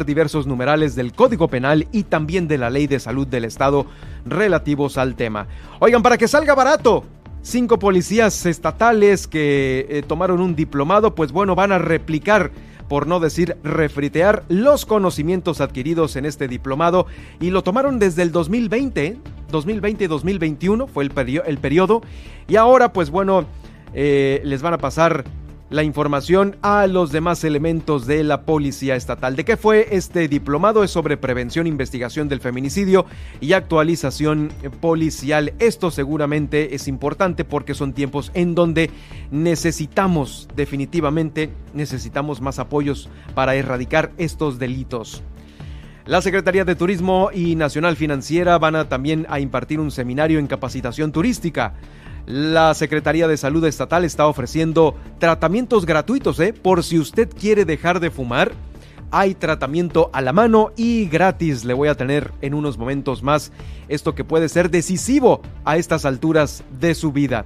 diversos numerales del Código Penal y también de la Ley de Salud del Estado relativos al tema. Oigan, para que salga barato, cinco policías estatales que eh, tomaron un diplomado, pues bueno, van a replicar por no decir refritear los conocimientos adquiridos en este diplomado y lo tomaron desde el 2020, 2020-2021 fue el, el periodo y ahora pues bueno eh, les van a pasar la información a los demás elementos de la Policía Estatal. ¿De qué fue este diplomado? Es sobre prevención investigación del feminicidio y actualización policial. Esto seguramente es importante porque son tiempos en donde necesitamos, definitivamente, necesitamos más apoyos para erradicar estos delitos. La Secretaría de Turismo y Nacional Financiera van a también a impartir un seminario en capacitación turística. La Secretaría de Salud Estatal está ofreciendo tratamientos gratuitos, ¿eh? Por si usted quiere dejar de fumar, hay tratamiento a la mano y gratis. Le voy a tener en unos momentos más esto que puede ser decisivo a estas alturas de su vida.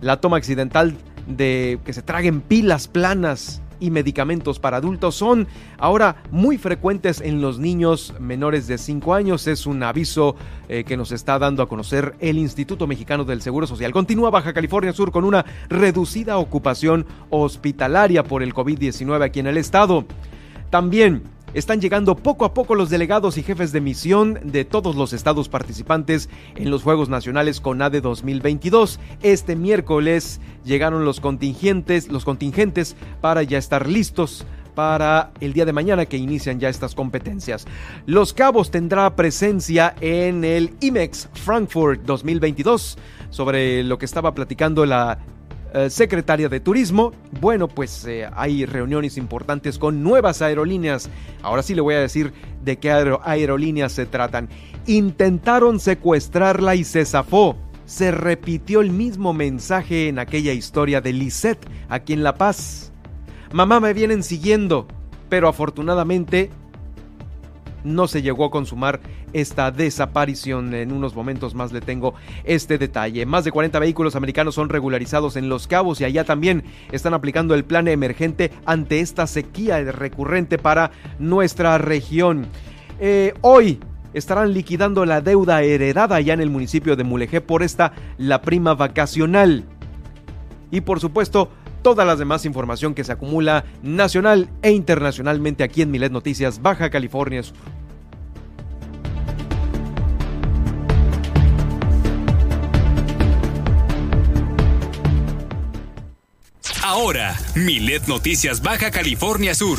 La toma accidental de que se traguen pilas planas y medicamentos para adultos son ahora muy frecuentes en los niños menores de 5 años. Es un aviso eh, que nos está dando a conocer el Instituto Mexicano del Seguro Social. Continúa Baja California Sur con una reducida ocupación hospitalaria por el COVID-19 aquí en el estado. También están llegando poco a poco los delegados y jefes de misión de todos los estados participantes en los Juegos Nacionales CONADE 2022. Este miércoles llegaron los contingentes, los contingentes para ya estar listos para el día de mañana que inician ya estas competencias. Los Cabos tendrá presencia en el IMEX Frankfurt 2022 sobre lo que estaba platicando la eh, secretaria de Turismo. Bueno, pues eh, hay reuniones importantes con nuevas aerolíneas. Ahora sí le voy a decir de qué aerolíneas se tratan. Intentaron secuestrarla y se zafó. Se repitió el mismo mensaje en aquella historia de Lisette aquí en La Paz. Mamá me vienen siguiendo, pero afortunadamente no se llegó a consumar esta desaparición. En unos momentos más le tengo este detalle. Más de 40 vehículos americanos son regularizados en Los Cabos y allá también están aplicando el plan emergente ante esta sequía recurrente para nuestra región. Eh, hoy estarán liquidando la deuda heredada allá en el municipio de Mulegé por esta la prima vacacional. Y por supuesto, toda la demás información que se acumula nacional e internacionalmente aquí en Milet Noticias Baja California Ahora, Milet Noticias Baja California Sur.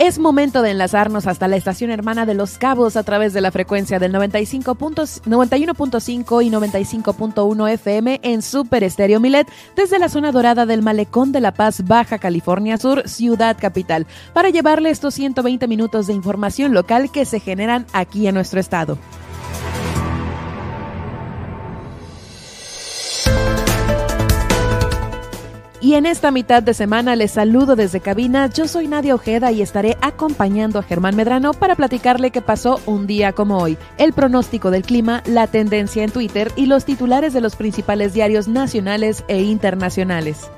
Es momento de enlazarnos hasta la estación hermana de Los Cabos a través de la frecuencia del 95 91.5 y 95.1 FM en Super Estéreo Milet desde la zona dorada del Malecón de La Paz, Baja California Sur, Ciudad Capital, para llevarle estos 120 minutos de información local que se generan aquí en nuestro estado. Y en esta mitad de semana les saludo desde cabina. Yo soy Nadia Ojeda y estaré acompañando a Germán Medrano para platicarle qué pasó un día como hoy, el pronóstico del clima, la tendencia en Twitter y los titulares de los principales diarios nacionales e internacionales.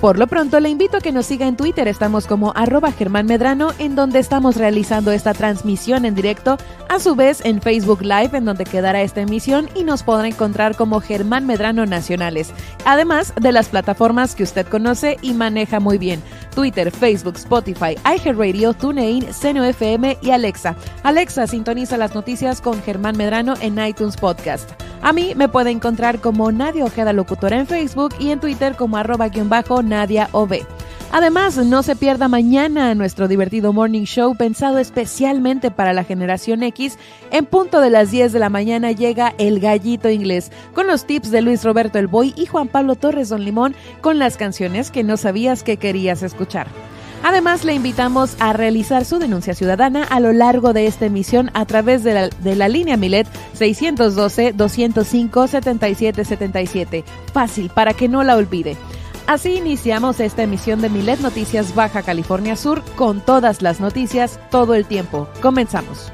Por lo pronto, le invito a que nos siga en Twitter. Estamos como arroba Germán Medrano, en donde estamos realizando esta transmisión en directo. A su vez, en Facebook Live, en donde quedará esta emisión y nos podrá encontrar como Germán Medrano Nacionales. Además de las plataformas que usted conoce y maneja muy bien. Twitter, Facebook, Spotify, iHeartRadio, TuneIn, FM y Alexa. Alexa sintoniza las noticias con Germán Medrano en iTunes Podcast. A mí me puede encontrar como Nadia Ojeda Locutora en Facebook y en Twitter como arroba bajo Nadia OB. Además, no se pierda mañana nuestro divertido morning show pensado especialmente para la generación X. En punto de las 10 de la mañana llega El Gallito Inglés con los tips de Luis Roberto El Boy y Juan Pablo Torres Don Limón con las canciones que no sabías que querías escuchar. Además, le invitamos a realizar su denuncia ciudadana a lo largo de esta emisión a través de la, de la línea Milet 612-205-7777. Fácil, para que no la olvide. Así iniciamos esta emisión de Milet Noticias Baja California Sur con todas las noticias todo el tiempo. Comenzamos.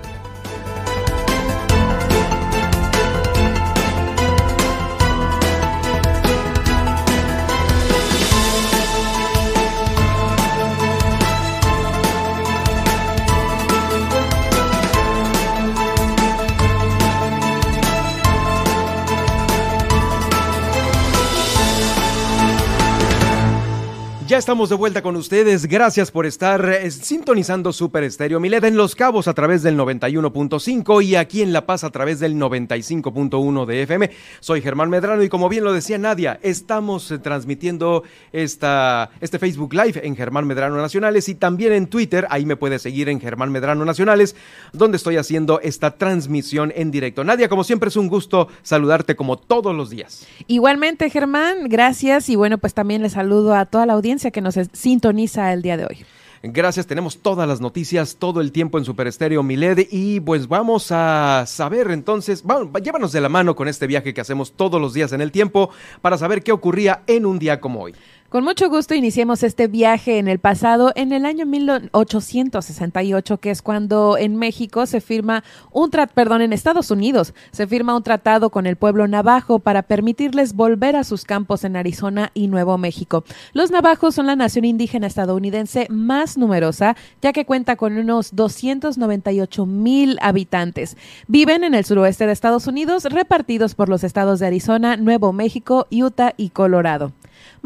Ya estamos de vuelta con ustedes. Gracias por estar eh, sintonizando Super Estéreo Milet en Los Cabos a través del 91.5 y aquí en La Paz a través del 95.1 de FM. Soy Germán Medrano y como bien lo decía Nadia, estamos eh, transmitiendo esta, este Facebook Live en Germán Medrano Nacionales y también en Twitter. Ahí me puedes seguir en Germán Medrano Nacionales, donde estoy haciendo esta transmisión en directo. Nadia, como siempre es un gusto saludarte como todos los días. Igualmente, Germán, gracias y bueno, pues también le saludo a toda la audiencia que nos sintoniza el día de hoy. Gracias, tenemos todas las noticias todo el tiempo en Super Estéreo Miled y pues vamos a saber entonces, llévanos de la mano con este viaje que hacemos todos los días en el tiempo para saber qué ocurría en un día como hoy. Con mucho gusto iniciemos este viaje en el pasado, en el año 1868, que es cuando en México se firma un tratado, perdón, en Estados Unidos se firma un tratado con el pueblo navajo para permitirles volver a sus campos en Arizona y Nuevo México. Los navajos son la nación indígena estadounidense más numerosa, ya que cuenta con unos 298 mil habitantes. Viven en el suroeste de Estados Unidos, repartidos por los estados de Arizona, Nuevo México, Utah y Colorado.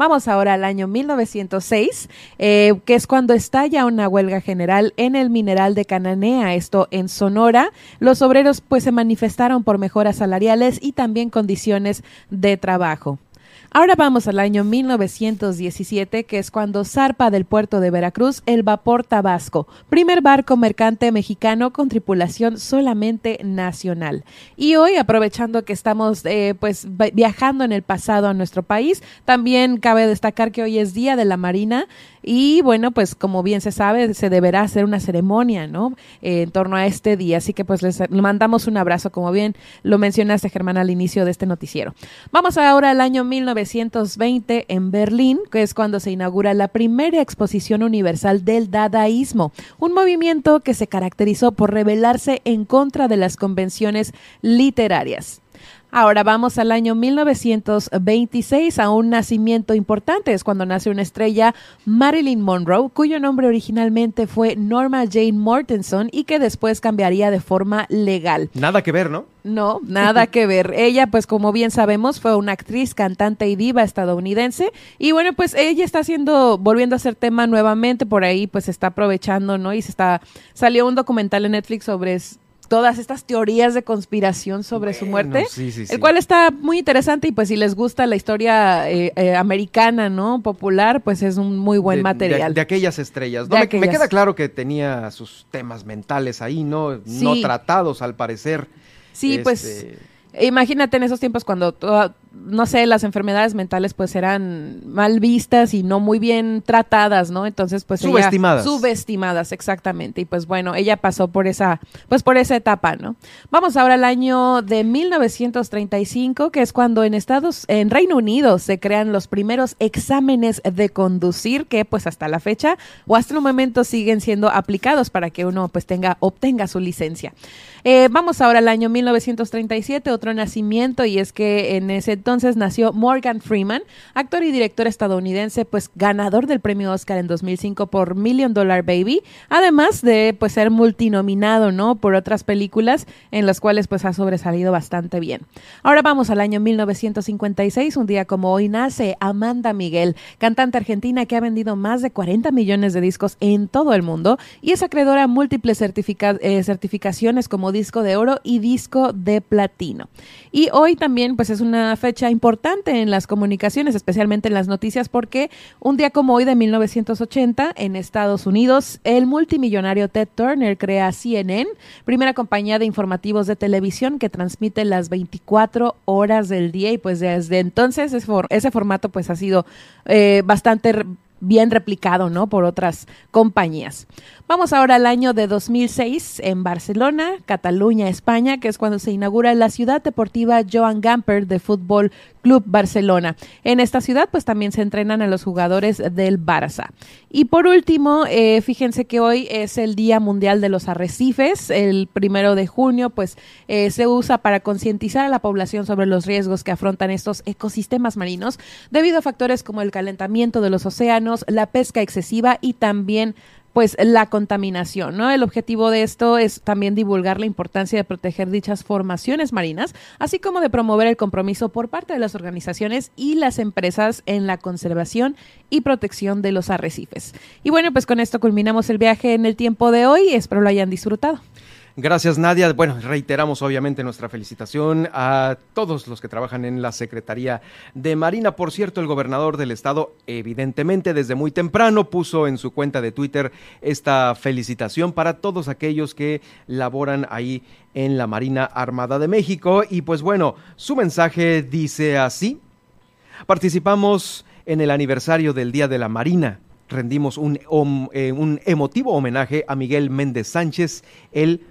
Vamos ahora al año 1906, eh, que es cuando estalla una huelga general en el mineral de Cananea, esto en Sonora. Los obreros pues se manifestaron por mejoras salariales y también condiciones de trabajo. Ahora vamos al año 1917, que es cuando zarpa del puerto de Veracruz el vapor Tabasco, primer barco mercante mexicano con tripulación solamente nacional. Y hoy, aprovechando que estamos eh, pues viajando en el pasado a nuestro país, también cabe destacar que hoy es Día de la Marina y bueno, pues como bien se sabe, se deberá hacer una ceremonia, ¿no? Eh, en torno a este día. Así que pues les mandamos un abrazo, como bien lo mencionaste, Germán, al inicio de este noticiero. Vamos ahora al año 1920 en Berlín, que es cuando se inaugura la primera exposición universal del dadaísmo, un movimiento que se caracterizó por rebelarse en contra de las convenciones literarias. Ahora vamos al año 1926, a un nacimiento importante. Es cuando nace una estrella, Marilyn Monroe, cuyo nombre originalmente fue Norma Jane Mortenson y que después cambiaría de forma legal. Nada que ver, ¿no? No, nada que ver. Ella, pues como bien sabemos, fue una actriz, cantante y diva estadounidense. Y bueno, pues ella está haciendo, volviendo a hacer tema nuevamente, por ahí pues está aprovechando, ¿no? Y se está, salió un documental en Netflix sobre todas estas teorías de conspiración sobre su muerte, el cual está muy interesante y pues si les gusta la historia eh, eh, americana, ¿no? Popular, pues es un muy buen material. De, aquellas estrellas. me, queda claro que tenía sus temas mentales ahí, ¿no? No tratados al parecer. Sí, pues este, Imagínate en esos tiempos cuando, no sé, las enfermedades mentales pues eran mal vistas y no muy bien tratadas, ¿no? Entonces pues subestimadas. subestimadas, exactamente. Y pues bueno, ella pasó por esa, pues por esa etapa, ¿no? Vamos ahora al año de 1935, que es cuando en Estados, en Reino Unido se crean los primeros exámenes de conducir que pues hasta la fecha o hasta el momento siguen siendo aplicados para que uno pues tenga, obtenga su licencia. Eh, vamos ahora al año 1937, nacimiento, y es que en ese entonces nació Morgan Freeman, actor y director estadounidense, pues ganador del premio Oscar en 2005 por Million Dollar Baby, además de pues ser multinominado, ¿no? Por otras películas en las cuales pues ha sobresalido bastante bien. Ahora vamos al año 1956, un día como hoy nace Amanda Miguel, cantante argentina que ha vendido más de 40 millones de discos en todo el mundo y es acreedora múltiples eh, certificaciones como disco de oro y disco de platino. Y hoy también pues es una fecha importante en las comunicaciones, especialmente en las noticias, porque un día como hoy de 1980 en Estados Unidos, el multimillonario Ted Turner crea CNN, primera compañía de informativos de televisión que transmite las 24 horas del día. Y pues desde entonces ese, formato pues ha sido eh, bastante bien replicado, ¿no? Por otras compañías. Vamos ahora al año de 2006 en Barcelona, Cataluña, España, que es cuando se inaugura la ciudad deportiva Joan Gamper de Fútbol Club Barcelona. En esta ciudad, pues también se entrenan a los jugadores del Barça. Y por último, eh, fíjense que hoy es el Día Mundial de los Arrecifes. El primero de junio, pues eh, se usa para concientizar a la población sobre los riesgos que afrontan estos ecosistemas marinos debido a factores como el calentamiento de los océanos, la pesca excesiva y también pues la contaminación, ¿no? El objetivo de esto es también divulgar la importancia de proteger dichas formaciones marinas, así como de promover el compromiso por parte de las organizaciones y las empresas en la conservación y protección de los arrecifes. Y bueno, pues con esto culminamos el viaje en el tiempo de hoy, espero lo hayan disfrutado. Gracias, Nadia. Bueno, reiteramos obviamente nuestra felicitación a todos los que trabajan en la Secretaría de Marina. Por cierto, el gobernador del estado, evidentemente, desde muy temprano puso en su cuenta de Twitter esta felicitación para todos aquellos que laboran ahí en la Marina Armada de México. Y pues bueno, su mensaje dice así. Participamos en el aniversario del Día de la Marina rendimos un, eh, emotivo homenaje a Miguel Méndez Sánchez, el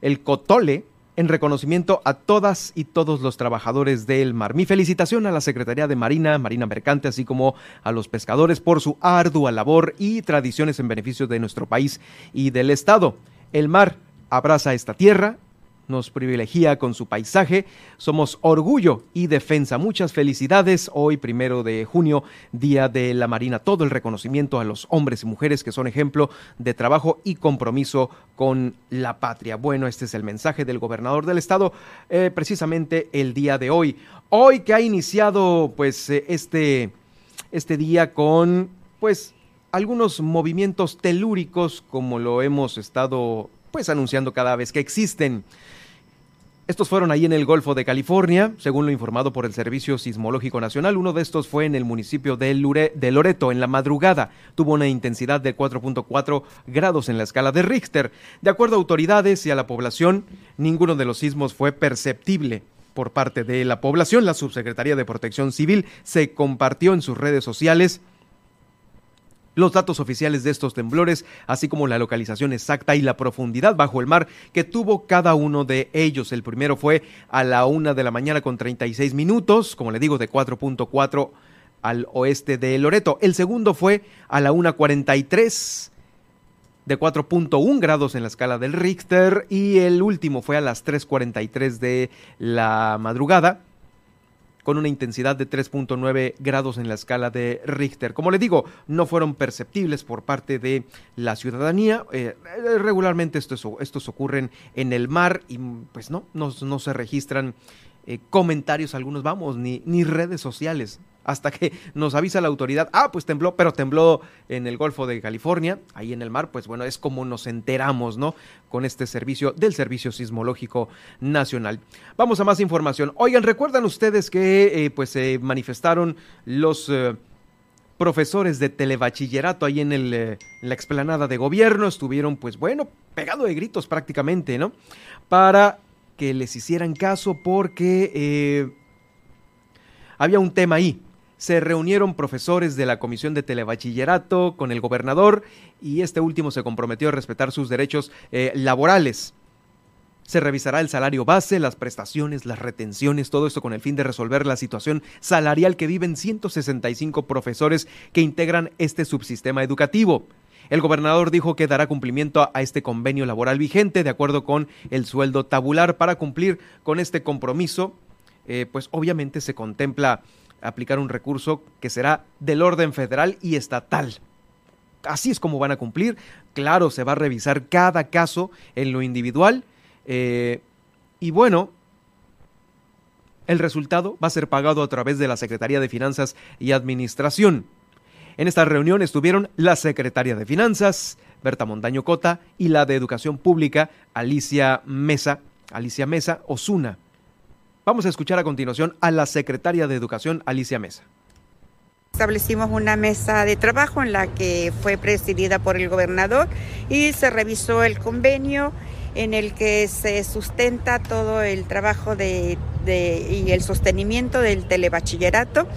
el Cotole en reconocimiento a todas y todos los trabajadores del mar. Mi felicitación a la Secretaría de Marina, Marina Mercante, así como a los pescadores por su ardua labor y tradiciones en beneficio de nuestro país y del Estado. El mar abraza esta tierra, nos privilegia con su paisaje. Somos orgullo y defensa. Muchas felicidades. Hoy, primero de junio, Día de la Marina. Todo el reconocimiento a los hombres y mujeres que son ejemplo de trabajo y compromiso con la patria. Bueno, este es el mensaje del gobernador del estado, eh, precisamente el día de hoy. Hoy que ha iniciado, pues, eh, este, este día con, pues, algunos movimientos telúricos, como lo hemos estado pues anunciando cada vez que existen. Estos fueron ahí en el Golfo de California, según lo informado por el Servicio Sismológico Nacional. Uno de estos fue en el municipio de, de Loreto, en la madrugada. Tuvo una intensidad de 4.4 grados en la escala de Richter. De acuerdo a autoridades y a la población, ninguno de los sismos fue perceptible por parte de la población. La Subsecretaría de Protección Civil se compartió en sus redes sociales los datos oficiales de estos temblores, así como la localización exacta y la profundidad bajo el mar que tuvo cada uno de ellos. El primero fue a la una de la mañana con 36 minutos, como le digo, de 4.4 al oeste de Loreto. El segundo fue a la 1.43 de 4.1 grados en la escala del Richter y el último fue a las 3.43 de la madrugada con una intensidad de 3.9 grados en la escala de Richter. Como le digo, no fueron perceptibles por parte de la ciudadanía. Eh, regularmente estos, estos ocurren en el mar y pues no, no, no se registran eh, comentarios algunos, vamos, ni, ni redes sociales hasta que nos avisa la autoridad, ah, pues tembló, pero tembló en el Golfo de California, ahí en el mar, pues bueno, es como nos enteramos, ¿no? Con este servicio del Servicio Sismológico Nacional. Vamos a más información. Oigan, ¿recuerdan ustedes que eh, pues se manifestaron los... Eh, profesores de telebachillerato ahí en, el, eh, la explanada de gobierno estuvieron, pues bueno, pegado de gritos prácticamente, ¿no? Para que les hicieran caso porque había un tema ahí se reunieron profesores de la Comisión de Telebachillerato con el gobernador y este último se comprometió a respetar sus derechos eh, laborales. Se revisará el salario base, las prestaciones, las retenciones, todo esto con el fin de resolver la situación salarial que viven 165 profesores que integran este subsistema educativo. El gobernador dijo que dará cumplimiento a este convenio laboral vigente de acuerdo con el sueldo tabular para cumplir con este compromiso. Eh, pues obviamente se contempla aplicar un recurso que será del orden federal y estatal. Así es como van a cumplir. Claro, se va a revisar cada caso en lo individual. Eh, y bueno, el resultado va a ser pagado a través de la Secretaría de Finanzas y Administración. En esta reunión estuvieron la Secretaria de Finanzas, Berta Montaño Cota, y la de Educación Pública, Alicia Mesa, Alicia Mesa Osuna. Vamos a escuchar a continuación a la secretaria de Educación, Alicia Mesa. Establecimos una mesa de trabajo en la que fue presidida por el gobernador y se revisó el convenio en el que se sustenta todo el trabajo de, y el sostenimiento del telebachillerato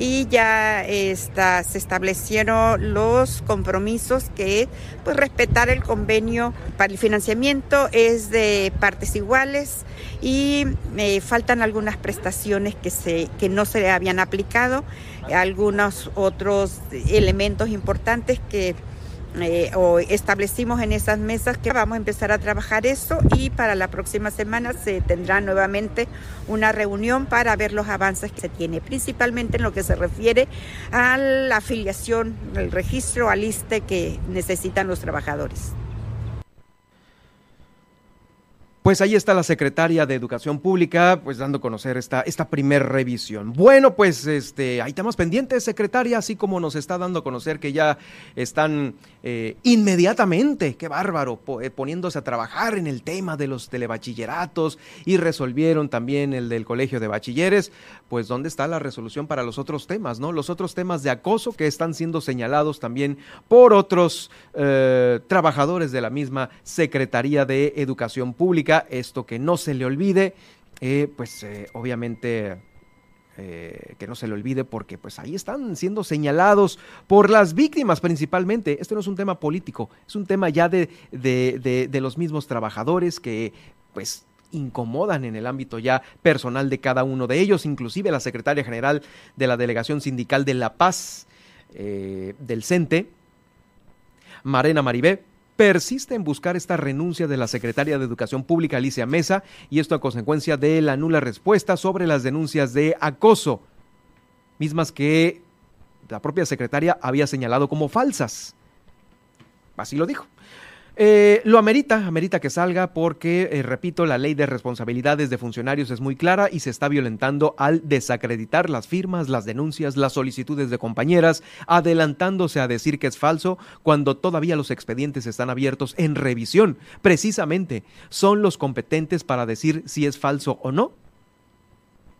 y ya se establecieron los compromisos que pues respetar el convenio para el financiamiento es de partes iguales y eh, faltan algunas prestaciones que, se, que no se habían aplicado, algunos otros elementos importantes que eh, o establecimos en esas mesas que vamos a empezar a trabajar eso y para la próxima semana se tendrá nuevamente una reunión para ver los avances que se tiene, principalmente en lo que se refiere a la afiliación, el registro al ISTE que necesitan los trabajadores. Pues ahí está la secretaria de Educación Pública, pues dando a conocer esta, esta primer revisión. Bueno, pues este, hay temas pendientes, secretaria, así como nos está dando a conocer que ya están eh, inmediatamente, qué bárbaro, eh, poniéndose a trabajar en el tema de los telebachilleratos y resolvieron también el del colegio de bachilleres. Pues, ¿dónde está la resolución para los otros temas, no? Los otros temas de acoso que están siendo señalados también por otros eh, trabajadores de la misma Secretaría de Educación Pública esto que no se le olvide, eh, pues eh, obviamente eh, que no se le olvide porque pues ahí están siendo señalados por las víctimas principalmente. Esto no es un tema político, es un tema ya de, de, de los mismos trabajadores que pues incomodan en el ámbito ya personal de cada uno de ellos, inclusive la secretaria general de la Delegación Sindical de La Paz del CENTE, Marena Maribé, persiste en buscar esta renuncia de la secretaria de Educación Pública, Alicia Mesa, y esto a consecuencia de la nula respuesta sobre las denuncias de acoso, mismas que la propia secretaria había señalado como falsas. Así lo dijo. Eh, lo amerita, amerita que salga porque, eh, repito, la ley de responsabilidades de funcionarios es muy clara y se está violentando al desacreditar las firmas, las denuncias, las solicitudes de compañeras, adelantándose a decir que es falso cuando todavía los expedientes están abiertos en revisión. Precisamente, son los competentes para decir si es falso o no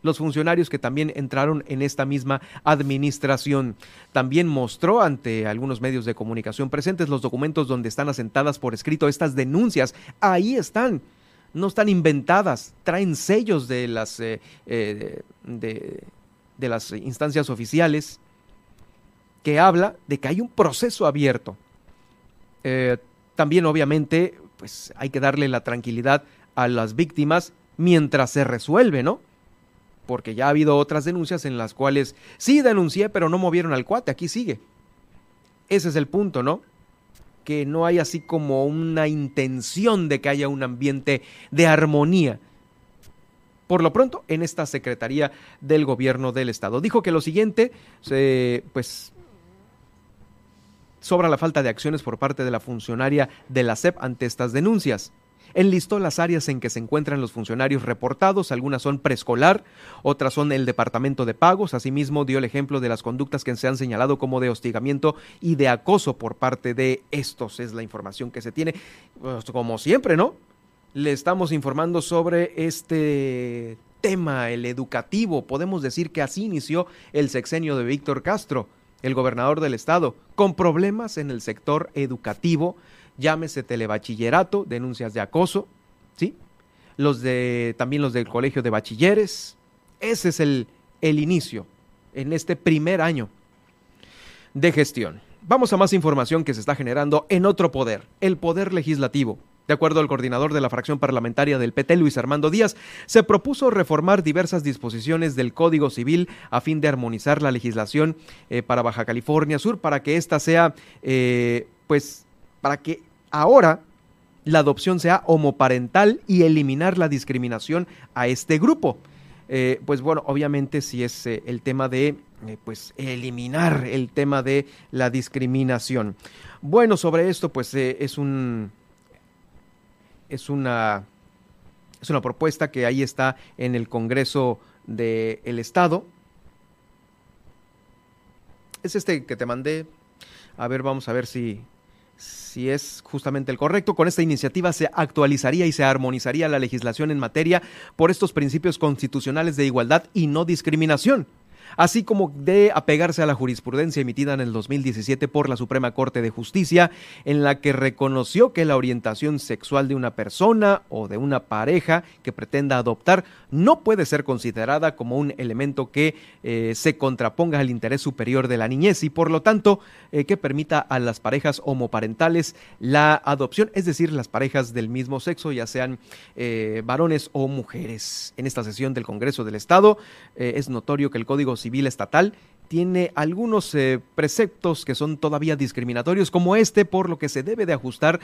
los funcionarios que también entraron en esta misma administración. También mostró ante algunos medios de comunicación presentes los documentos donde están asentadas por escrito estas denuncias. Ahí están. No están inventadas, traen sellos de las, eh, eh, de, las instancias oficiales que habla de que hay un proceso abierto. Eh, también obviamente pues hay que darle la tranquilidad a las víctimas mientras se resuelve, ¿no? Porque ya ha habido otras denuncias en las cuales sí denuncié, pero no movieron al cuate, aquí sigue. Ese es el punto, ¿no? Que no hay así como una intención de que haya un ambiente de armonía. Por lo pronto, en esta Secretaría del Gobierno del Estado. Dijo que lo siguiente, pues sobra la falta de acciones por parte de la funcionaria de la SEP ante estas denuncias. Enlistó las áreas en que se encuentran los funcionarios reportados, algunas son preescolar, otras son el departamento de pagos, asimismo dio el ejemplo de las conductas que se han señalado como de hostigamiento y de acoso por parte de estos, es la información que se tiene, pues, como siempre, ¿no? Le estamos informando sobre este tema, el educativo, podemos decir que así inició el sexenio de Víctor Castro, el gobernador del estado, con problemas en el sector educativo, llámese telebachillerato, denuncias de acoso, ¿sí? Los de, también los del colegio de bachilleres. Ese es el, el inicio en este primer año de gestión. Vamos a más información que se está generando en otro poder, el poder legislativo. De acuerdo al coordinador de la fracción parlamentaria del PT, Luis Armando Díaz, se propuso reformar diversas disposiciones del Código Civil a fin de armonizar la legislación eh, para Baja California Sur, para que ésta sea, eh, pues, para que ahora la adopción sea homoparental y eliminar la discriminación a este grupo. Eh, pues bueno, obviamente si es eh, el tema de eh, pues eliminar el tema de la discriminación. Bueno, sobre esto pues es un es una es una propuesta que ahí está en el Congreso del Estado. Es este que te mandé. A ver, vamos a ver si si es justamente el correcto. Con esta iniciativa se actualizaría y se armonizaría la legislación en materia por estos principios constitucionales de igualdad y no discriminación así como de apegarse a la jurisprudencia emitida en el 2017 por la Suprema Corte de Justicia, en la que reconoció que la orientación sexual de una persona o de una pareja que pretenda adoptar no puede ser considerada como un elemento que eh, se contraponga al interés superior de la niñez y por lo tanto eh, que permita a las parejas homoparentales la adopción, es decir, las parejas del mismo sexo, ya sean eh, varones o mujeres. En esta sesión del Congreso del Estado es notorio que el Código Civil Estatal tiene algunos preceptos que son todavía discriminatorios, como este, por lo que se debe de ajustar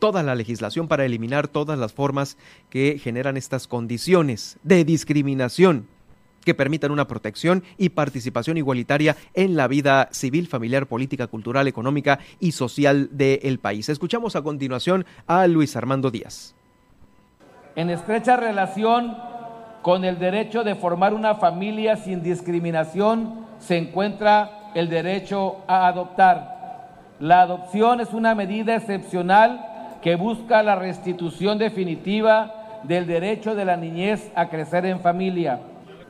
toda la legislación para eliminar todas las formas que generan estas condiciones de discriminación que permitan una protección y participación igualitaria en la vida civil, familiar, política, cultural, económica y social del país. Escuchamos a continuación a Luis Armando Díaz. En estrecha relación con el derecho de formar una familia sin discriminación se encuentra el derecho a adoptar. La adopción es una medida excepcional que busca la restitución definitiva del derecho de la niñez a crecer en familia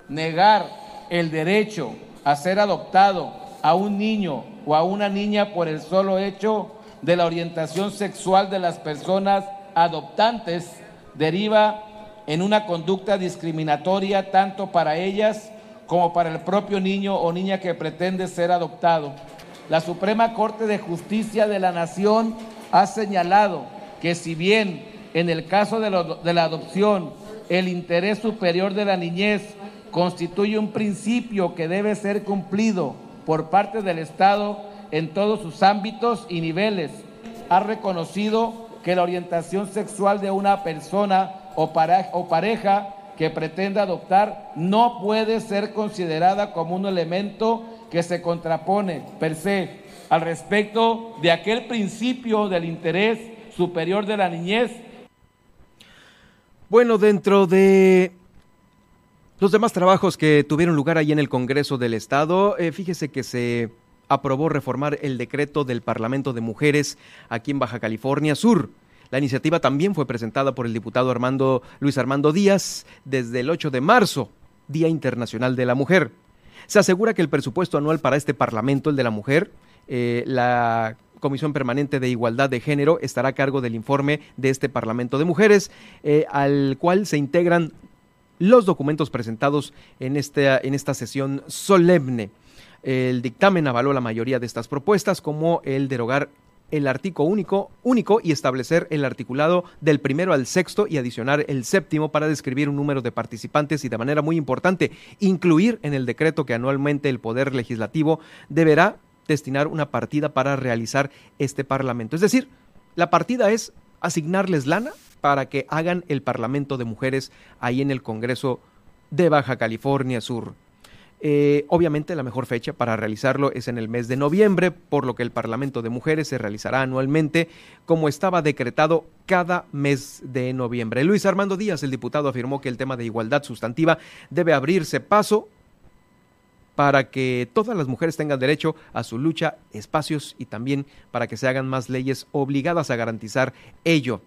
negar el derecho a ser adoptado a un niño o a una niña por el solo hecho de la orientación sexual de las personas adoptantes deriva en una conducta discriminatoria tanto para ellas como para el propio niño o niña que pretende ser adoptado. La Suprema Corte de Justicia de la Nación ha señalado que si bien en el caso de, la adopción el interés superior de la niñez constituye un principio que debe ser cumplido por parte del Estado en todos sus ámbitos y niveles. Ha reconocido que la orientación sexual de una persona o, pareja que pretenda adoptar no puede ser considerada como un elemento que se contrapone per se al respecto de aquel principio del interés superior de la niñez. Bueno, dentro de los demás trabajos que tuvieron lugar ahí en el Congreso del Estado, eh, fíjese que se aprobó reformar el decreto del Parlamento de Mujeres aquí en Baja California Sur. La iniciativa también fue presentada por el diputado Armando Luis Armando Díaz desde el 8 de marzo, Día Internacional de la Mujer. Se asegura que el presupuesto anual para este Parlamento, el de la Mujer, eh, la Comisión Permanente de Igualdad de Género estará a cargo del informe de este Parlamento de Mujeres, eh, al cual se integran los documentos presentados en esta, en esta sesión solemne. El dictamen avaló la mayoría de estas propuestas, como el derogar el artículo único, único y establecer el articulado del primero al sexto y adicionar el séptimo para describir un número de participantes y de manera muy importante incluir en el decreto que anualmente el Poder Legislativo deberá destinar una partida para realizar este Parlamento. Es decir, la partida es asignarles lana para que hagan el Parlamento de Mujeres ahí en el Congreso de Baja California Sur. Eh, obviamente la mejor fecha para realizarlo es en el mes de noviembre, por lo que el Parlamento de Mujeres se realizará anualmente como estaba decretado cada mes de noviembre. Luis Armando Díaz, el diputado, afirmó que el tema de igualdad sustantiva debe abrirse paso para que todas las mujeres tengan derecho a su lucha, espacios y también para que se hagan más leyes obligadas a garantizar ello.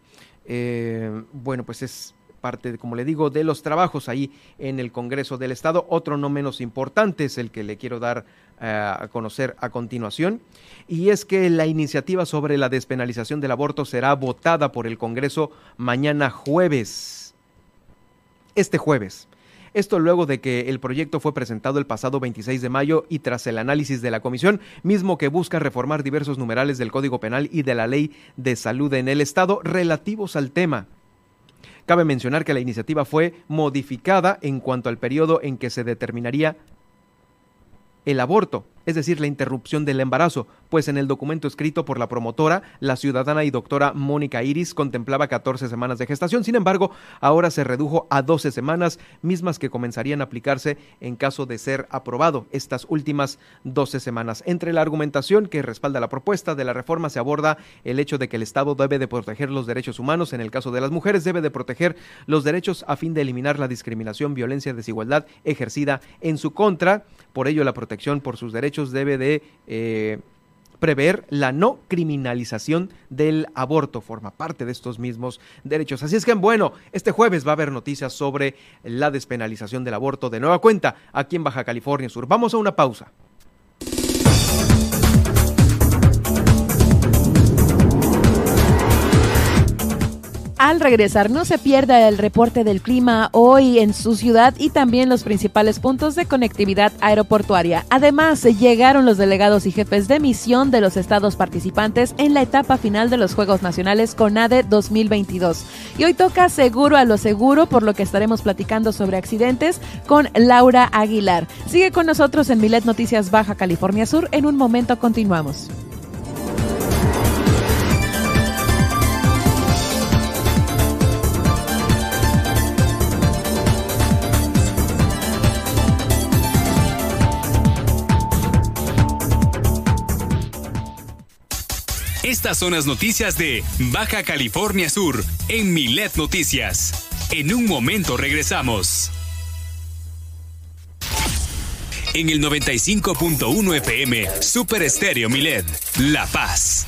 Eh, bueno, pues es parte, como le digo, de los trabajos ahí en el Congreso del Estado. Otro no menos importante es el que le quiero dar eh, a conocer a continuación, y es que la iniciativa sobre la despenalización del aborto será votada por el Congreso mañana jueves. Este jueves. Esto luego de que el proyecto fue presentado el pasado 26 de mayo y tras el análisis de la comisión, mismo que busca reformar diversos numerales del Código Penal y de la Ley de Salud en el Estado relativos al tema. Cabe mencionar que la iniciativa fue modificada en cuanto al periodo en que se determinaría el aborto, es decir, la interrupción del embarazo, pues en el documento escrito por la promotora, la ciudadana y doctora Mónica Iris contemplaba 14 semanas de gestación, sin embargo, ahora se redujo a 12 semanas, mismas que comenzarían a aplicarse en caso de ser aprobado estas últimas 12 semanas. Entre la argumentación que respalda la propuesta de la reforma se aborda el hecho de que el Estado debe de proteger los derechos humanos, en el caso de las mujeres debe de proteger los derechos a fin de eliminar la discriminación, violencia, desigualdad ejercida en su contra, por ello la protección por sus derechos debe de eh, prever la no criminalización del aborto. Forma parte de estos mismos derechos. Así es que, bueno, este jueves va a haber noticias sobre la despenalización del aborto de nueva cuenta aquí en Baja California Sur. Vamos a una pausa. Al regresar, no se pierda el reporte del clima hoy en su ciudad y también los principales puntos de conectividad aeroportuaria. Además, llegaron los delegados y jefes de misión de los estados participantes en la etapa final de los Juegos Nacionales CONADE 2022. Y hoy toca seguro a lo seguro, por lo que estaremos platicando sobre accidentes con Laura Aguilar. Sigue con nosotros en Milet Noticias Baja California Sur. En un momento continuamos. Estas son las noticias de Baja California Sur en Milet Noticias. En un momento regresamos. En el 95.1 FM, Super Estéreo Milet, La Paz.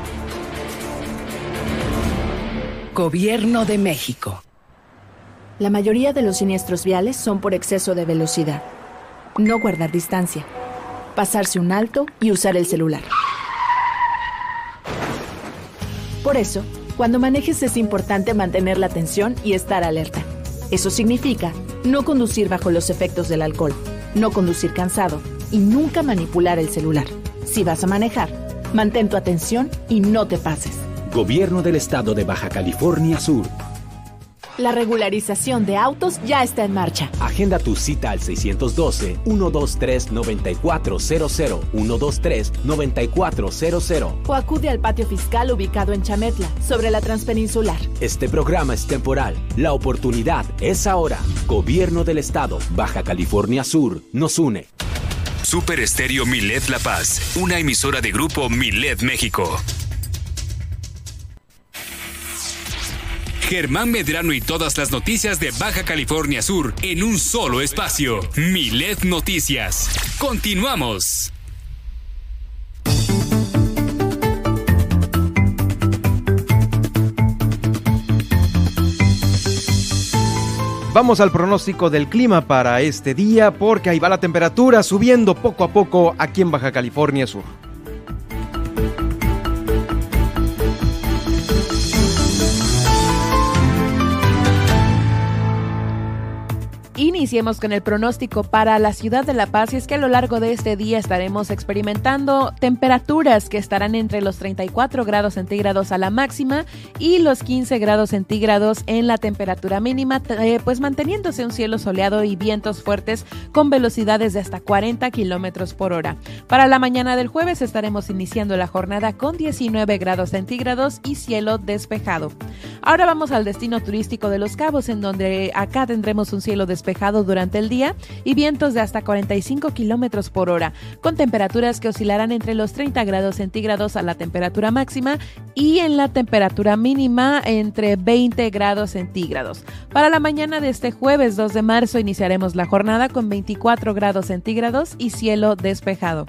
Gobierno de México. La mayoría de los siniestros viales son por exceso de velocidad. No guardar distancia. Pasarse un alto y usar el celular. Por eso, cuando manejes es importante mantener la atención y estar alerta. Eso significa no conducir bajo los efectos del alcohol, no conducir cansado y nunca manipular el celular. Si vas a manejar, mantén tu atención y no te pases. Gobierno del Estado de Baja California Sur. La regularización de autos ya está en marcha. Agenda tu cita al 612-123-9400, 123-9400. O acude al patio fiscal ubicado en Chametla, sobre la Transpeninsular. Este programa es temporal. La oportunidad es ahora. Gobierno del Estado, Baja California Sur, nos une. Super Estéreo Milet La Paz, una emisora de grupo Milet México. Germán Medrano y todas las noticias de Baja California Sur en un solo espacio. Milet Noticias. Continuamos. Vamos al pronóstico del clima para este día porque ahí va la temperatura subiendo poco a poco aquí en Baja California Sur. Iniciemos con el pronóstico para la ciudad de La Paz y es que a lo largo de este día estaremos experimentando temperaturas que estarán entre los 34 grados centígrados a la máxima y los 15 grados centígrados en la temperatura mínima, eh, pues manteniéndose un cielo soleado y vientos fuertes con velocidades de hasta 40 kilómetros por hora. Para la mañana del jueves estaremos iniciando la jornada con 19 grados centígrados y cielo despejado. Ahora vamos al destino turístico de Los Cabos, en donde acá tendremos un cielo despejado durante el día y vientos de hasta 45 kilómetros por hora, con temperaturas que oscilarán entre los 30 grados centígrados a la temperatura máxima y en la temperatura mínima entre 20 grados centígrados. Para la mañana de este jueves 2 de marzo iniciaremos la jornada con 24 grados centígrados y cielo despejado.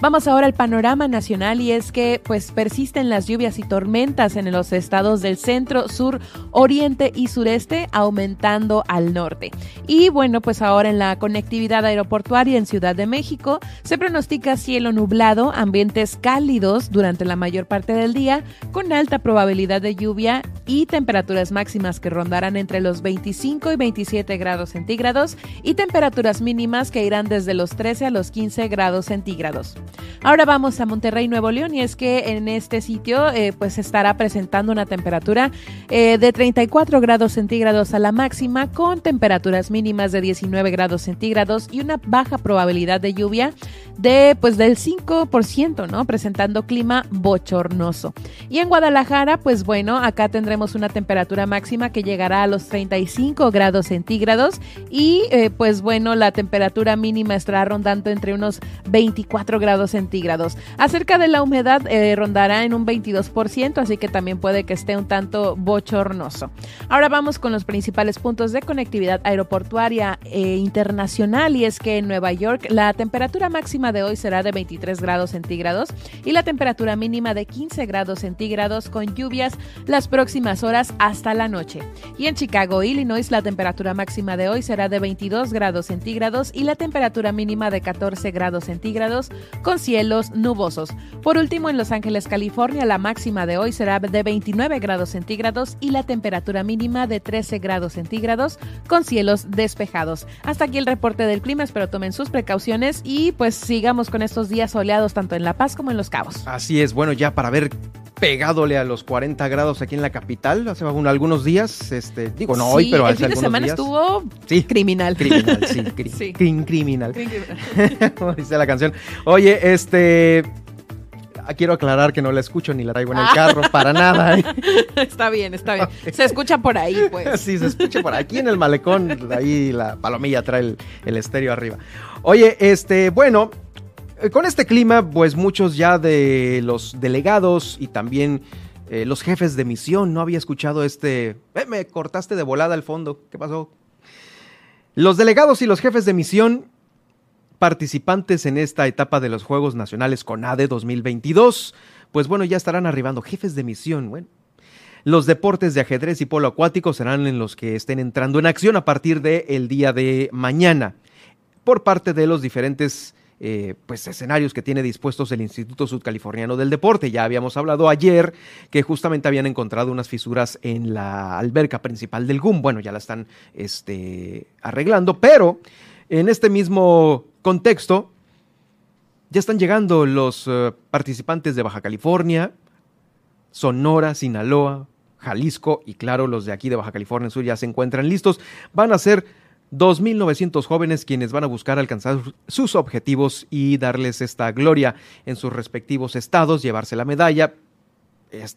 Vamos ahora al panorama nacional y es que pues persisten las lluvias y tormentas en los estados del centro, sur, oriente y sureste, aumentando al norte. Y bueno, pues ahora en la conectividad aeroportuaria en Ciudad de México se pronostica cielo nublado, ambientes cálidos durante la mayor parte del día, con alta probabilidad de lluvia y temperaturas máximas que rondarán entre los 25 y 27 grados centígrados y temperaturas mínimas que irán desde los 13 a los 15 grados centígrados. Ahora vamos a Monterrey, Nuevo León, y es que en este sitio eh, pues estará presentando una temperatura eh, de 34 grados centígrados a la máxima, con temperaturas mínimas de 19 grados centígrados y una baja probabilidad de lluvia de pues del 5%, ¿no? Presentando clima bochornoso. Y en Guadalajara, pues bueno, acá tendremos una temperatura máxima que llegará a los 35 grados centígrados y eh, pues bueno, la temperatura mínima estará rondando entre unos 24 grados centígrados. Acerca de la humedad, eh, rondará en un 22%, así que también puede que esté un tanto bochornoso. Ahora vamos con los principales puntos de conectividad aeroportuaria e internacional y es que en Nueva York la temperatura máxima de hoy será de 23 grados centígrados y la temperatura mínima de 15 grados centígrados con lluvias las próximas horas hasta la noche. Y en Chicago, Illinois, la temperatura máxima de hoy será de 22 grados centígrados y la temperatura mínima de 14 grados centígrados con cielos nubosos. Por último, en Los Ángeles, California, la máxima de hoy será de 29 grados centígrados y la temperatura mínima de 13 grados centígrados con cielos despejados. Hasta aquí el reporte del clima, espero tomen sus precauciones y pues sigamos con estos días soleados tanto en La Paz como en Los Cabos. Así es, bueno, ya para ver pegadole a los 40 grados aquí en la capital hace algunos días, este, digo no hoy, pero el fin de semana estuvo criminal. Criminal, sí, sí. criminal. Como dice la canción. Oye, este quiero aclarar que no la escucho ni la traigo en el carro para nada. ¿eh? Está bien, está bien. Se escucha por ahí, pues. Sí, se escucha por aquí en el malecón, ahí la palomilla trae el, el estéreo arriba. Oye, este, bueno, con este clima, pues muchos ya de los delegados y también eh, los jefes de misión no había escuchado este... Eh, me cortaste de volada al fondo, ¿qué pasó? Los delegados y los jefes de misión participantes en esta etapa de los Juegos Nacionales CONADE 2022, pues bueno, ya estarán arribando jefes de misión, bueno. Los deportes de ajedrez y polo acuático serán en los que estén entrando en acción a partir del día de mañana por parte de los diferentes eh, pues escenarios que tiene dispuestos el Instituto Sudcaliforniano del Deporte. Ya habíamos hablado ayer que justamente habían encontrado unas fisuras en la alberca principal del GUM. Bueno, ya la están este, arreglando, pero en este mismo contexto ya están llegando los eh, participantes de Baja California, Sonora, Sinaloa, Jalisco y claro, los de aquí de Baja California Sur ya se encuentran listos. Van a ser 2.900 jóvenes quienes van a buscar alcanzar sus objetivos y darles esta gloria en sus respectivos estados, llevarse la medalla.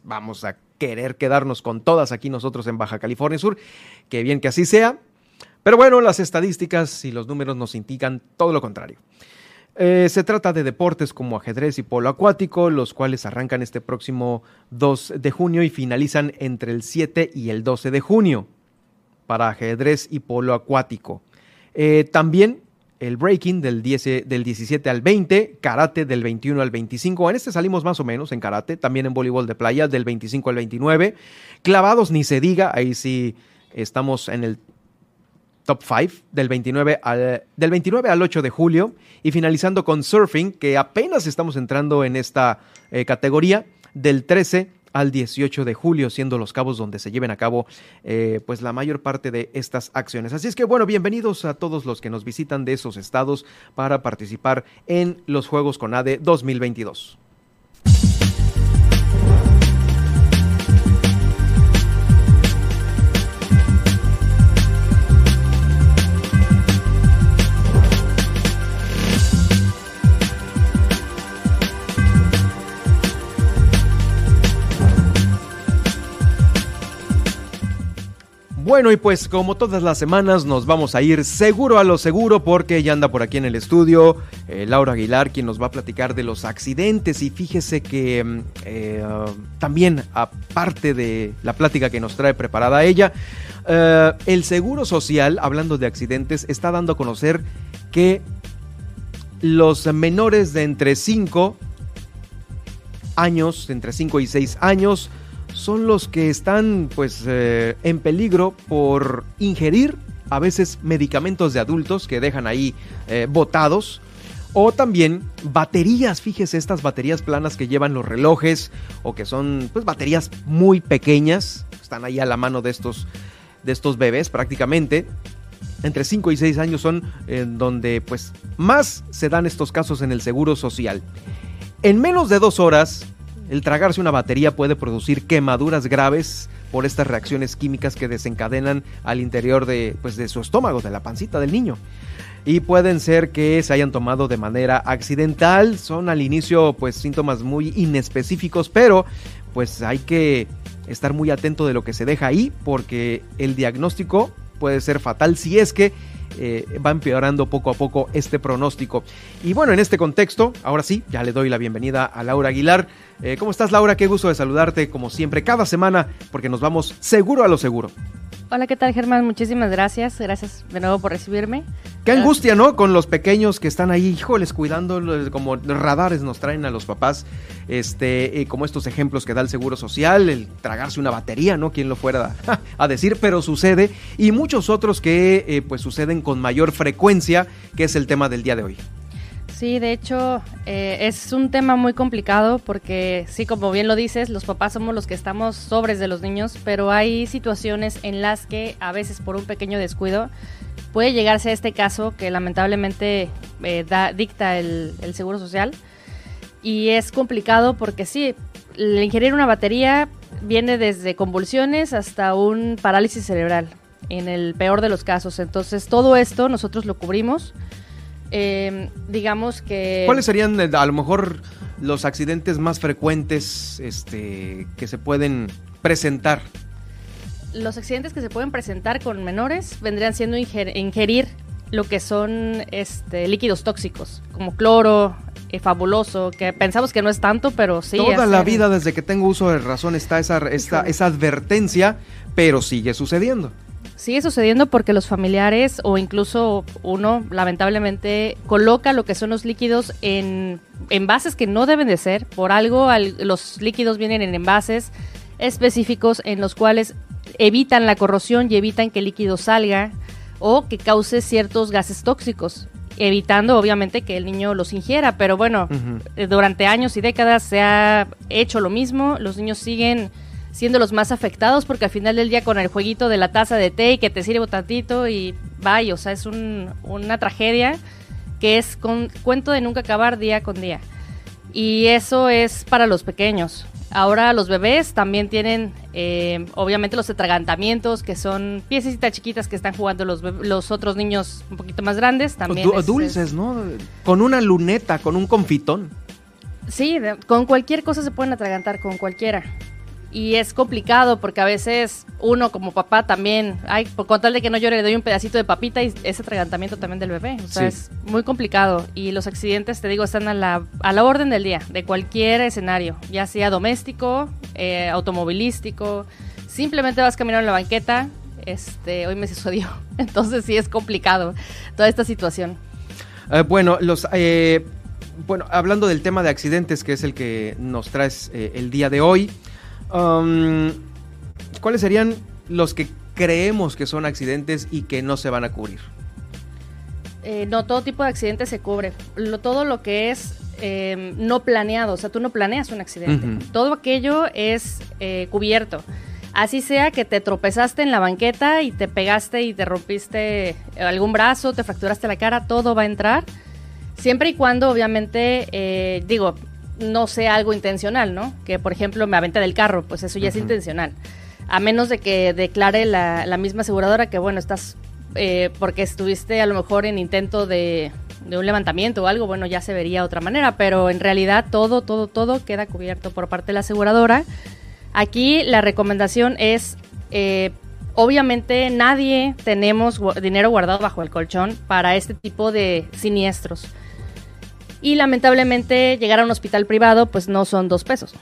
vamos a querer quedarnos con todas aquí nosotros en Baja California Sur. Qué bien que así sea. Pero bueno, las estadísticas y los números nos indican todo lo contrario. Eh, se trata de deportes como ajedrez y polo acuático, los cuales arrancan este próximo 2 de junio y finalizan entre el 7 y el 12 de junio para ajedrez y polo acuático. Eh, también el breaking del, 10, del 17 al 20, karate del 21 al 25. En este salimos más o menos en karate, también en voleibol de playa del 25 al 29. Clavados ni se diga, ahí sí estamos en el top 5 del 29 al, del 29 al 8 de julio y finalizando con surfing, que apenas estamos entrando en esta eh, categoría del 13 al 18 de julio, siendo los cabos donde se lleven a cabo eh, pues la mayor parte de estas acciones. Así es que bueno, bienvenidos a todos los que nos visitan de esos estados para participar en los Juegos con ADE 2022. Bueno, y pues como todas las semanas nos vamos a ir seguro a lo seguro porque ya anda por aquí en el estudio eh, Laura Aguilar quien nos va a platicar de los accidentes. Y fíjese que mm, eh, también aparte de la plática que nos trae preparada ella, eh, el Seguro Social, hablando de accidentes, está dando a conocer que los menores de entre 5 años, entre 5 y 6 años, son los que están pues eh, en peligro por ingerir a veces medicamentos de adultos que dejan ahí eh, botados o también baterías, fíjese estas baterías planas que llevan los relojes o que son pues baterías muy pequeñas, están ahí a la mano de estos de estos bebés prácticamente. Entre 5 y 6 años son en donde pues más se dan estos casos en el seguro social. En menos de dos horas el tragarse una batería puede producir quemaduras graves por estas reacciones químicas que desencadenan al interior de, pues, de su estómago, de la pancita del niño. Y pueden ser que se hayan tomado de manera accidental, son al inicio pues síntomas muy inespecíficos, pero pues hay que estar muy atento de lo que se deja ahí porque el diagnóstico puede ser fatal si es que eh, va empeorando poco a poco este pronóstico. Y bueno, en este contexto, ahora sí, ya le doy la bienvenida a Laura Aguilar. Eh, ¿Cómo estás, Laura? Qué gusto de saludarte, como siempre, cada semana, porque nos vamos seguro a lo seguro. Hola, ¿qué tal Germán? Muchísimas gracias. Gracias de nuevo por recibirme. Qué angustia, ¿no? Con los pequeños que están ahí, híjoles, cuidando, como radares nos traen a los papás, este, eh, como estos ejemplos que da el Seguro Social, el tragarse una batería, ¿no? Quien lo fuera a, decir, pero sucede, y muchos otros que eh, pues suceden con mayor frecuencia, que es el tema del día de hoy. Sí, de hecho eh, es un tema muy complicado porque sí, como bien lo dices, los papás somos los que estamos sobres de los niños, pero hay situaciones en las que a veces por un pequeño descuido puede llegarse a este caso que lamentablemente eh, da, dicta el, Seguro Social y es complicado porque sí, el ingerir una batería viene desde convulsiones hasta un parálisis cerebral en el peor de los casos. Entonces todo esto nosotros lo cubrimos eh, digamos que... ¿Cuáles serían eh, a lo mejor los accidentes más frecuentes este, que se pueden presentar? Los accidentes que se pueden presentar con menores vendrían siendo ingerir lo que son este, líquidos tóxicos, como cloro, eh, fabuloso, que pensamos que no es tanto, pero sí. Toda la vida, desde que tengo uso de razón, está esa, esta, esa advertencia, pero sigue sucediendo. Sigue sucediendo porque los familiares o incluso uno lamentablemente coloca lo que son los líquidos en envases que no deben de ser. Por algo los líquidos vienen en envases específicos en los cuales evitan la corrosión y evitan que el líquido salga o que cause ciertos gases tóxicos evitando obviamente que el niño los ingiera, pero bueno, eh, durante años y décadas se ha hecho lo mismo, los niños siguen siendo los más afectados porque al final del día con el jueguito de la taza de té y que te sirvo tantito y vaya, o sea, es una tragedia que es con cuento de nunca acabar día con día. Y eso es para los pequeños. Ahora los bebés también tienen, eh, obviamente, los atragantamientos, que son piececitas chiquitas que están jugando los, los otros niños un poquito más grandes. También dulces, ¿no? Con una luneta, con un confitón. Sí, con cualquier cosa se pueden atragantar, con cualquiera y es complicado porque a veces uno como papá también, ay, por contar de que no llore, le doy un pedacito de papita y ese atragantamiento también del bebé. O sea, es muy complicado. Y los accidentes, te digo, están a la, a la orden del día, de cualquier escenario, ya sea doméstico, eh, automovilístico. Simplemente vas caminando en la banqueta, este, hoy me sucedió. Entonces sí es complicado toda esta situación. Eh, bueno, los... Eh, bueno, hablando del tema de accidentes, que es el que nos traes el día de hoy, Um, ¿Cuáles serían los que creemos que son accidentes y que no se van a cubrir? Eh, no, todo tipo de accidentes se cubre. todo lo que es em, no planeado, o sea, tú no planeas un accidente. Todo aquello es eh, cubierto. Así sea que te tropezaste en la banqueta y te pegaste y te rompiste algún brazo, te fracturaste la cara, todo va a entrar. Siempre y cuando, obviamente, eh, digo, no sea algo intencional, ¿no? Que, por ejemplo, me aventé del carro, pues eso ya es intencional. A menos de que declare la, misma aseguradora que, bueno, estás eh, porque estuviste a lo mejor en intento de, un levantamiento o algo, bueno, ya se vería de otra manera, pero en realidad todo, todo, todo queda cubierto por parte de la aseguradora. Aquí la recomendación es, eh, obviamente nadie tenemos dinero guardado bajo el colchón para este tipo de siniestros. Y lamentablemente llegar a un hospital privado pues no son dos pesos.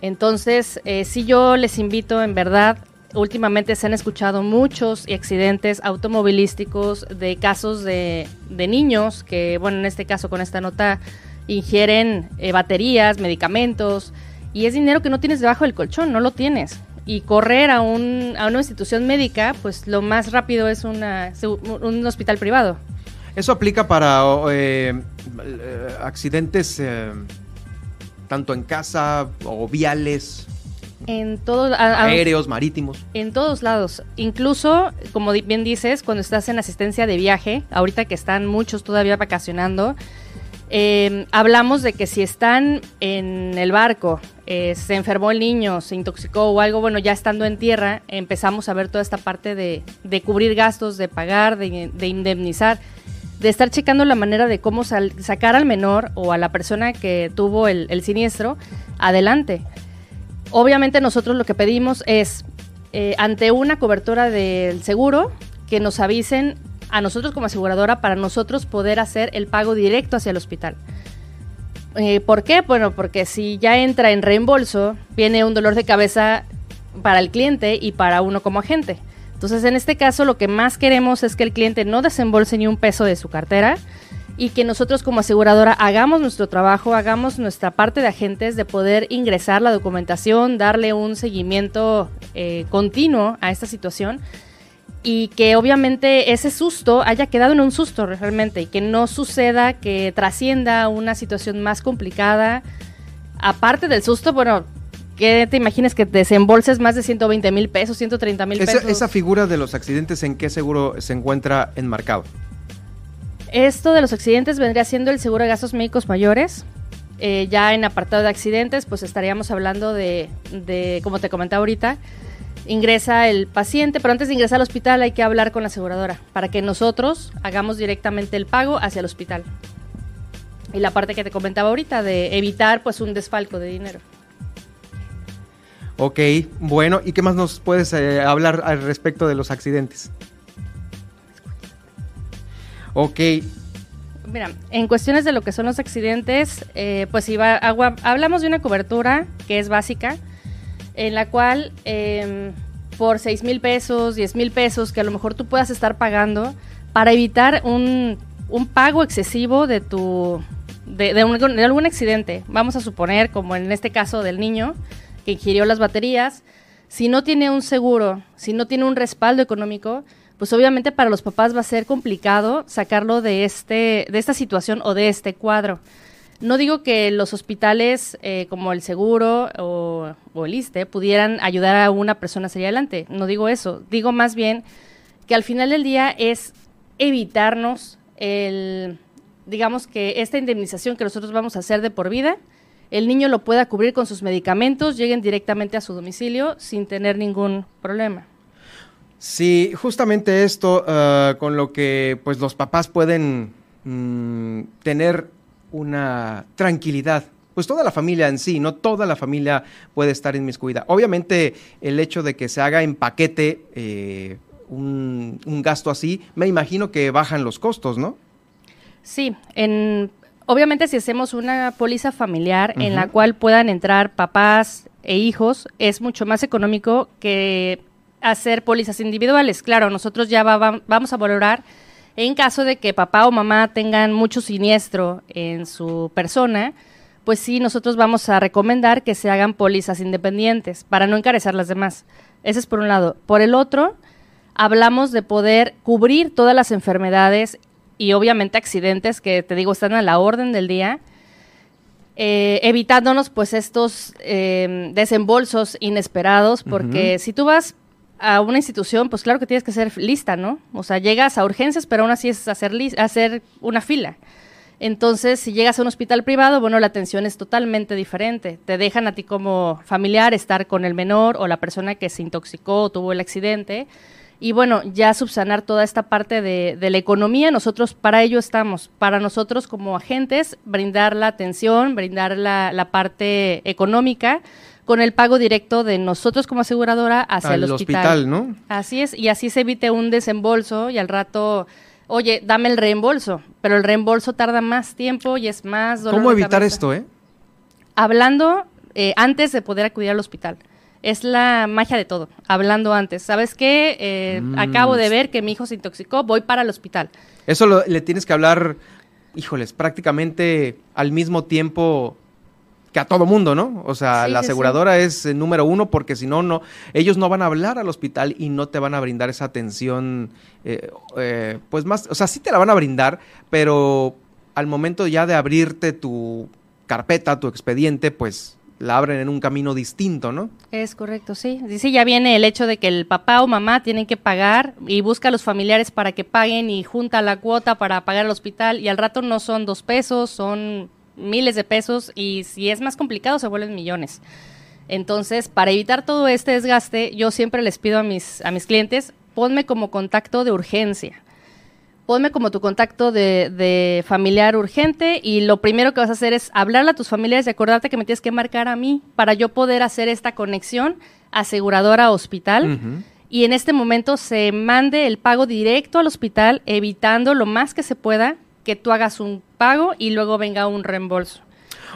Entonces, eh, si yo les invito en verdad, últimamente se han escuchado muchos accidentes automovilísticos de casos de, niños que, bueno, en este caso con esta nota, ingieren eh, baterías, medicamentos, y es dinero que no tienes debajo del colchón, no lo tienes y correr a, un, a una institución médica, pues lo más rápido es una, un hospital privado. ¿Eso aplica para eh, eh, accidentes eh, tanto en casa o viales? En todos aéreos, marítimos. En todos lados. Incluso, como bien dices, cuando estás en asistencia de viaje, ahorita que están muchos todavía vacacionando, eh, hablamos de que si están en el barco, eh, se enfermó el niño, se intoxicó o algo, bueno, ya estando en tierra, empezamos a ver toda esta parte de, cubrir gastos, de pagar, de, indemnizar, de estar checando la manera de cómo sacar al menor o a la persona que tuvo el, siniestro adelante. Obviamente nosotros lo que pedimos es, eh, ante una cobertura del seguro, que nos avisen a nosotros como aseguradora para nosotros poder hacer el pago directo hacia el hospital. Eh, ¿Por qué? Bueno, porque si ya entra en reembolso, viene un dolor de cabeza para el cliente y para uno como agente. Entonces, en este caso, lo que más queremos es que el cliente no desembolse ni un peso de su cartera y que nosotros como aseguradora hagamos nuestro trabajo, hagamos nuestra parte de agentes de poder ingresar la documentación, darle un seguimiento eh, continuo a esta situación y que obviamente ese susto haya quedado en un susto realmente y que no suceda que trascienda una situación más complicada. Aparte del susto, bueno, ¿qué te imaginas que desembolses más de 120 mil pesos, 130 mil pesos? Esa, figura de los accidentes, ¿en qué seguro se encuentra enmarcado? Esto de los accidentes vendría siendo el seguro de gastos médicos mayores. Eh, ya en apartado de accidentes, pues estaríamos hablando de, de como te comentaba ahorita, ingresa el paciente, pero antes de ingresar al hospital hay que hablar con la aseguradora para que nosotros hagamos directamente el pago hacia el hospital. Y la parte que te comentaba ahorita de evitar pues un desfalco de dinero. Ok, bueno, ¿y qué más nos puedes eh, hablar al respecto de los accidentes? Ok. Mira, en cuestiones de lo que son los accidentes, eh, pues iba, agua, hablamos de una cobertura que es básica, en la cual em, por 6 mil pesos, 10 mil pesos, que a lo mejor tú puedas estar pagando para evitar un, pago excesivo de tu de, de, algún accidente. Vamos a suponer, como en este caso del niño que ingirió las baterías, si no tiene un seguro, si no tiene un respaldo económico, pues obviamente para los papás va a ser complicado sacarlo de este de esta situación o de este cuadro. No digo que los hospitales eh, como el Seguro o, el ISTE pudieran ayudar a una persona a salir adelante. No digo eso. Digo más bien que al final del día es evitarnos el, digamos que esta indemnización que nosotros vamos a hacer de por vida, el niño lo pueda cubrir con sus medicamentos, lleguen directamente a su domicilio sin tener ningún problema. Sí, justamente esto ah, con lo que pues los papás pueden mm, tener una tranquilidad. Pues toda la familia en sí, no toda la familia puede estar inmiscuida. Obviamente el hecho de que se haga en paquete eh, un, gasto así, me imagino que bajan los costos, ¿no? Sí, en, obviamente si hacemos una póliza familiar en la cual puedan entrar papás e hijos, es mucho más económico que hacer pólizas individuales. Claro, nosotros ya vamos a valorar en caso de que papá o mamá tengan mucho siniestro en su persona, pues sí, nosotros vamos a recomendar que se hagan pólizas independientes para no encarecer las demás. Ese es por un lado. Por el otro, hablamos de poder cubrir todas las enfermedades y obviamente accidentes que te digo están a la orden del día, eh, evitándonos pues estos eh, desembolsos inesperados, porque si tú vas a una institución, pues claro que tienes que ser lista, ¿no? O sea, llegas a urgencias, pero aún así es hacer, hacer una fila. Entonces, si llegas a un hospital privado, bueno, la atención es totalmente diferente. Te dejan a ti como familiar estar con el menor o la persona que se intoxicó o tuvo el accidente. Y bueno, ya subsanar toda esta parte de, de la economía, nosotros para ello estamos. Para nosotros como agentes, brindar la atención, brindar la, la parte económica con el pago directo de nosotros como aseguradora hacia Al el hospital. hospital, ¿no? Así es, y así se evite un desembolso y al rato, oye, dame el reembolso, pero el reembolso tarda más tiempo y es más dolor ¿Cómo evitar esto, eh? Hablando eh, antes de poder acudir al hospital. Es la magia de todo, hablando antes. ¿Sabes qué? Eh, Mm. Acabo de ver que mi hijo se intoxicó, voy para el hospital. Eso lo- le tienes que hablar, híjoles, prácticamente al mismo tiempo que a todo mundo, ¿no? O sea, Sí, la sí. aseguradora es eh, número uno porque si no, no, ellos no van a hablar al hospital y no te van a brindar esa atención, eh, eh, pues más, o sea, sí te la van a brindar, pero al momento ya de abrirte tu carpeta, tu expediente, pues la abren en un camino distinto, ¿no? Es correcto, sí. Dice, ya viene el hecho de que el papá o mamá tienen que pagar y busca a los familiares para que paguen y junta la cuota para pagar al hospital y al rato no son dos pesos, son miles de pesos y si es más complicado se vuelven millones. Entonces, para evitar todo este desgaste, yo siempre les pido a mis, a mis clientes, ponme como contacto de urgencia. Ponme como tu contacto de, de familiar urgente y lo primero que vas a hacer es hablarle a tus familiares y acordarte que me tienes que marcar a mí para yo poder hacer esta conexión aseguradora-hospital y en este momento se mande el pago directo al hospital, evitando lo más que se pueda que tú hagas un pago y luego venga un reembolso.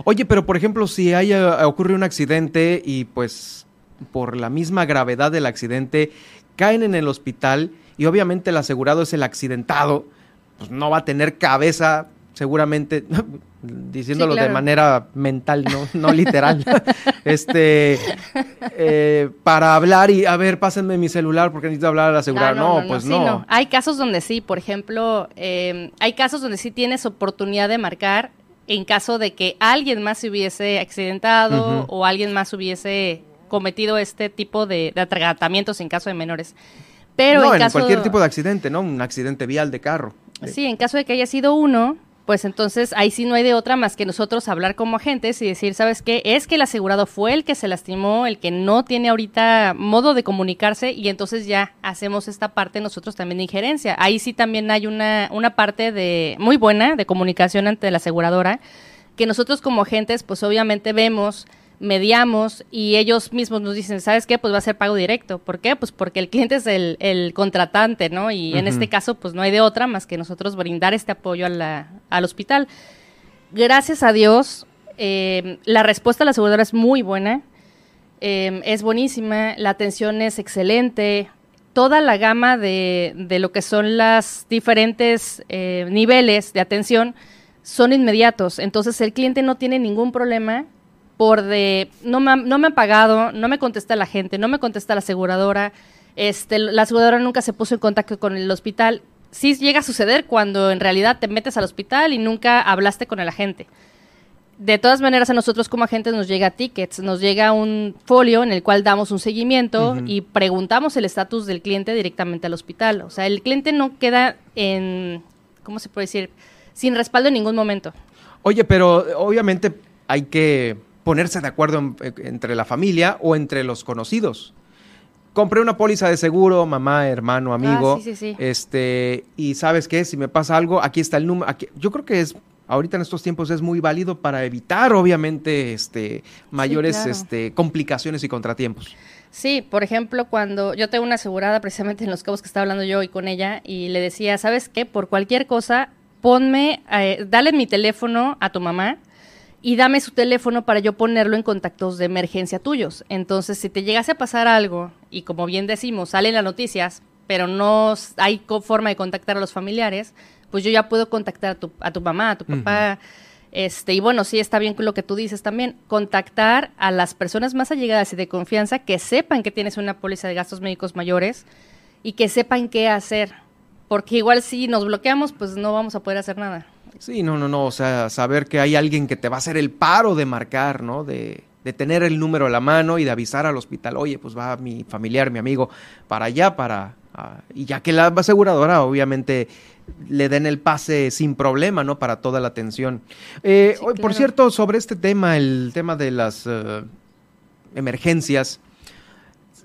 Oye, pero por ejemplo, si haya, ocurre un accidente y pues por la misma gravedad del accidente caen en el hospital y obviamente el asegurado es el accidentado, pues no va a tener cabeza seguramente, diciéndolo Sí, de manera mental, no, no literal, este, eh, para hablar y, a ver, pásenme mi celular porque necesito hablar al asegurado. No, pues sí, no. Hay casos donde sí, por ejemplo, eh, hay casos donde sí tienes oportunidad de marcar en caso de que alguien más se hubiese accidentado o alguien más hubiese cometido este tipo de, de tratamientos en caso de menores. Pero no, en caso cualquier tipo de accidente, ¿no? Un accidente vial de carro. Sí, en caso de que haya sido uno, pues entonces ahí sí no hay de otra más que nosotros hablar como agentes y decir, ¿sabes qué? Es que el asegurado fue el que se lastimó, el que no tiene ahorita modo de comunicarse y entonces ya hacemos esta parte nosotros también de injerencia. Ahí sí también hay una, una parte de muy buena de comunicación ante la aseguradora que nosotros como agentes pues obviamente vemos mediamos y ellos mismos nos dicen, ¿sabes qué? Pues va a ser pago directo. ¿Por qué? Pues porque el cliente es el, el contratante, ¿no? Y en este caso, pues no hay de otra más que nosotros brindar este apoyo a la- al hospital. Gracias a Dios, eh, la respuesta de la aseguradora es muy buena, eh, es buenísima, la atención es excelente, toda la gama de, de lo que son las diferentes eh, niveles de atención son inmediatos. Entonces el cliente no tiene ningún problema por de no me, no me ha pagado, no me contesta la gente, no me contesta la aseguradora, este, la aseguradora nunca se puso en contacto con el hospital. Sí llega a suceder cuando en realidad te metes al hospital y nunca hablaste con el agente. De todas maneras, a nosotros como agentes nos llega tickets, nos llega un folio en el cual damos un seguimiento y preguntamos el estatus del cliente directamente al hospital. O sea, el cliente no queda en, ¿cómo se puede decir? Sin respaldo en ningún momento. Oye, pero obviamente hay que ponerse de acuerdo en- eh, entre la familia o entre los conocidos. Compré una póliza de seguro, mamá, hermano, amigo. Ah, sí, sí, sí. Este, y sabes qué, si me pasa algo, aquí está el número. Yo creo que es ahorita en estos tiempos es muy válido para evitar obviamente este mayores claro. este complicaciones y contratiempos. Sí, por ejemplo, cuando yo tengo una asegurada precisamente en los cabos que estaba hablando yo y con ella y le decía, ¿sabes qué? Por cualquier cosa, ponme, eh, dale mi teléfono a tu mamá y dame su teléfono para yo ponerlo en contactos de emergencia tuyos. Entonces, si te llegase a pasar algo y como bien decimos, salen las noticias, pero no hay forma de contactar a los familiares, pues yo ya puedo contactar a tu, a tu mamá, a tu papá. Este, y bueno, sí está bien lo que tú dices también, contactar a las personas más allegadas y de confianza que sepan que tienes una póliza de gastos médicos mayores y que sepan qué hacer. Porque igual si nos bloqueamos, pues no vamos a poder hacer nada. Sí, no, no, no, o sea, saber que hay alguien que te va a hacer el paro de marcar, ¿no? De, de tener el número a la mano y de avisar al hospital, oye, pues va mi familiar, mi amigo, para allá, para... ah", y ya que la aseguradora obviamente le den el pase sin problema, ¿no? Para toda la atención. Eh, Por cierto, sobre este tema, el tema de las eh, emergencias,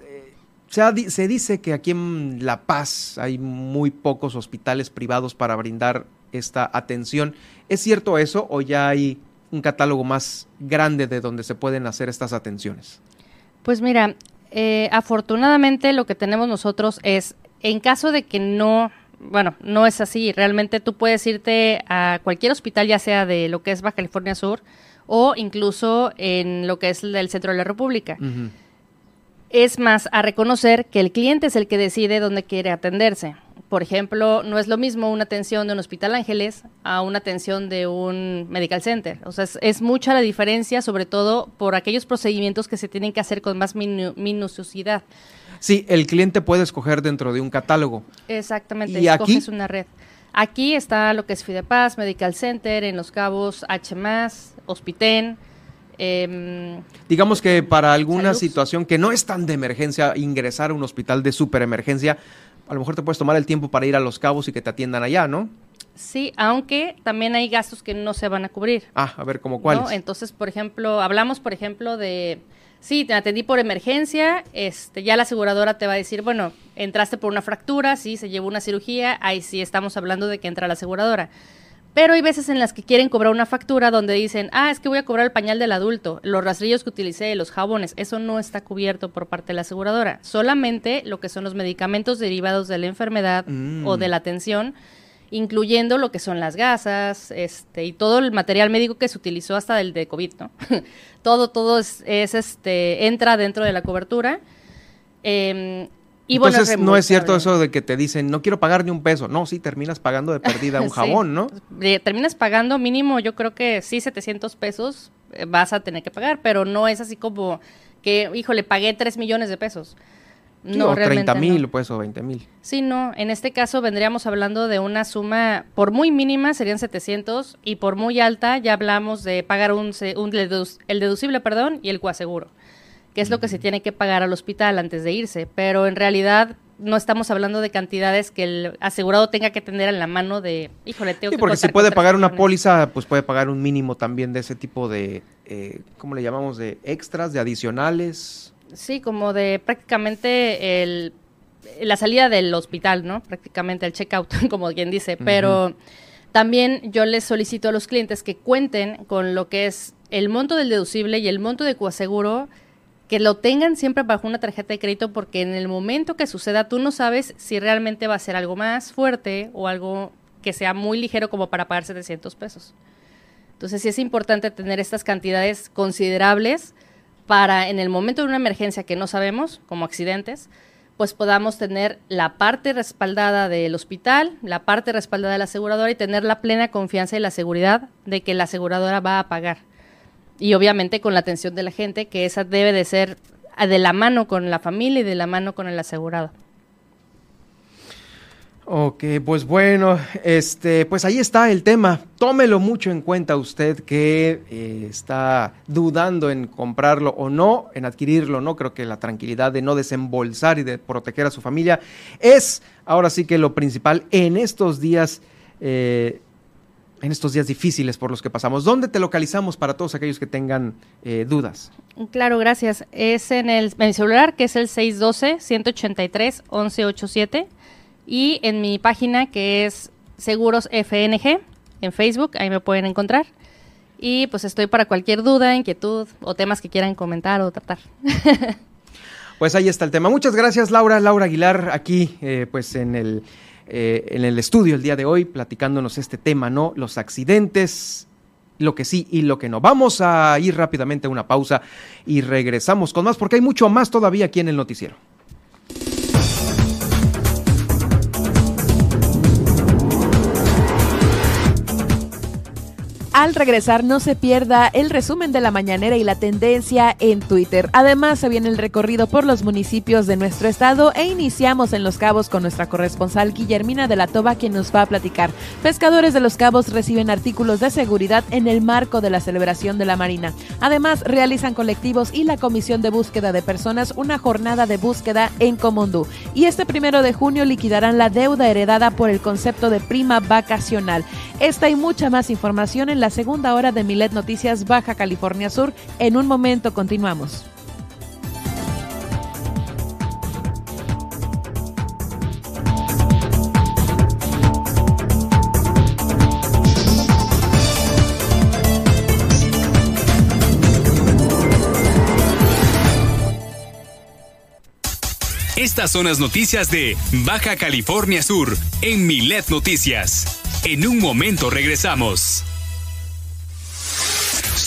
eh, se, ha di- se dice que aquí en La Paz hay muy pocos hospitales privados para brindar esta atención. ¿Es cierto eso o ya hay un catálogo más grande de donde se pueden hacer estas atenciones? Pues mira, eh, afortunadamente lo que tenemos nosotros es, en caso de que no, bueno, no es así, realmente tú puedes irte a cualquier hospital, ya sea de lo que es Baja California Sur o incluso en lo que es el centro de la República. Es más a reconocer que el cliente es el que decide dónde quiere atenderse. Por ejemplo, no es lo mismo una atención de un hospital Ángeles a una atención de un medical center. O sea, es, mucha la diferencia, sobre todo por aquellos procedimientos que se tienen que hacer con más minuciosidad. Sí, el cliente puede escoger dentro de un catálogo. Exactamente, ¿Y escoges una red. Aquí está lo que es Fidepaz, Medical Center, en Los Cabos, H+, Hospiten, Em, Digamos que para alguna situación que no es tan de emergencia, ingresar a un hospital de superemergencia, a lo mejor te puedes tomar el tiempo para ir a Los Cabos y que te atiendan allá, ¿no? Sí, aunque también hay gastos que no se van a cubrir. Ah, a ver, ¿cómo cuáles? Entonces, por ejemplo, hablamos, por ejemplo, de, sí, te atendí por emergencia, este, ya la aseguradora te va a decir, bueno, entraste por una fractura, sí, se llevó una cirugía, ahí sí estamos hablando de que entra la aseguradora. Pero hay veces en las que quieren cobrar una factura donde dicen, ah, es que voy a cobrar el pañal del adulto, los rastrillos que utilicé, los jabones, eso no está cubierto por parte de la aseguradora. Solamente lo que son los medicamentos derivados de la enfermedad o de mm. la atención, incluyendo lo que son las gasas, este, y todo el material médico que se utilizó hasta el de COVID, ¿no? todo, todo es, este, entra dentro de la cobertura. Eh, entonces no es cierto eso de que te dicen, no quiero pagar ni un peso. No, sí, terminas pagando de pérdida un jabón, ¿no? Terminas pagando mínimo, yo creo que sí, 700 pesos eh, vas a tener que pagar, pero no es así como que, híjole, pagué 3 millones de pesos. No, o 30 mil, pues, o 20 mil. Sí, no. En este caso vendríamos hablando de una suma, por muy mínima serían 700 y por muy alta ya hablamos de pagar un, un el deducible, perdón, y el coaseguro que es lo que se tiene que pagar al hospital antes de irse, pero en realidad no estamos hablando de cantidades que el asegurado tenga que tener en la mano de, híjole, tengo sí, porque si puede pagar una póliza, pues puede pagar un mínimo también de ese tipo de, eh, ¿cómo le llamamos? De extras, de adicionales. Sí, como de prácticamente el, la salida del hospital, ¿no? Prácticamente el checkout, como quien dice, pero también yo les solicito a los clientes que cuenten con lo que es el monto del deducible y el monto de coaseguro que lo tengan siempre bajo una tarjeta de crédito porque en el momento que suceda tú no sabes si realmente va a ser algo más fuerte o algo que sea muy ligero como para pagar 700 pesos. Entonces sí es importante tener estas cantidades considerables para en el momento de una emergencia que no sabemos, como accidentes, pues podamos tener la parte respaldada del hospital, la parte respaldada de la aseguradora y tener la plena confianza y la seguridad de que la aseguradora va a pagar y obviamente con la atención de la gente, que esa debe de ser de la mano con la familia y de la mano con el asegurado. Ok, pues bueno, este, pues ahí está el tema. Tómelo mucho en cuenta usted que eh, está dudando en comprarlo o no, en adquirirlo, ¿no? Creo que la tranquilidad de no desembolsar y de proteger a su familia es ahora sí que lo principal en estos días eh, en estos días difíciles por los que pasamos. ¿Dónde te localizamos para todos aquellos que tengan eh, dudas? Claro, gracias. Es en, el, mi celular, que es el 612-183-1187, y en mi página, que es Seguros FNG, en Facebook, ahí me pueden encontrar. Y pues estoy para cualquier duda, inquietud o temas que quieran comentar o tratar. pues ahí está el tema. Muchas gracias, Laura. Laura Aguilar, aquí, eh, pues en el eh, en el estudio el día de hoy platicándonos este tema, ¿no? Los accidentes, lo que sí y lo que no. Vamos a ir rápidamente a una pausa y regresamos con más porque hay mucho más todavía aquí en el noticiero. Al regresar no se pierda el resumen de la mañanera y la tendencia en Twitter. Además se viene el recorrido por los municipios de nuestro estado e iniciamos en Los Cabos con nuestra corresponsal Guillermina de la Toba quien nos va a platicar. Pescadores de Los Cabos reciben artículos de seguridad en el marco de la celebración de la Marina. Además realizan colectivos y la Comisión de Búsqueda de Personas una jornada de búsqueda en Comondú. Y este primero de junio liquidarán la deuda heredada por el concepto de prima vacacional. Esta y mucha más información en la segunda hora de Milet Noticias Baja California Sur. En un momento continuamos. Estas son las noticias de Baja California Sur en Milet Noticias. En un momento regresamos.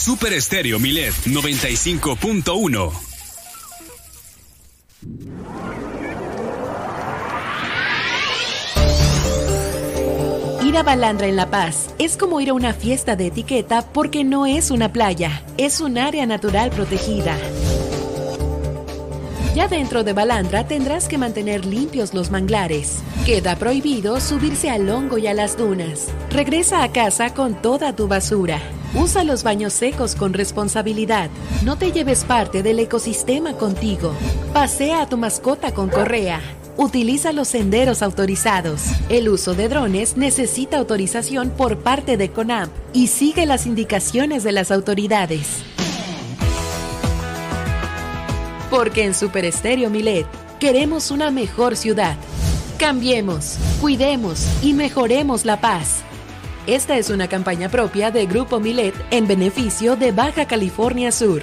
Super Estéreo Milet 95.1 Ir a Balandra en La Paz es como ir a una fiesta de etiqueta porque no es una playa, es un área natural protegida. Ya dentro de Balandra tendrás que mantener limpios los manglares. Queda prohibido subirse al hongo y a las dunas. Regresa a casa con toda tu basura. Usa los baños secos con responsabilidad. No te lleves parte del ecosistema contigo. Pasea a tu mascota con correa. Utiliza los senderos autorizados. El uso de drones necesita autorización por parte de CONAMP y sigue las indicaciones de las autoridades. Porque en Super Estéreo Milet queremos una mejor ciudad. Cambiemos, cuidemos y mejoremos la paz. Esta es una campaña propia de Grupo Milet en beneficio de Baja California Sur.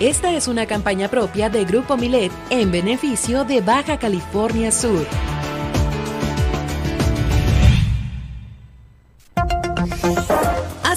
Esta es una campaña propia de Grupo Milet en beneficio de Baja California Sur.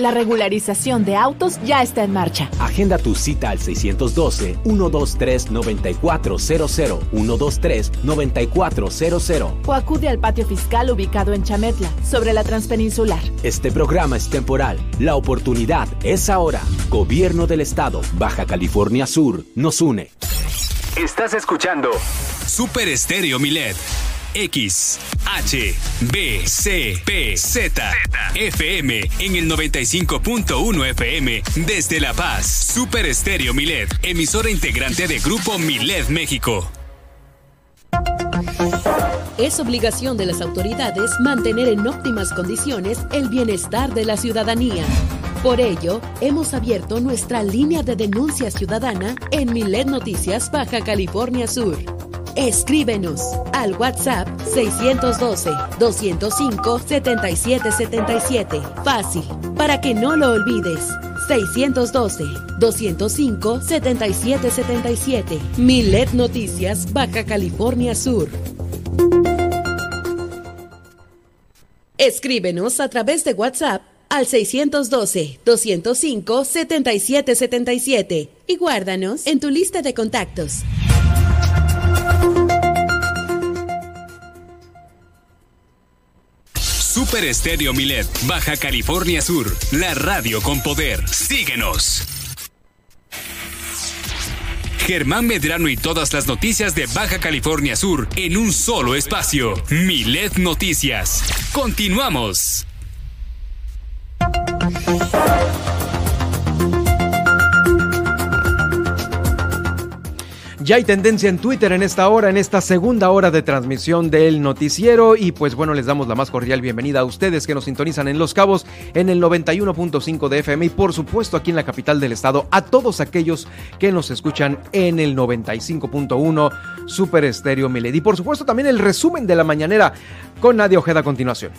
La regularización de autos ya está en marcha. Agenda tu cita al 612-123-9400, 123-9400. O acude al patio fiscal ubicado en Chametla, sobre la Transpeninsular. Este programa es temporal. La oportunidad es ahora. Gobierno del Estado, Baja California Sur, nos une. Estás escuchando Super Estéreo Milet. X, H, B, C, P, Z, FM en el 95.1 FM desde La Paz. Super Estéreo Milet, emisora integrante de Grupo Milet México. Es obligación de las autoridades mantener en óptimas condiciones el bienestar de la ciudadanía. Por ello, hemos abierto nuestra línea de denuncia ciudadana en Milet Noticias Baja California Sur. Escríbenos al WhatsApp 612-205-7777. Fácil, para que no lo olvides. 612-205-7777. Milet Noticias, Baja California Sur. Escríbenos a través de WhatsApp al 612-205-7777 y guárdanos en tu lista de contactos. Super Estéreo Milet, Baja California Sur, la radio con poder. Síguenos. Germán Medrano y todas las noticias de Baja California Sur en un solo espacio. Milet Noticias. Continuamos. Ya hay tendencia en Twitter en esta hora, en esta segunda hora de transmisión del noticiero. Y pues bueno, les damos la más cordial bienvenida a ustedes que nos sintonizan en Los Cabos en el 91.5 de FM y por supuesto aquí en la capital del estado, a todos aquellos que nos escuchan en el 95.1 Super Estéreo Miled. Y por supuesto también el resumen de la mañanera con Nadia Ojeda a continuación.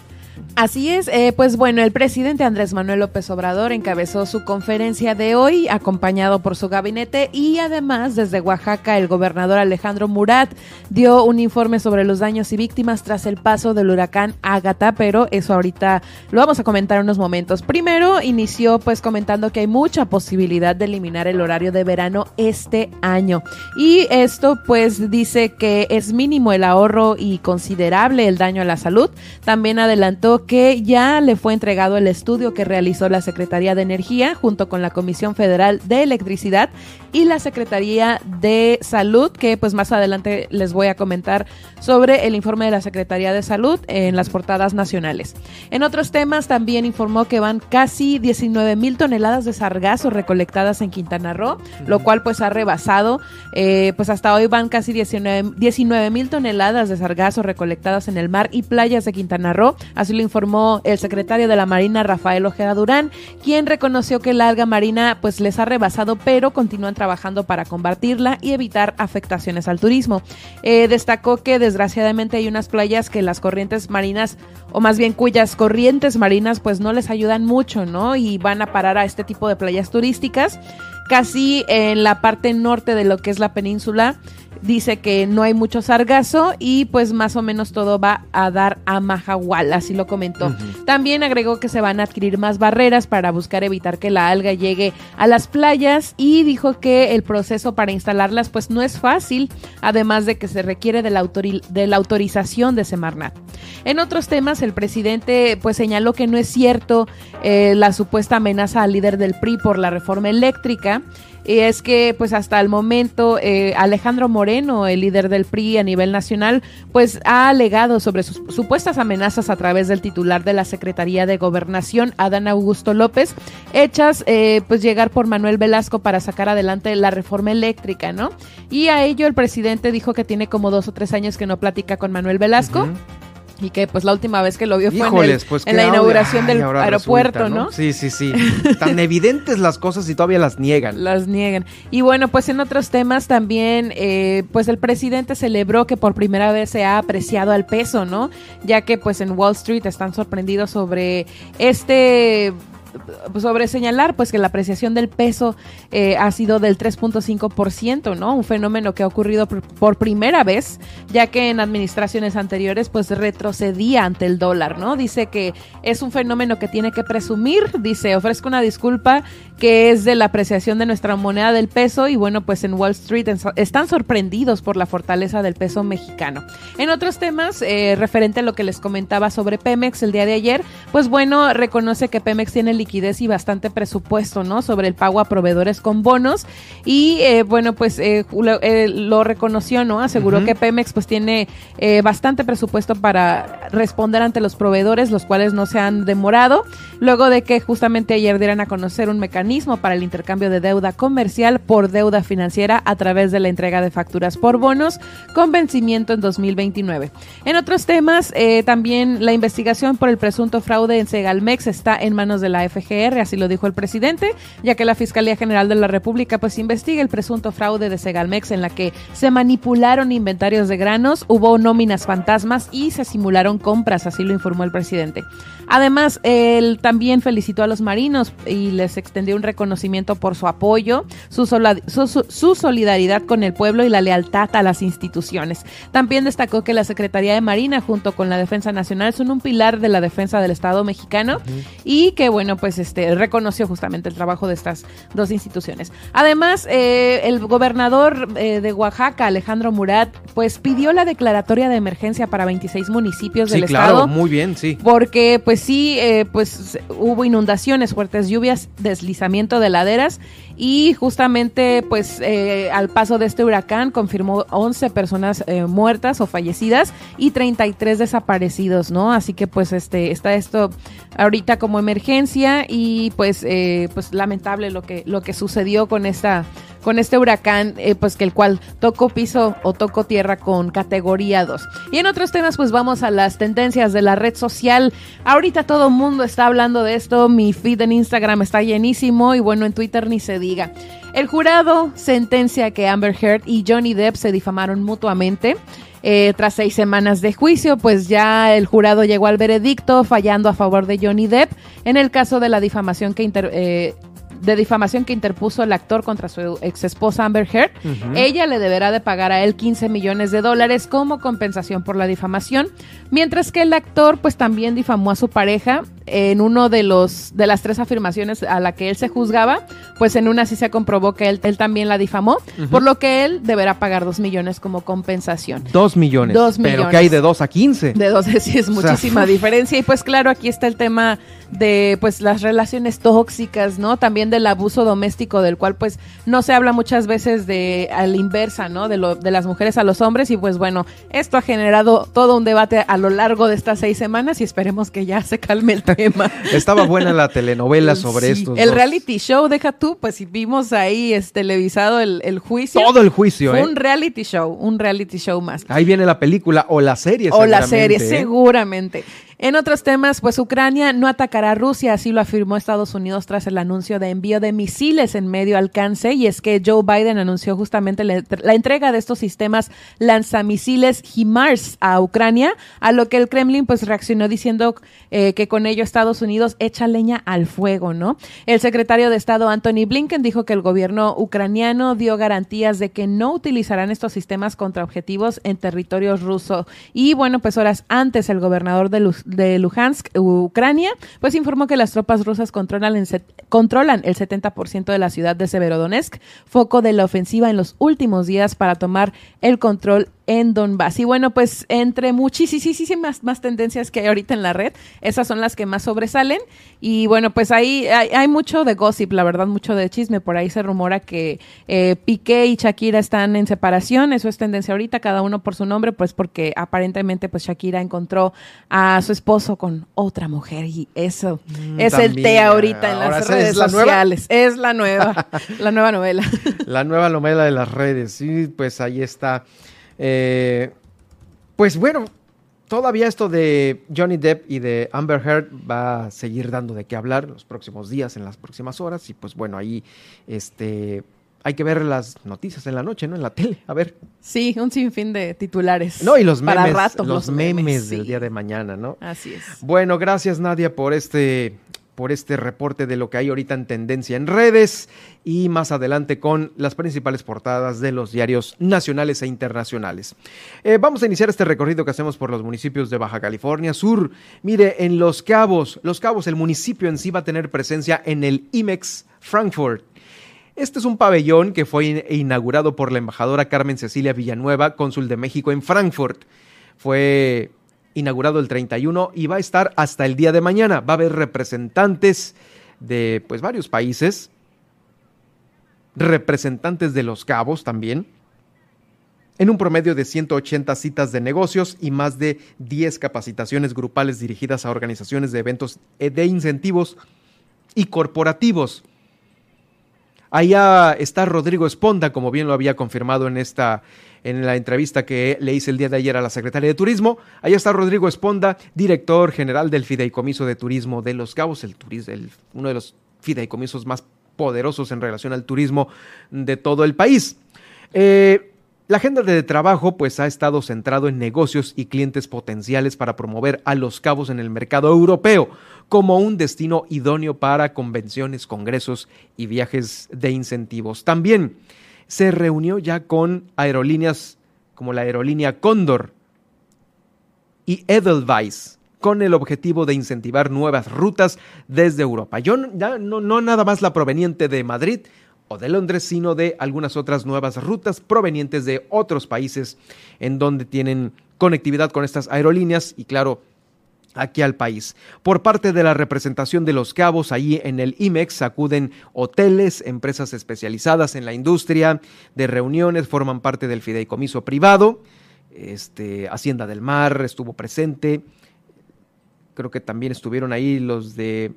Así es, eh, pues bueno, el presidente Andrés Manuel López Obrador encabezó su conferencia de hoy, acompañado por su gabinete, y además desde Oaxaca el gobernador Alejandro Murat dio un informe sobre los daños y víctimas tras el paso del huracán Ágata, pero eso ahorita lo vamos a comentar en unos momentos. Primero inició pues comentando que hay mucha posibilidad de eliminar el horario de verano este año, y esto pues dice que es mínimo el ahorro y considerable el daño a la salud. También adelantó que ya le fue entregado el estudio que realizó la Secretaría de Energía junto con la Comisión Federal de Electricidad y la Secretaría de Salud, que pues más adelante les voy a comentar sobre el informe de la Secretaría de Salud en las portadas nacionales. En otros temas también informó que van casi 19 mil toneladas de sargazo recolectadas en Quintana Roo, lo cual pues ha rebasado, eh, pues hasta hoy van casi 19 mil toneladas de sargazo recolectadas en el mar y playas de Quintana Roo, así lo informó el secretario de la Marina Rafael Ojeda Durán, quien reconoció que la alga marina pues les ha rebasado, pero continúan trabajando para combatirla y evitar afectaciones al turismo. Eh, destacó que desgraciadamente hay unas playas que las corrientes marinas, o más bien cuyas corrientes marinas pues no les ayudan mucho, ¿no? Y van a parar a este tipo de playas turísticas casi en la parte norte de lo que es la península dice que no hay mucho sargazo y pues más o menos todo va a dar a Mahahual, así lo comentó. También agregó que se van a adquirir más barreras para buscar evitar que la alga llegue a las playas y dijo que el proceso para instalarlas pues no es fácil, además de que se requiere de la, de la autorización de Semarnat. En otros temas, el presidente pues señaló que no es cierto eh, la supuesta amenaza al líder del PRI por la reforma eléctrica y es que pues hasta el momento eh, Alejandro Moreno, el líder del PRI a nivel nacional, pues ha alegado sobre sus supuestas amenazas a través del titular de la Secretaría de Gobernación, Adán Augusto López, hechas eh, pues llegar por Manuel Velasco para sacar adelante la reforma eléctrica, ¿no? Y a ello el presidente dijo que tiene como dos o tres años que no platica con Manuel Velasco y que pues la última vez que lo vio fue en, pues, la inauguración del aeropuerto, ¿no? Sí, sí, sí. Tan evidentes las cosas y todavía las niegan. Las niegan. Y bueno, pues en otros temas también, eh, pues el presidente celebró que por primera vez se ha apreciado al peso, ¿no? Ya que pues en Wall Street están sorprendidos sobre este sobre señalar pues que la apreciación del peso eh, ha sido del 3.5%, ¿no? Un fenómeno que ha ocurrido por, primera vez, ya que en administraciones anteriores pues retrocedía ante el dólar, ¿no? Dice que es un fenómeno que tiene que presumir, dice, ofrezco una disculpa que es de la apreciación de nuestra moneda del peso y bueno, pues en Wall Street están sorprendidos por la fortaleza del peso mexicano. En otros temas, eh, referente a lo que les comentaba sobre Pemex el día de ayer, pues bueno, reconoce que Pemex tiene liquidez y bastante presupuesto, ¿no? Sobre el pago a proveedores con bonos y eh, bueno, pues eh, eh, lo, reconoció, ¿no? Aseguró que Pemex pues tiene bastante presupuesto para responder ante los proveedores, los cuales no se han demorado, luego de que justamente ayer dieran a conocer un mecanismo para el intercambio de deuda comercial por deuda financiera a través de la entrega de facturas por bonos con vencimiento en 2029. En otros temas, también la investigación por el presunto fraude en Segalmex está en manos de la FGR, así lo dijo el presidente, ya que la Fiscalía General de la República pues investiga el presunto fraude de Segalmex en la que se manipularon inventarios de granos, hubo nóminas fantasmas y se simularon compras, así lo informó el presidente. Además, él también felicitó a los marinos y les extendió un reconocimiento por su apoyo, su, su, solidaridad con el pueblo y la lealtad a las instituciones. También destacó que la Secretaría de Marina junto con la Defensa Nacional son un pilar de la defensa del Estado mexicano y que bueno, pues este reconoció justamente el trabajo de estas dos instituciones. Además, eh, el gobernador eh, de Oaxaca, Alejandro Murat, pues pidió la declaratoria de emergencia para 26 municipios del sí, estado. Claro, muy bien, sí. Porque pues sí, eh, pues hubo inundaciones, fuertes lluvias, de laderas y justamente pues eh, al paso de este huracán confirmó 11 personas eh, muertas o fallecidas y 33 desaparecidos, ¿no? Así que pues este está esto ahorita como emergencia y pues pues lamentable lo que lo que sucedió con esta con este huracán, eh, pues que el cual tocó piso o tocó tierra con categoría 2. Y en otros temas, pues vamos a las tendencias de la red social. Ahorita todo el mundo está hablando de esto, mi feed en Instagram está llenísimo y bueno, en Twitter ni se diga. El jurado sentencia que Amber Heard y Johnny Depp se difamaron mutuamente. Eh, tras seis semanas de juicio, pues ya el jurado llegó al veredicto fallando a favor de Johnny Depp en el caso de la difamación que inter, eh, de difamación que interpuso el actor contra su ex esposa Amber Heard. Ella le deberá de pagar a él 15 millones de dólares como compensación por la difamación, mientras que el actor pues también difamó a su pareja en uno de los de las tres afirmaciones a la que él se juzgaba, pues en una sí se comprobó que él, él también la difamó, por lo que él deberá pagar dos millones como compensación. Dos millones. Dos Pero millones. que hay de dos a quince. De 12 sí es O sea, muchísima diferencia. Y pues claro, aquí está el tema de pues las relaciones tóxicas, ¿no? También del abuso doméstico, del cual pues no se habla muchas veces de a la inversa, ¿no? De, lo, de las mujeres a los hombres. Y pues bueno, esto ha generado todo un debate a lo largo de estas seis semanas y esperemos que ya se calme el tema. Estaba buena la telenovela sobre Sí, estos El dos. reality show, deja tú, pues si vimos ahí es televisado el, el juicio. Todo el juicio, Fue ¿eh? Un reality show, un reality show más. Ahí viene la película o la serie. O la serie, ¿eh? seguramente. En otros temas, pues Ucrania no atacará a Rusia, así lo afirmó Estados Unidos tras el anuncio de envío de misiles en medio alcance. Y es que Joe Biden anunció justamente la, entrega de estos sistemas lanzamisiles HIMARS a Ucrania, a lo que el Kremlin pues reaccionó diciendo eh, que con ello Estados Unidos echa leña al fuego, ¿no? El secretario de Estado Anthony Blinken dijo que el gobierno ucraniano dio garantías de que no utilizarán estos sistemas contra objetivos en territorio ruso. Y bueno, pues horas antes el gobernador de, Lu- de Luhansk, Ucrania, pues informó que las tropas rusas controlan, el set- controlan el 70% de la ciudad de Severodonetsk, foco de la ofensiva en los últimos días para tomar el control en Donbass. Y bueno, pues entre muchísimas más tendencias que hay ahorita en la red, esas son las que más sobresalen. Y bueno, pues ahí hay, hay mucho de gossip, la verdad, mucho de chisme. Por ahí se rumora que eh, Piqué y Shakira están en separación. Eso es tendencia ahorita, cada uno por su nombre, pues porque aparentemente pues Shakira encontró a su esposo con otra mujer y eso es el té ahorita en Ahora, las ¿esa es redes la nueva? sociales. Es la nueva, la nueva novela. La nueva novela de las redes. Sí, pues ahí está. Eh, pues bueno, todavía esto de Johnny Depp y de Amber Heard va a seguir dando de qué hablar los próximos días, en las próximas horas. Y pues bueno, ahí este hay que ver las noticias en la noche, ¿no? En la tele, a ver. Sí, un sinfín de titulares. No, y los memes, Para rato, los, memes, del sí. día de mañana, ¿no? Así es. Bueno, gracias Nadia por este por este reporte de lo que hay ahorita en tendencia en redes y más adelante con las principales portadas de los diarios nacionales e internacionales. Eh, vamos a iniciar este recorrido que hacemos por los municipios de Baja California Sur. Mire, en Los Cabos, Los Cabos, el municipio en sí va a tener presencia en el IMEX Frankfurt. Este es un pabellón que fue in- inaugurado por la embajadora Carmen Cecilia Villanueva, cónsul de México en Frankfurt. Fue inaugurado el 31 y va a estar hasta el día de mañana. Va a haber representantes de pues varios países, representantes de los cabos también, en un promedio de 180 citas de negocios y más de 10 capacitaciones grupales dirigidas a organizaciones de eventos eh, de incentivos y corporativos. Allá está Rodrigo Esponda, como bien lo había confirmado en esta en la entrevista que le hice el día de ayer a la secretaria de Turismo. Allá está Rodrigo Esponda, director general del Fideicomiso de Turismo de Los Cabos, el, el- uno de los fideicomisos más poderosos en relación al turismo de todo el país. Eh, la agenda de trabajo pues ha estado centrado en negocios y clientes potenciales para promover a Los Cabos en el mercado europeo como un destino idóneo para convenciones, congresos y viajes de incentivos. También se reunió ya con aerolíneas como la aerolínea Cóndor y Edelweiss con el objetivo de incentivar nuevas rutas desde Europa. Yo no, no nada más la proveniente de Madrid o de Londres, sino de algunas otras nuevas rutas provenientes de otros países en donde tienen conectividad con estas aerolíneas y claro, aquí al país. Por parte de la representación de los cabos, allí en el IMEX acuden hoteles, empresas especializadas en la industria de reuniones, forman parte del fideicomiso privado. Este, Hacienda del Mar estuvo presente. Creo que también estuvieron ahí los de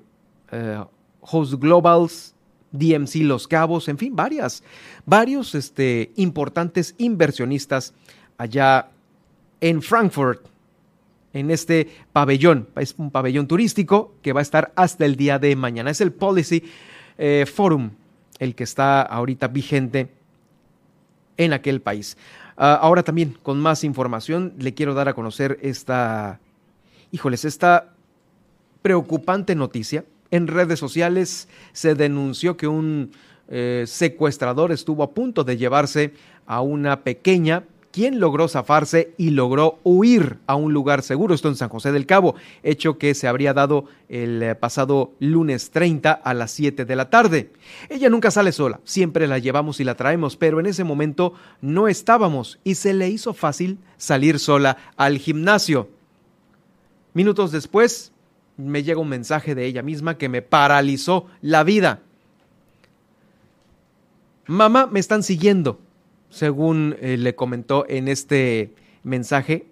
eh, Host Globals, DMC Los Cabos, en fin, varias, varios este, importantes inversionistas allá en Frankfurt, en este pabellón. Es un pabellón turístico que va a estar hasta el día de mañana. Es el Policy eh, Forum, el que está ahorita vigente en aquel país. Ah, ahora también, con más información, le quiero dar a conocer esta, híjoles, esta preocupante noticia. En redes sociales se denunció que un eh, secuestrador estuvo a punto de llevarse a una pequeña quien logró zafarse y logró huir a un lugar seguro, esto en San José del Cabo, hecho que se habría dado el eh, pasado lunes 30 a las 7 de la tarde. Ella nunca sale sola, siempre la llevamos y la traemos, pero en ese momento no estábamos y se le hizo fácil salir sola al gimnasio. Minutos después me llega un mensaje de ella misma que me paralizó la vida. Mamá, me están siguiendo según eh, le comentó en este mensaje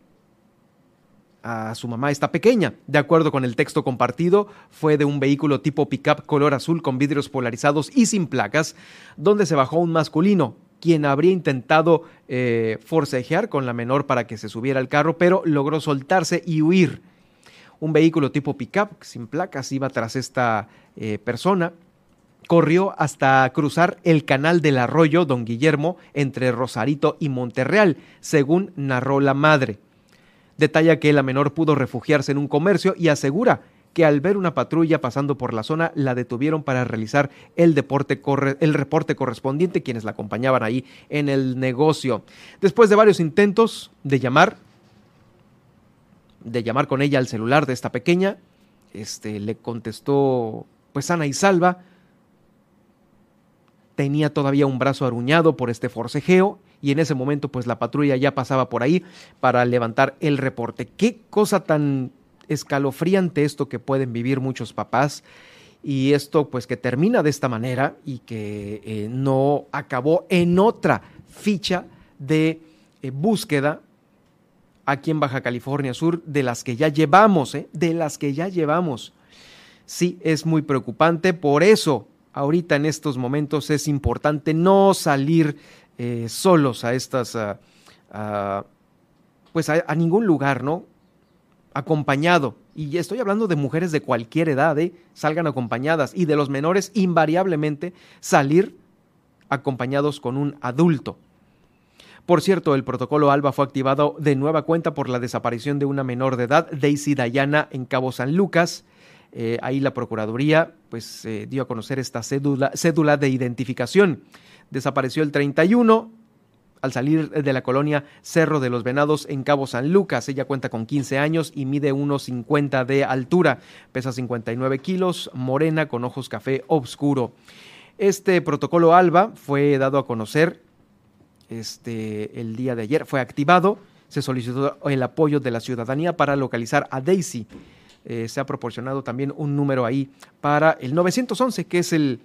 a su mamá esta pequeña. De acuerdo con el texto compartido, fue de un vehículo tipo pickup color azul con vidrios polarizados y sin placas, donde se bajó un masculino, quien habría intentado eh, forcejear con la menor para que se subiera al carro, pero logró soltarse y huir. Un vehículo tipo pickup sin placas iba tras esta eh, persona corrió hasta cruzar el canal del arroyo Don Guillermo entre Rosarito y Monterreal, según narró la madre. Detalla que la menor pudo refugiarse en un comercio y asegura que al ver una patrulla pasando por la zona la detuvieron para realizar el, deporte el reporte correspondiente, quienes la acompañaban ahí en el negocio. Después de varios intentos de llamar, de llamar con ella al celular de esta pequeña, este, le contestó pues sana y salva, tenía todavía un brazo aruñado por este forcejeo y en ese momento pues la patrulla ya pasaba por ahí para levantar el reporte. Qué cosa tan escalofriante esto que pueden vivir muchos papás y esto pues que termina de esta manera y que eh, no acabó en otra ficha de eh, búsqueda aquí en Baja California Sur de las que ya llevamos, ¿eh? de las que ya llevamos. Sí, es muy preocupante, por eso ahorita en estos momentos es importante no salir eh, solos a estas, pues a, ningún lugar, ¿no? Acompañado. Y estoy hablando de mujeres de cualquier edad, ¿eh? salgan acompañadas. Y de los menores, invariablemente, salir acompañados con un adulto. Por cierto, el protocolo ALBA fue activado de nueva cuenta por la desaparición de una menor de edad, Daisy Dayana, en Cabo San Lucas. Eh, ahí la Procuraduría pues eh, dio a conocer esta cédula, cédula de identificación. Desapareció el 31 al salir de la colonia Cerro de los Venados en Cabo San Lucas. Ella cuenta con 15 años y mide 1,50 de altura. Pesa 59 kilos, morena con ojos café oscuro. Este protocolo ALBA fue dado a conocer este, el día de ayer, fue activado. Se solicitó el apoyo de la ciudadanía para localizar a Daisy. Eh, se ha proporcionado también un número ahí para el 911, que es el,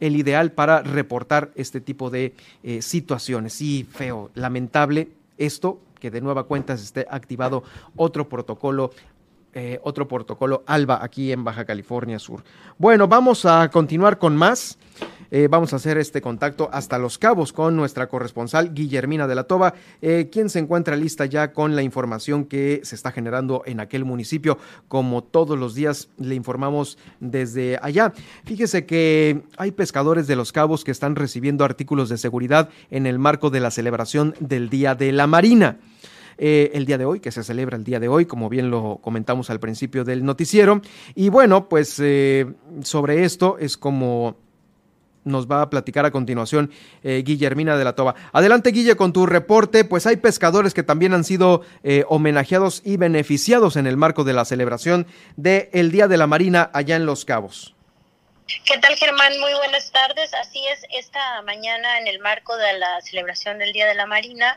ideal para reportar este tipo de eh, situaciones. Sí, feo, lamentable esto, que de nueva cuenta se esté activado otro protocolo eh, otro protocolo ALBA aquí en Baja California Sur. Bueno, vamos a continuar con más. Eh, vamos a hacer este contacto hasta Los Cabos con nuestra corresponsal Guillermina de la Toba, eh, quien se encuentra lista ya con la información que se está generando en aquel municipio. Como todos los días le informamos desde allá. Fíjese que hay pescadores de Los Cabos que están recibiendo artículos de seguridad en el marco de la celebración del Día de la Marina. Eh, el día de hoy, que se celebra el día de hoy, como bien lo comentamos al principio del noticiero. Y bueno, pues eh, sobre esto es como nos va a platicar a continuación eh, Guillermina de la Toba. Adelante, Guille, con tu reporte. Pues hay pescadores que también han sido homenajeados y beneficiados en el marco de la celebración del Día de la Marina allá en Los Cabos. ¿Qué tal, Germán? Muy buenas tardes. Así es, esta mañana en el marco de la celebración del Día de la Marina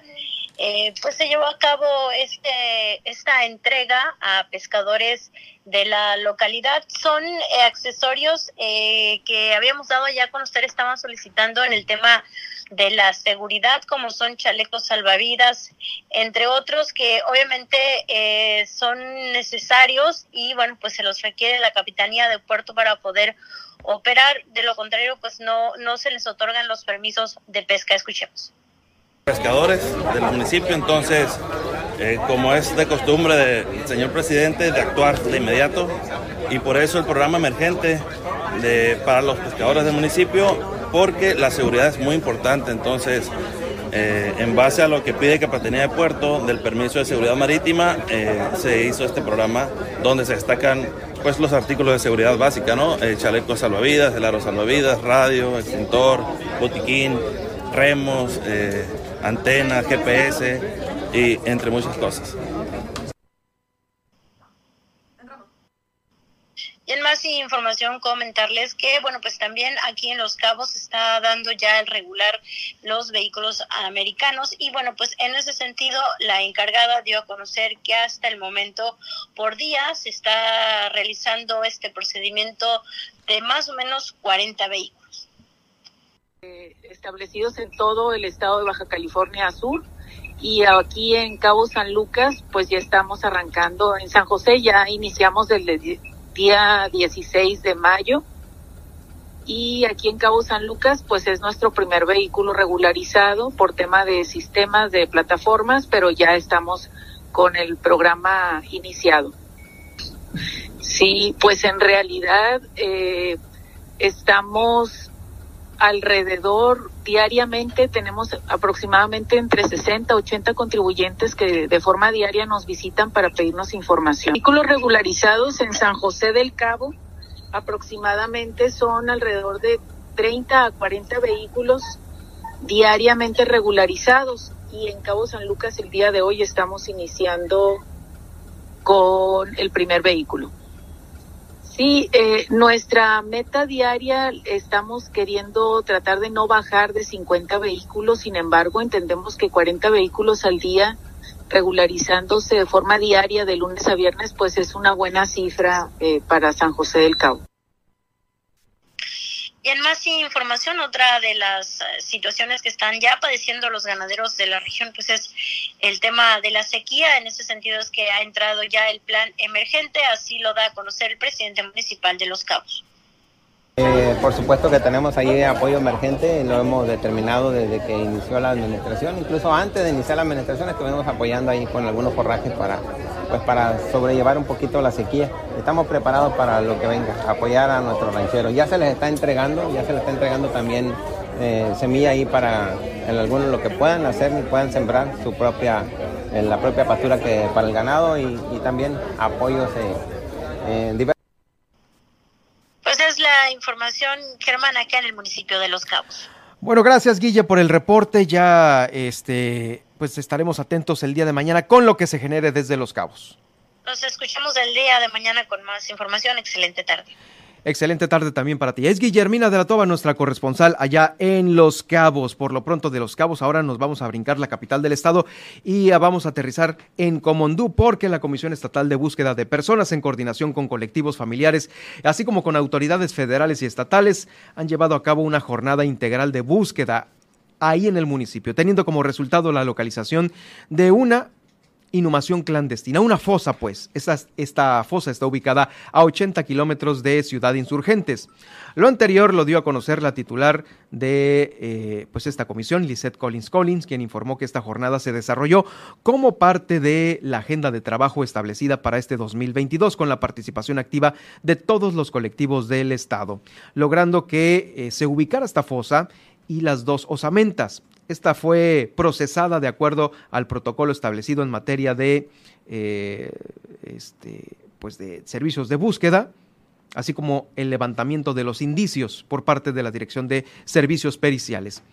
eh, pues se llevó a cabo este, esta entrega a pescadores de la localidad. Son eh, accesorios eh, que habíamos dado ya cuando ustedes estaban solicitando en el tema de la seguridad, como son chalecos salvavidas, entre otros que obviamente son necesarios y bueno, pues se los requiere la Capitanía de Puerto para poder operar. De lo contrario, pues no, no se les otorgan los permisos de pesca. Escuchemos pescadores del municipio, entonces, eh, como es de costumbre del señor presidente, de actuar de inmediato, y por eso el programa emergente de, para los pescadores del municipio, porque la seguridad es muy importante, entonces Eh, en base a lo que pide Capitanía de Puerto del permiso de seguridad marítima, eh, se hizo este programa donde se destacan pues, los artículos de seguridad básica, ¿no? El chaleco salvavidas, el aro salvavidas, radio, extintor, botiquín, remos, eh, antena, GPS y entre muchas cosas. Y en más información, comentarles que, bueno, pues también aquí en Los Cabos está dando ya el regular los vehículos americanos. Y bueno, pues en ese sentido, la encargada dio a conocer que hasta el momento, por día, se está realizando este procedimiento de más o menos 40 vehículos. Eh, establecidos en todo el estado de Baja California Sur y aquí en Cabo San Lucas pues ya estamos arrancando en San José ya iniciamos el día 16 de mayo. Y aquí en Cabo San Lucas, pues es nuestro primer vehículo regularizado por tema de sistemas, de plataformas, pero ya estamos con el programa iniciado. Sí, pues en realidad eh, estamos alrededor diariamente tenemos aproximadamente entre 60 80 contribuyentes que de forma diaria nos visitan para pedirnos información. Vehículos regularizados en San José del Cabo aproximadamente son alrededor de 30 a 40 vehículos diariamente regularizados y en Cabo San Lucas el día de hoy estamos iniciando con el primer vehículo. Sí, eh, nuestra meta diaria estamos queriendo tratar de no bajar de 50 vehículos, sin embargo entendemos que 40 vehículos al día regularizándose de forma diaria de lunes a viernes, pues es una buena cifra eh, para San José del Cabo. Y en más información, otra de las eh, situaciones que están ya padeciendo los ganaderos de la región, pues es el tema de la sequía. En ese sentido es que ha entrado ya el plan emergente, así lo da a conocer el presidente municipal de Los Cabos. Eh, por supuesto que tenemos ahí apoyo emergente, lo hemos determinado desde que inició la administración, incluso antes de iniciar la administración estuvimos apoyando ahí con algunos forrajes para, pues para sobrellevar un poquito la sequía. Estamos preparados para lo que venga, apoyar a nuestros rancheros. Ya se les está entregando, ya se les está entregando también eh, semilla ahí para en algunos lo que puedan hacer y puedan sembrar su propia, la propia pastura que para el ganado y, también apoyos eh, diversos pues es la información, Germán, acá en el municipio de Los Cabos. Bueno, gracias Guille por el reporte. Ya este, pues estaremos atentos el día de mañana con lo que se genere desde Los Cabos. Nos escuchamos el día de mañana con más información. Excelente tarde. Excelente tarde también para ti. Es Guillermina de la Toba, nuestra corresponsal allá en Los Cabos. Por lo pronto de Los Cabos, ahora nos vamos a brincar la capital del estado y vamos a aterrizar en Comondú porque la Comisión Estatal de Búsqueda de Personas en coordinación con colectivos familiares, así como con autoridades federales y estatales, han llevado a cabo una jornada integral de búsqueda ahí en el municipio, teniendo como resultado la localización de una inhumación clandestina, una fosa pues. Esta, fosa está ubicada a 80 kilómetros de Ciudad Insurgentes. Lo anterior lo dio a conocer la titular de eh, pues esta comisión, Lisette Collins Collins, quien informó que esta jornada se desarrolló como parte de la agenda de trabajo establecida para este 2022 con la participación activa de todos los colectivos del Estado, logrando que eh, se ubicara esta fosa y las dos osamentas. Esta fue procesada de acuerdo al protocolo establecido en materia de, eh, este, pues de servicios de búsqueda, así como el levantamiento de los indicios por parte de la Dirección de Servicios Periciales.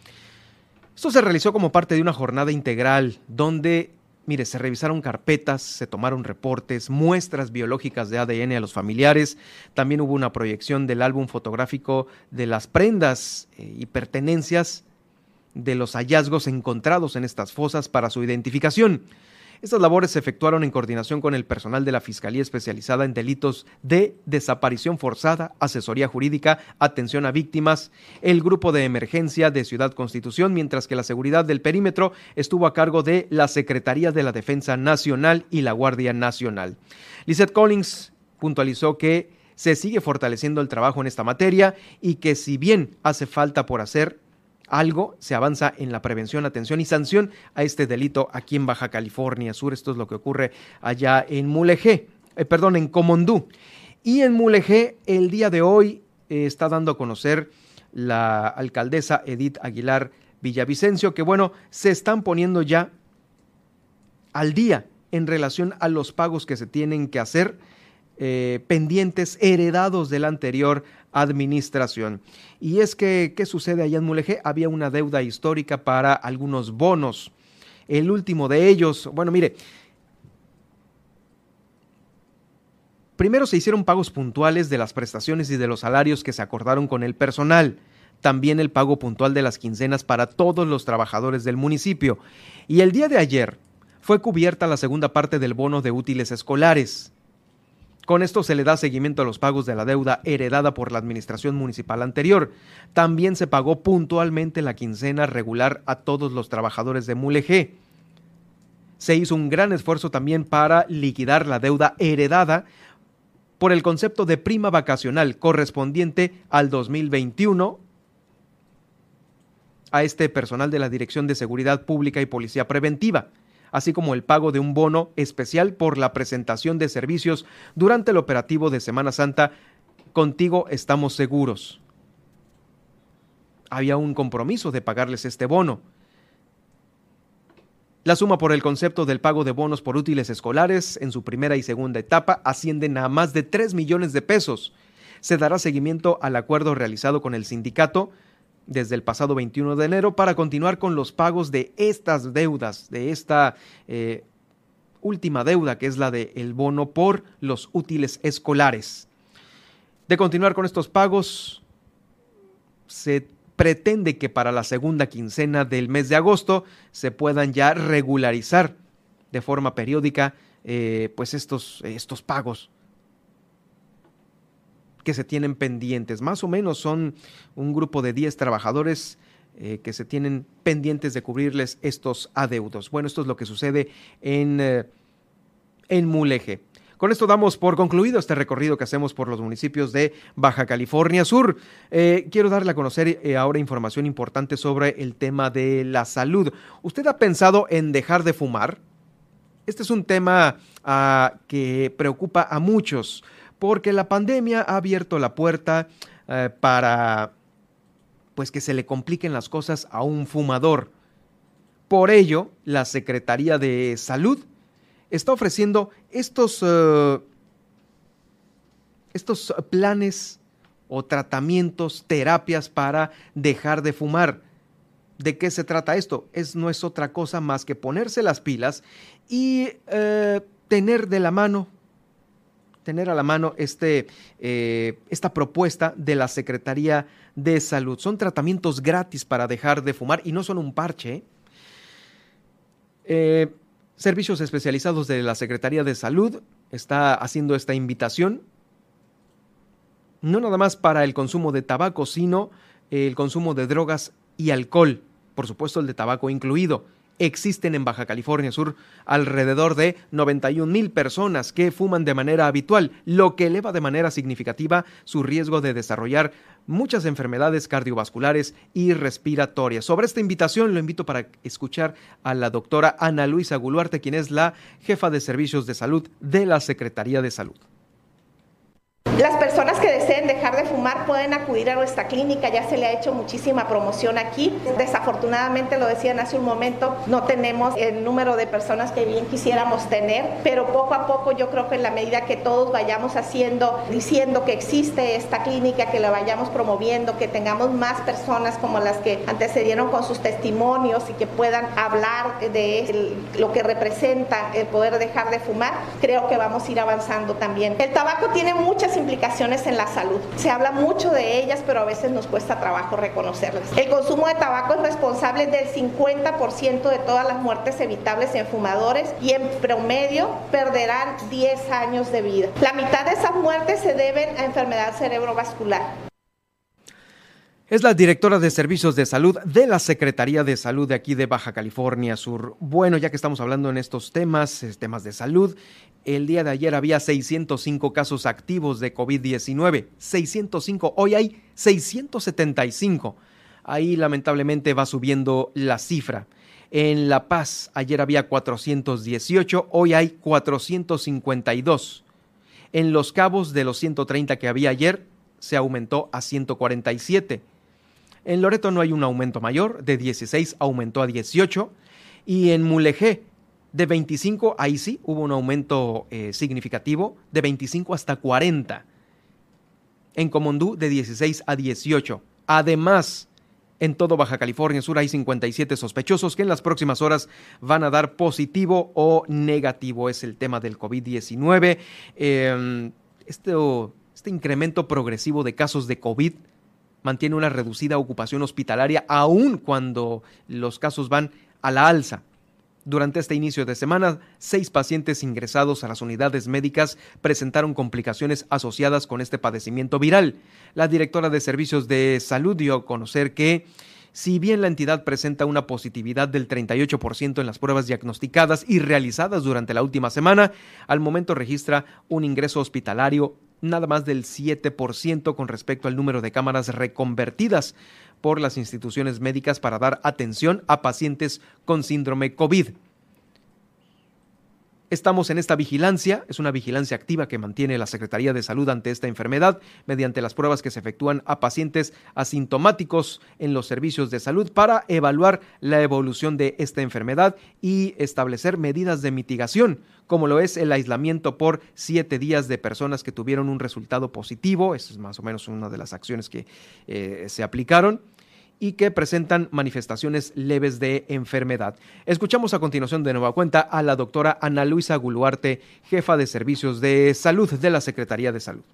Esto se realizó como parte de una jornada integral donde, mire, se revisaron carpetas, se tomaron reportes, muestras biológicas de ADN a los familiares, también hubo una proyección del álbum fotográfico de las prendas eh, y pertenencias de los hallazgos encontrados en estas fosas para su identificación. Estas labores se efectuaron en coordinación con el personal de la Fiscalía Especializada en Delitos de Desaparición Forzada, Asesoría Jurídica, Atención a Víctimas, el Grupo de Emergencia de Ciudad Constitución, mientras que la seguridad del perímetro estuvo a cargo de la Secretaría de la Defensa Nacional y la Guardia Nacional. Lizeth Collins puntualizó que se sigue fortaleciendo el trabajo en esta materia y que si bien hace falta por hacer, algo, se avanza en la prevención, atención y sanción a este delito aquí en Baja California Sur. Esto es lo que ocurre allá en Mulegé, eh, perdón, en Comondú. Y en Mulegé, el día de hoy eh, está dando a conocer la alcaldesa Edith Aguilar Villavicencio, que bueno, se están poniendo ya al día en relación a los pagos que se tienen que hacer eh, pendientes heredados de la anterior administración. Y es que, ¿qué sucede allá en Mulegé? Había una deuda histórica para algunos bonos. El último de ellos, bueno, mire, primero se hicieron pagos puntuales de las prestaciones y de los salarios que se acordaron con el personal también el pago puntual de las quincenas para todos los trabajadores del municipio. Y el día de ayer fue cubierta la segunda parte del bono de útiles escolares. Con esto se le da seguimiento a los pagos de la deuda heredada por la administración municipal anterior. También se pagó puntualmente la quincena regular a todos los trabajadores de Mulegé. Se hizo un gran esfuerzo también para liquidar la deuda heredada por el concepto de prima vacacional correspondiente al 2021 a este personal de la Dirección de Seguridad Pública y Policía Preventiva así como el pago de un bono especial por la presentación de servicios durante el operativo de Semana Santa. Contigo estamos seguros. Había un compromiso de pagarles este bono. La suma por el concepto del pago de bonos por útiles escolares en su primera y segunda etapa ascienden a más de 3 millones de pesos. Se dará seguimiento al acuerdo realizado con el sindicato desde el pasado 21 de enero para continuar con los pagos de estas deudas, de esta eh, última deuda que es la del bono por los útiles escolares. De continuar con estos pagos, se pretende que para la segunda quincena del mes de agosto se puedan ya regularizar de forma periódica eh, pues estos, estos pagos que se tienen pendientes. Más o menos son un grupo de 10 trabajadores eh, que se tienen pendientes de cubrirles estos adeudos. Bueno, esto es lo que sucede en, eh, en Mulegé. Con esto damos por concluido este recorrido que hacemos por los municipios de Baja California Sur. Eh, quiero darle a conocer ahora información importante sobre el tema de la salud. ¿Usted ha pensado en dejar de fumar? Este es un tema ah, que preocupa a muchos porque la pandemia ha abierto la puerta eh, para pues que se le compliquen las cosas a un fumador. Por ello, la Secretaría de Salud está ofreciendo estos, eh, estos planes o tratamientos, terapias para dejar de fumar. ¿De qué se trata esto? Es, no es otra cosa más que ponerse las pilas y eh, tener de la mano tener a la mano este, eh, esta propuesta de la Secretaría de Salud. Son tratamientos gratis para dejar de fumar y no son un parche. ¿eh? Eh, servicios especializados de la Secretaría de Salud está haciendo esta invitación, no nada más para el consumo de tabaco, sino el consumo de drogas y alcohol, por supuesto el de tabaco incluido existen en Baja California Sur alrededor de 91 mil personas que fuman de manera habitual, lo que eleva de manera significativa su riesgo de desarrollar muchas enfermedades cardiovasculares y respiratorias. Sobre esta invitación lo invito para escuchar a la doctora Ana Luisa Guluarte, quien es la jefa de servicios de salud de la Secretaría de Salud. Las personas que deseen dejar de fumar pueden acudir a nuestra clínica, ya se le ha hecho muchísima promoción aquí. Desafortunadamente, lo decían hace un momento, no tenemos el número de personas que bien quisiéramos tener, pero poco a poco yo creo que en la medida que todos vayamos haciendo, diciendo que existe esta clínica, que la vayamos promoviendo, que tengamos más personas como las que antecedieron con sus testimonios y que puedan hablar de lo que representa el poder dejar de fumar, creo que vamos a ir avanzando también. El tabaco tiene muchas implicaciones en la salud. Se habla mucho de ellas, pero a veces nos cuesta trabajo reconocerlas. El consumo de tabaco es responsable del 50% de todas las muertes evitables en fumadores y en promedio perderán 10 años de vida. La mitad de esas muertes se deben a enfermedad cerebrovascular. Es la directora de Servicios de Salud de la Secretaría de Salud de aquí de Baja California Sur. Bueno, ya que estamos hablando en estos temas, temas de salud, el día de ayer había 605 casos activos de COVID-19. 605, hoy hay 675. Ahí lamentablemente va subiendo la cifra. En La Paz ayer había 418, hoy hay 452. En Los Cabos de los 130 que había ayer se aumentó a 147 En Loreto no hay un aumento mayor, de 16 aumentó a 18. Y en Mulegé, de 25, ahí sí hubo un aumento eh, significativo, de 25 hasta 40. En Comondú, de 16 a 18. Además, en todo Baja California Sur hay 57 sospechosos que en las próximas horas van a dar positivo o negativo. Es el tema del COVID-19. Em, este, este incremento progresivo de casos de COVID mantiene una reducida ocupación hospitalaria aun cuando los casos van a la alza. Durante este inicio de semana, seis pacientes ingresados a las unidades médicas presentaron complicaciones asociadas con este padecimiento viral. La directora de Servicios de Salud dio a conocer que si bien la entidad presenta una positividad del 38% en las pruebas diagnosticadas y realizadas durante la última semana, al momento registra un ingreso hospitalario nada más del 7% con respecto al número de cámaras reconvertidas por las instituciones médicas para dar atención a pacientes con síndrome COVID. Estamos en esta vigilancia, es una vigilancia activa que mantiene la Secretaría de Salud ante esta enfermedad mediante las pruebas que se efectúan a pacientes asintomáticos en los servicios de salud para evaluar la evolución de esta enfermedad y establecer medidas de mitigación, como lo es el aislamiento por siete días de personas que tuvieron un resultado positivo, es más o menos una de las acciones que eh, se aplicaron y que presentan manifestaciones leves de enfermedad. Escuchamos a continuación de nueva cuenta a la doctora Ana Luisa Guluarte, jefa de servicios de salud de la Secretaría de Salud.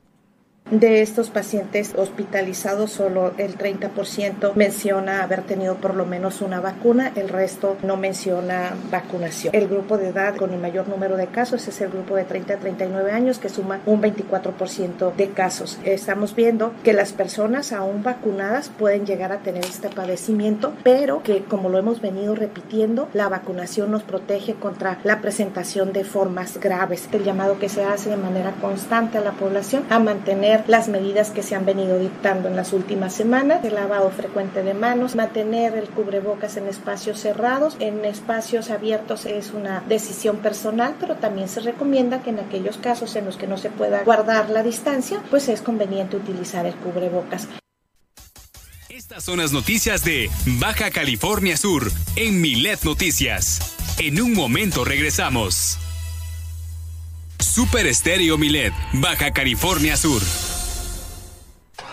De estos pacientes hospitalizados, solo el 30% menciona haber tenido por lo menos una vacuna, el resto no menciona vacunación. El grupo de edad con el mayor número de casos es el grupo de 30 a 39 años, que suma un 24% de casos. Estamos viendo que las personas aún vacunadas pueden llegar a tener este padecimiento, pero que, como lo hemos venido repitiendo, la vacunación nos protege contra la presentación de formas graves. El llamado que se hace de manera constante a la población a mantener las medidas que se han venido dictando en las últimas semanas, el lavado frecuente de manos, mantener el cubrebocas en espacios cerrados, en espacios abiertos es una decisión personal, pero también se recomienda que en aquellos casos en los que no se pueda guardar la distancia, pues es conveniente utilizar el cubrebocas. Estas son las noticias de Baja California Sur en Milet Noticias. En un momento regresamos. Super Estéreo Milet, Baja California Sur.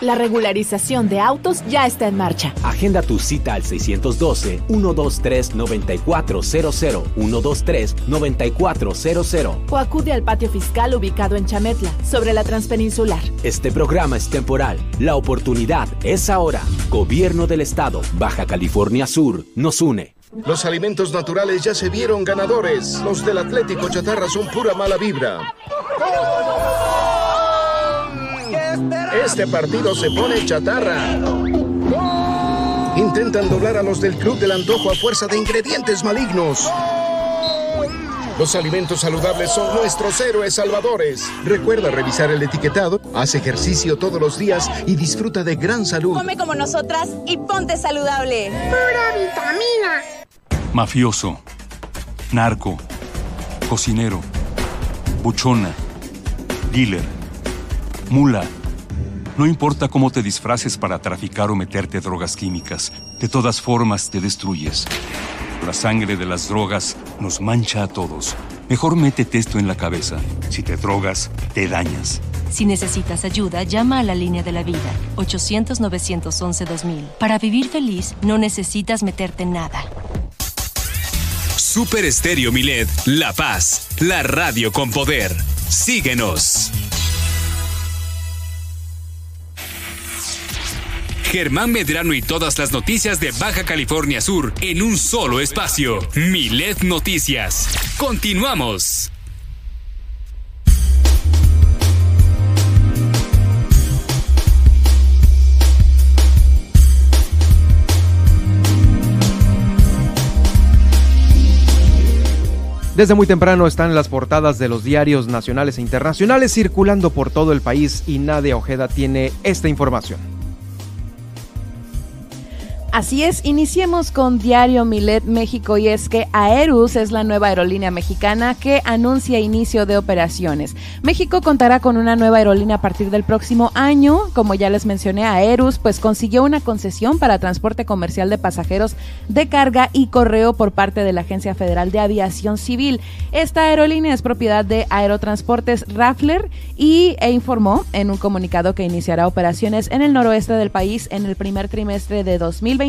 La regularización de autos ya está en marcha. Agenda tu cita al 612-123-9400, 123-9400. O acude al patio fiscal ubicado en Chametla, sobre la Transpeninsular. Este programa es temporal. La oportunidad es ahora. Gobierno del Estado, Baja California Sur, nos une. Los alimentos naturales ya se vieron ganadores. Los del Atlético Chatarra son pura mala vibra. Este partido se pone chatarra. Intentan doblar a los del Club del Antojo a fuerza de ingredientes malignos. Los alimentos saludables son nuestros héroes salvadores. Recuerda revisar el etiquetado, haz ejercicio todos los días y disfruta de gran salud. Come como nosotras y ponte saludable. Pura vitamina. Mafioso, narco, cocinero, buchona, dealer, mula no importa cómo te disfraces para traficar o meterte drogas químicas, de todas formas te destruyes. La sangre de las drogas nos mancha a todos. Mejor métete esto en la cabeza. Si te drogas, te dañas. Si necesitas ayuda, llama a la línea de la vida, 800-911-2000. Para vivir feliz, no necesitas meterte en nada. Super Estéreo Milet, La Paz, la radio con poder. Síguenos. Germán Medrano y todas las noticias de Baja California Sur en un solo espacio. Milet Noticias. Continuamos. Desde muy temprano están las portadas de los diarios nacionales e internacionales circulando por todo el país y Nadia Ojeda tiene esta información. Así es, iniciemos con Diario Milet México y es que Aerus es la nueva aerolínea mexicana que anuncia inicio de operaciones. México contará con una nueva aerolínea a partir del próximo año. Como ya les mencioné, Aerus pues consiguió una concesión para transporte comercial de pasajeros de carga y correo por parte de la Agencia Federal de Aviación Civil. Esta aerolínea es propiedad de Aerotransportes Raffler y e informó en un comunicado que iniciará operaciones en el noroeste del país en el primer trimestre de 2020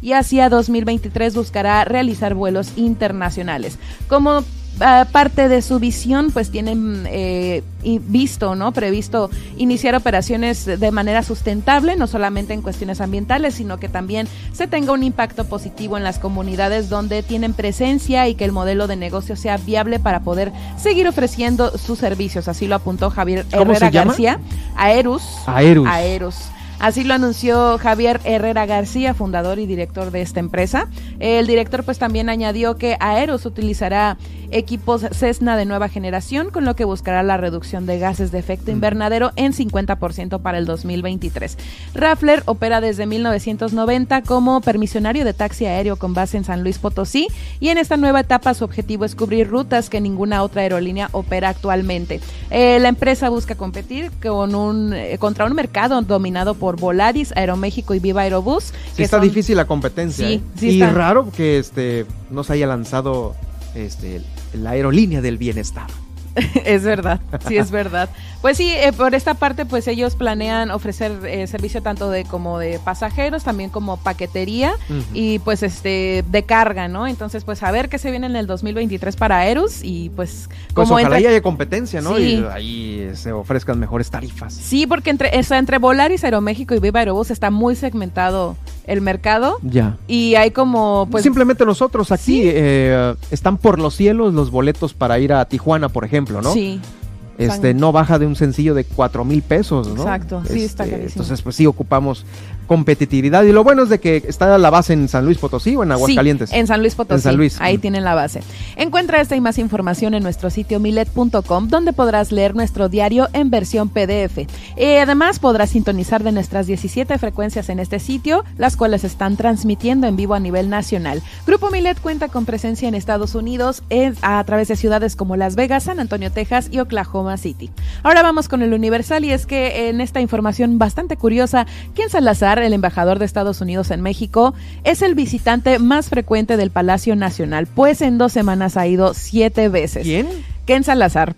y hacia 2023 buscará realizar vuelos internacionales. Como ah, parte de su visión, pues tienen eh, visto, ¿no? Previsto iniciar operaciones de manera sustentable, no solamente en cuestiones ambientales, sino que también se tenga un impacto positivo en las comunidades donde tienen presencia y que el modelo de negocio sea viable para poder seguir ofreciendo sus servicios. Así lo apuntó Javier Herrera García. Aerus. Aerus. Aerus. Así lo anunció Javier Herrera García, fundador y director de esta empresa. El director pues también añadió que Aeros utilizará equipos Cessna de nueva generación, con lo que buscará la reducción de gases de efecto invernadero en 50% para el 2023. Raffler opera desde 1990 como permisionario de taxi aéreo con base en San Luis Potosí y en esta nueva etapa su objetivo es cubrir rutas que ninguna otra aerolínea opera actualmente. Eh, la empresa busca competir con un, eh, contra un mercado dominado por Volaris, Aeroméxico y Viva Aerobús. Sí está difícil la competencia. Sí, ¿eh? y raro que este no se haya lanzado este la aerolínea del bienestar. es verdad, sí es verdad. Pues sí, eh, por esta parte, pues ellos planean ofrecer eh, servicio tanto de como de pasajeros, también como paquetería y pues este de carga, ¿no? Entonces, pues a ver qué se viene en el 2023 para Aerus y pues, pues como ojalá haya competencia, ¿no? Y ahí se ofrezcan mejores tarifas. Sí, porque entre está entre Volaris, Aeroméxico y Viva Aerobús está muy segmentado el mercado. Ya. Y hay como pues simplemente nosotros aquí eh, están por los cielos los boletos para ir a Tijuana, por ejemplo, ¿no? Sí este no baja de un sencillo de cuatro mil pesos, ¿no? Exacto, sí está este, Entonces, pues sí ocupamos competitividad. Y lo bueno es de que está la base en San Luis Potosí o en Aguascalientes. Sí, en San Luis Potosí. En San Luis. Ahí tienen la base. Encuentra esta y más información en nuestro sitio milet.com, donde podrás leer nuestro diario en versión PDF. Eh, además, podrás sintonizar de nuestras 17 frecuencias en este sitio, las cuales están transmitiendo en vivo a nivel nacional. Grupo Milet cuenta con presencia en Estados Unidos a través de ciudades como Las Vegas, San Antonio, Texas y Oklahoma City. Ahora vamos con el Universal y es que en esta información bastante curiosa, ¿quién Salazar el embajador de Estados Unidos en México, es el visitante más frecuente del Palacio Nacional, pues en dos semanas ha ido siete veces. ¿Quién? Ken Salazar.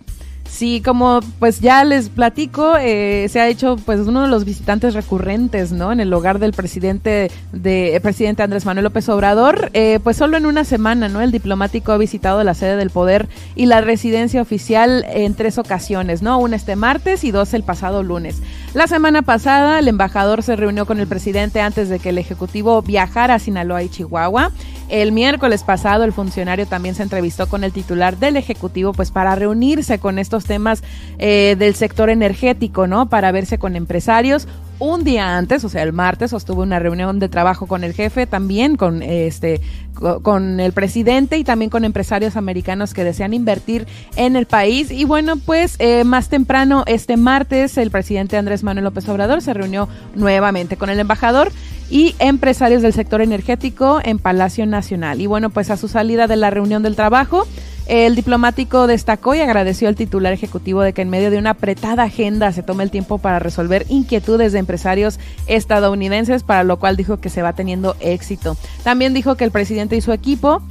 Sí, como pues ya les platico, eh, se ha hecho pues uno de los visitantes recurrentes, ¿no? En el hogar del presidente de presidente Andrés Manuel López Obrador, eh, pues solo en una semana, ¿no? El diplomático ha visitado la sede del poder y la residencia oficial en tres ocasiones, ¿no? Una este martes y dos el pasado lunes. La semana pasada el embajador se reunió con el presidente antes de que el ejecutivo viajara a Sinaloa y Chihuahua. El miércoles pasado el funcionario también se entrevistó con el titular del ejecutivo, pues para reunirse con estos temas eh, del sector energético, ¿no? Para verse con empresarios. Un día antes, o sea, el martes, sostuvo una reunión de trabajo con el jefe, también con este con el presidente y también con empresarios americanos que desean invertir en el país. Y bueno, pues eh, más temprano, este martes, el presidente Andrés Manuel López Obrador se reunió nuevamente con el embajador y empresarios del sector energético en Palacio Nacional. Y bueno, pues a su salida de la reunión del trabajo, el diplomático destacó y agradeció al titular ejecutivo de que en medio de una apretada agenda se tome el tiempo para resolver inquietudes de empresarios estadounidenses, para lo cual dijo que se va teniendo éxito. También dijo que el presidente y su equipo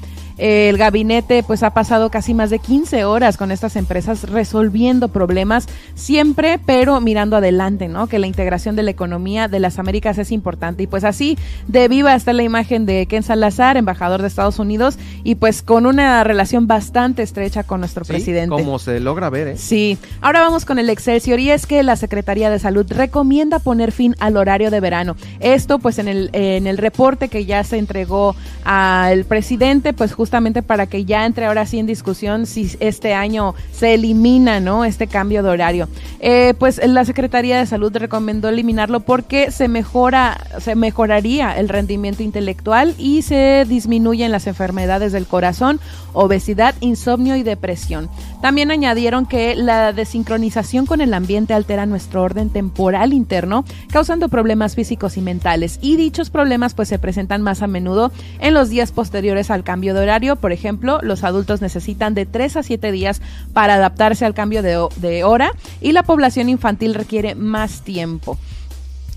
el gabinete pues ha pasado casi más de 15 horas con estas empresas resolviendo problemas siempre, pero mirando adelante, ¿no? Que la integración de la economía de las Américas es importante. Y pues así de viva está la imagen de Ken Salazar, embajador de Estados Unidos, y pues con una relación bastante estrecha con nuestro sí, presidente. Como se logra ver, ¿eh? Sí. Ahora vamos con el Excelsior y es que la Secretaría de Salud recomienda poner fin al horario de verano. Esto pues en el, en el reporte que ya se entregó al presidente, pues justamente justamente para que ya entre ahora sí en discusión si este año se elimina, ¿no? Este cambio de horario. Eh, pues la Secretaría de Salud recomendó eliminarlo porque se mejora, se mejoraría el rendimiento intelectual y se disminuyen las enfermedades del corazón, obesidad, insomnio y depresión. También añadieron que la desincronización con el ambiente altera nuestro orden temporal interno, causando problemas físicos y mentales. Y dichos problemas pues se presentan más a menudo en los días posteriores al cambio de horario. Por ejemplo, los adultos necesitan de 3 a 7 días para adaptarse al cambio de, de hora y la población infantil requiere más tiempo.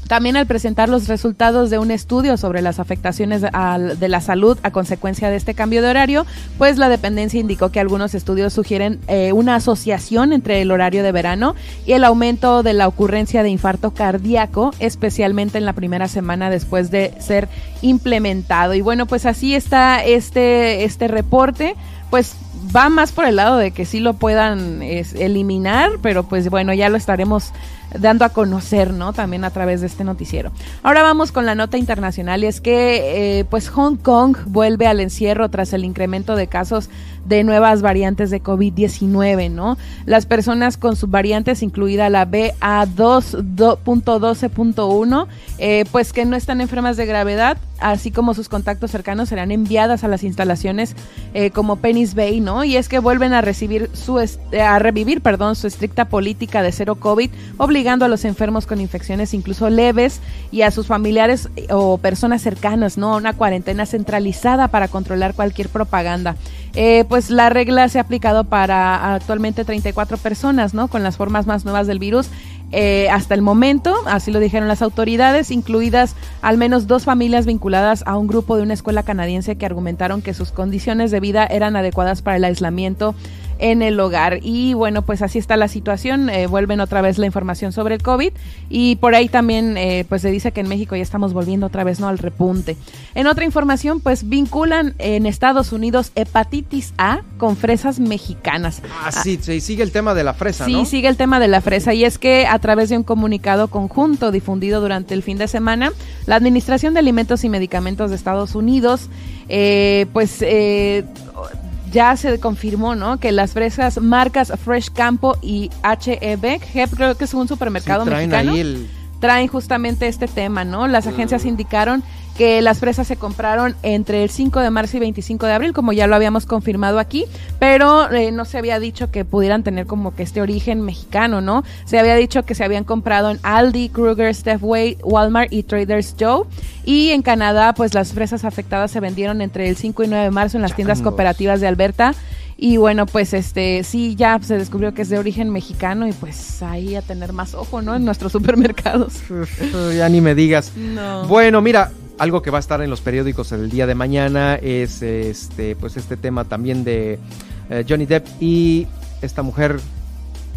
También al presentar los resultados de un estudio sobre las afectaciones de la salud a consecuencia de este cambio de horario, pues la dependencia indicó que algunos estudios sugieren eh, una asociación entre el horario de verano y el aumento de la ocurrencia de infarto cardíaco, especialmente en la primera semana después de ser implementado. Y bueno, pues así está este, este reporte, pues va más por el lado de que sí lo puedan eliminar, pero pues bueno, ya lo estaremos dando a conocer, ¿no? También a través de este noticiero. Ahora vamos con la nota internacional y es que eh, pues Hong Kong vuelve al encierro tras el incremento de casos de nuevas variantes de COVID-19, ¿no? Las personas con subvariantes, incluida la BA2.12.1, eh, pues que no están enfermas de gravedad, así como sus contactos cercanos serán enviadas a las instalaciones eh, como Penis Bay, ¿no? Y es que vuelven a recibir su a revivir, perdón, su estricta política de cero COVID, obligando a los enfermos con infecciones incluso leves y a sus familiares eh, o personas cercanas, ¿no? Una cuarentena centralizada para controlar cualquier propaganda. Eh, pues la regla se ha aplicado para actualmente 34 personas, ¿no? Con las formas más nuevas del virus. Eh, hasta el momento, así lo dijeron las autoridades, incluidas al menos dos familias vinculadas a un grupo de una escuela canadiense que argumentaron que sus condiciones de vida eran adecuadas para el aislamiento en el hogar. Y bueno, pues así está la situación. Eh, vuelven otra vez la información sobre el COVID y por ahí también eh, pues se dice que en México ya estamos volviendo otra vez no al repunte. En otra información, pues vinculan en Estados Unidos hepatitis A con fresas mexicanas. Ah, sí, sí sigue el tema de la fresa, sí, ¿no? Sí, sigue el tema de la fresa y es que a través de un comunicado conjunto difundido durante el fin de semana, la Administración de Alimentos y Medicamentos de Estados Unidos eh, pues eh, ya se confirmó, ¿no? Que las fresas marcas Fresh Campo y HEB, creo que es un supermercado mexicano, traen justamente este tema, ¿no? Las agencias mm. indicaron que las fresas se compraron entre el 5 de marzo y 25 de abril, como ya lo habíamos confirmado aquí, pero eh, no se había dicho que pudieran tener como que este origen mexicano, ¿no? Se había dicho que se habían comprado en Aldi, Kruger, Stefway, Walmart y Traders Joe. Y en Canadá, pues las fresas afectadas se vendieron entre el 5 y 9 de marzo en las tiendas cooperativas de Alberta. Y bueno, pues este sí ya se descubrió que es de origen mexicano y pues ahí a tener más ojo, ¿no? En nuestros supermercados. ya ni me digas. Bueno, mira, algo que va a estar en los periódicos el día de mañana es este pues este tema también de eh, Johnny Depp y esta mujer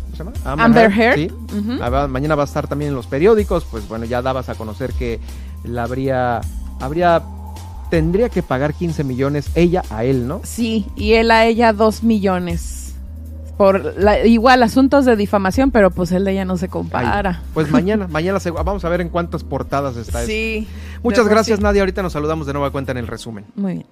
¿cómo se llama? Amber, Heard. Ah, mañana va a estar también en los periódicos, pues bueno, ya dabas a conocer que la habría habría tendría que pagar 15 millones ella a él, ¿no? Sí, y él a ella 2 millones por igual asuntos de difamación, pero pues el de ella no se compara. pues mañana, mañana vamos a ver en cuántas portadas está sí, Muchas gracias, Nadia. Ahorita nos saludamos de nueva cuenta en el resumen. Muy bien.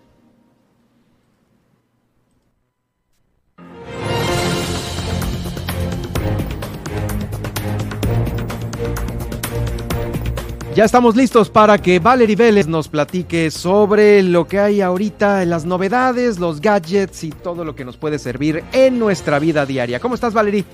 Ya estamos listos para que Valerie Vélez nos platique sobre lo que hay ahorita, las novedades, los gadgets y todo lo que nos puede servir en nuestra vida diaria. ¿Cómo estás, Valerie?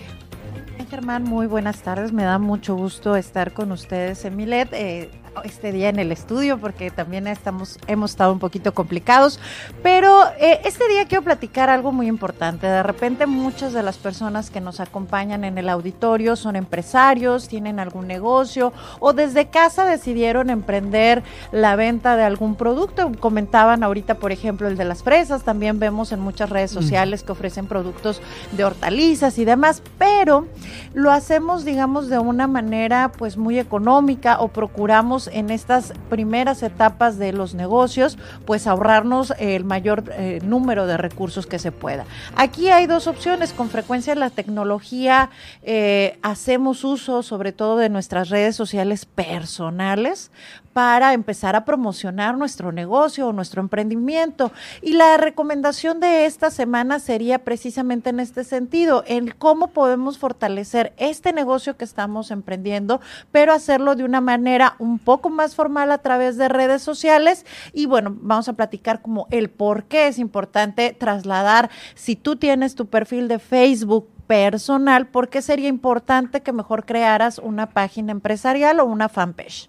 Germán, muy buenas tardes. Me da mucho gusto estar con ustedes en Milet. Eh, este día en el estudio porque también estamos, hemos estado un poquito complicados, pero eh, este día quiero platicar algo muy importante. De repente muchas de las personas que nos acompañan en el auditorio son empresarios, tienen algún negocio o desde casa decidieron emprender la venta de algún producto. Comentaban ahorita, por ejemplo, el de las fresas, también vemos en muchas redes sociales que ofrecen productos de hortalizas y demás, pero lo hacemos, digamos, de una manera pues muy económica o procuramos en estas primeras etapas de los negocios, pues ahorrarnos el mayor eh, número de recursos que se pueda. Aquí hay dos opciones. Con frecuencia la tecnología eh, hacemos uso sobre todo de nuestras redes sociales personales para empezar a promocionar nuestro negocio o nuestro emprendimiento. Y la recomendación de esta semana sería precisamente en este sentido, en cómo podemos fortalecer este negocio que estamos emprendiendo, pero hacerlo de una manera un poco más formal a través de redes sociales. Y bueno, vamos a platicar como el por qué es importante trasladar, si tú tienes tu perfil de Facebook, personal, ¿por qué sería importante que mejor crearas una página empresarial o una fanpage?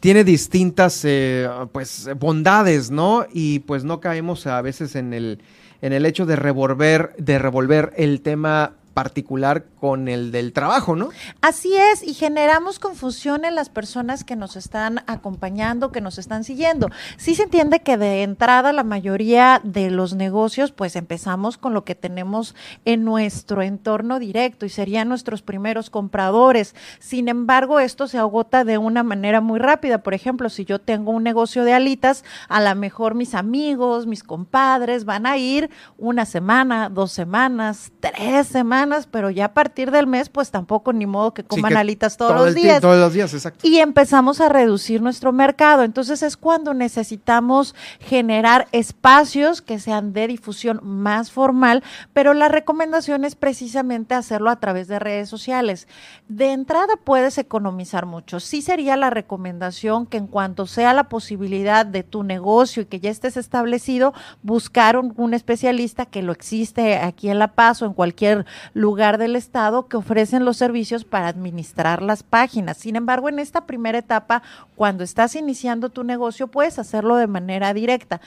tiene distintas eh, pues bondades, ¿no? Y pues no caemos a veces en el en el hecho de revolver de revolver el tema particular con el del trabajo, ¿no? Así es, y generamos confusión en las personas que nos están acompañando, que nos están siguiendo. Sí se entiende que de entrada la mayoría de los negocios, pues empezamos con lo que tenemos en nuestro entorno directo y serían nuestros primeros compradores. Sin embargo, esto se agota de una manera muy rápida. Por ejemplo, si yo tengo un negocio de alitas, a lo mejor mis amigos, mis compadres van a ir una semana, dos semanas, tres semanas pero ya a partir del mes, pues tampoco ni modo que coman alitas todos los días. Todos los días, exacto. Y empezamos a reducir nuestro mercado. Entonces es cuando necesitamos generar espacios que sean de difusión más formal, pero la recomendación es precisamente hacerlo a través de redes sociales. De entrada puedes economizar mucho. Sí sería la recomendación que en cuanto sea la posibilidad de tu negocio y que ya estés establecido, buscar un, un especialista que lo existe aquí en La Paz o en cualquier lugar del Estado que ofrecen los servicios para administrar las páginas. Sin embargo, en esta primera etapa, cuando estás iniciando tu negocio, puedes hacerlo de manera directa.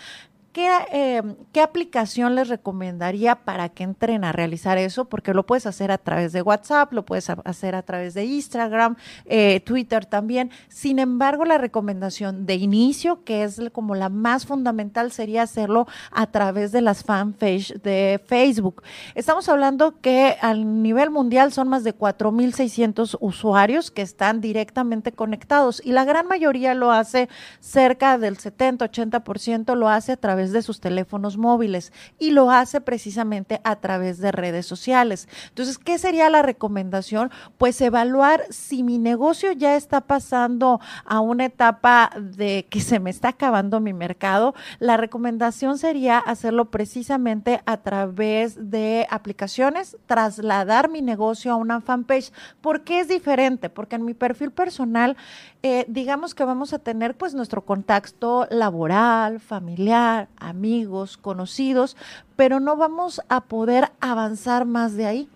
Eh, ¿Qué, aplicación les recomendaría para que entren a realizar eso? Porque lo puedes hacer a través de WhatsApp, lo puedes hacer a través de Instagram, eh, Twitter también. Sin embargo, la recomendación de inicio, que es como la más fundamental, sería hacerlo a través de las fanpage de Facebook. Estamos hablando que a nivel mundial son más de 4.600 usuarios que están directamente conectados y la gran mayoría lo hace cerca del 70-80% lo hace a través de sus teléfonos móviles y lo hace precisamente a través de redes sociales. Entonces, ¿qué sería la recomendación? Pues evaluar si mi negocio ya está pasando a una etapa de que se me está acabando mi mercado. La recomendación sería hacerlo precisamente a través de aplicaciones, trasladar mi negocio a una fanpage. ¿Por qué es diferente? Porque en mi perfil personal, eh, digamos que vamos a tener pues nuestro contacto laboral, familiar, amigos, conocidos, pero no vamos a poder avanzar más de ahí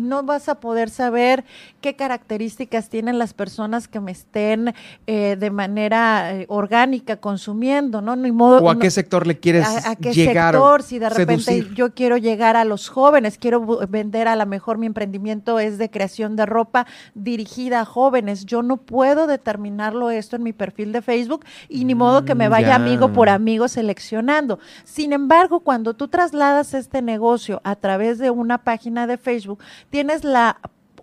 no vas a poder saber qué características tienen las personas que me estén eh, de manera eh, orgánica consumiendo, ¿no? Ni modo, o a qué sector le quieres a, a qué llegar sector, si de repente yo quiero llegar a los jóvenes, quiero vender a lo mejor mi emprendimiento es de creación de ropa dirigida a jóvenes, yo no puedo determinarlo esto en mi perfil de Facebook y ni modo que me mm, vaya amigo por amigo seleccionando. Sin embargo, cuando tú trasladas este negocio a través de una página de Facebook, tienes la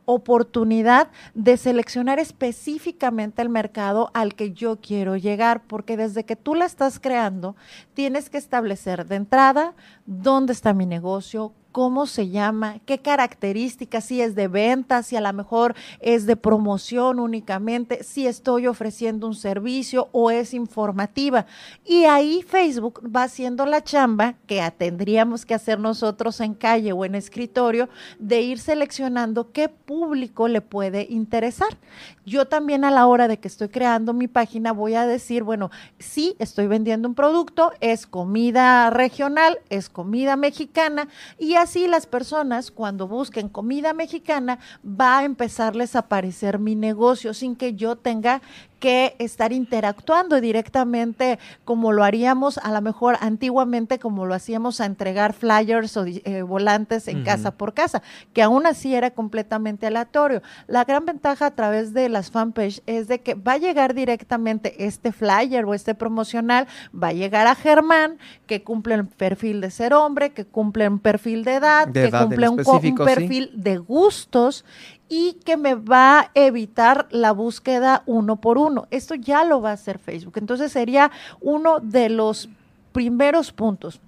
oportunidad de seleccionar específicamente el mercado al que yo quiero llegar, porque desde que tú la estás creando, tienes que establecer de entrada dónde está mi negocio, cómo se llama, qué características, si es de venta, si a lo mejor es de promoción únicamente, si estoy ofreciendo un servicio o es informativa. Y ahí Facebook va haciendo la chamba que tendríamos que hacer nosotros en calle o en escritorio de ir seleccionando qué público le puede interesar. Yo también a la hora de que estoy creando mi página voy a decir, bueno, sí, estoy vendiendo un producto, es comida regional, es comida mexicana y así así las personas cuando busquen comida mexicana va a empezarles a aparecer mi negocio sin que yo tenga que estar interactuando directamente como lo haríamos a lo mejor antiguamente como lo hacíamos a entregar flyers o eh, volantes en casa por casa, que aún así era completamente aleatorio. La gran ventaja a través de las fanpage es de que va a llegar directamente este flyer o este promocional, va a llegar a Germán, que cumple el perfil de ser hombre, que cumple un perfil de edad, que cumple un, un perfil de gustos y que me va a evitar la búsqueda uno por uno. Esto ya lo va a hacer Facebook. Entonces sería uno de los primeros puntos.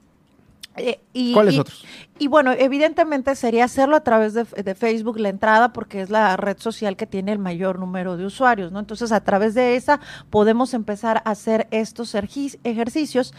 Eh, y, ¿Cuáles otros? Y bueno, evidentemente sería hacerlo a través de, Facebook la entrada porque es la red social que tiene el mayor número de usuarios, ¿no? Entonces a través de esa podemos empezar a hacer estos ejercicios.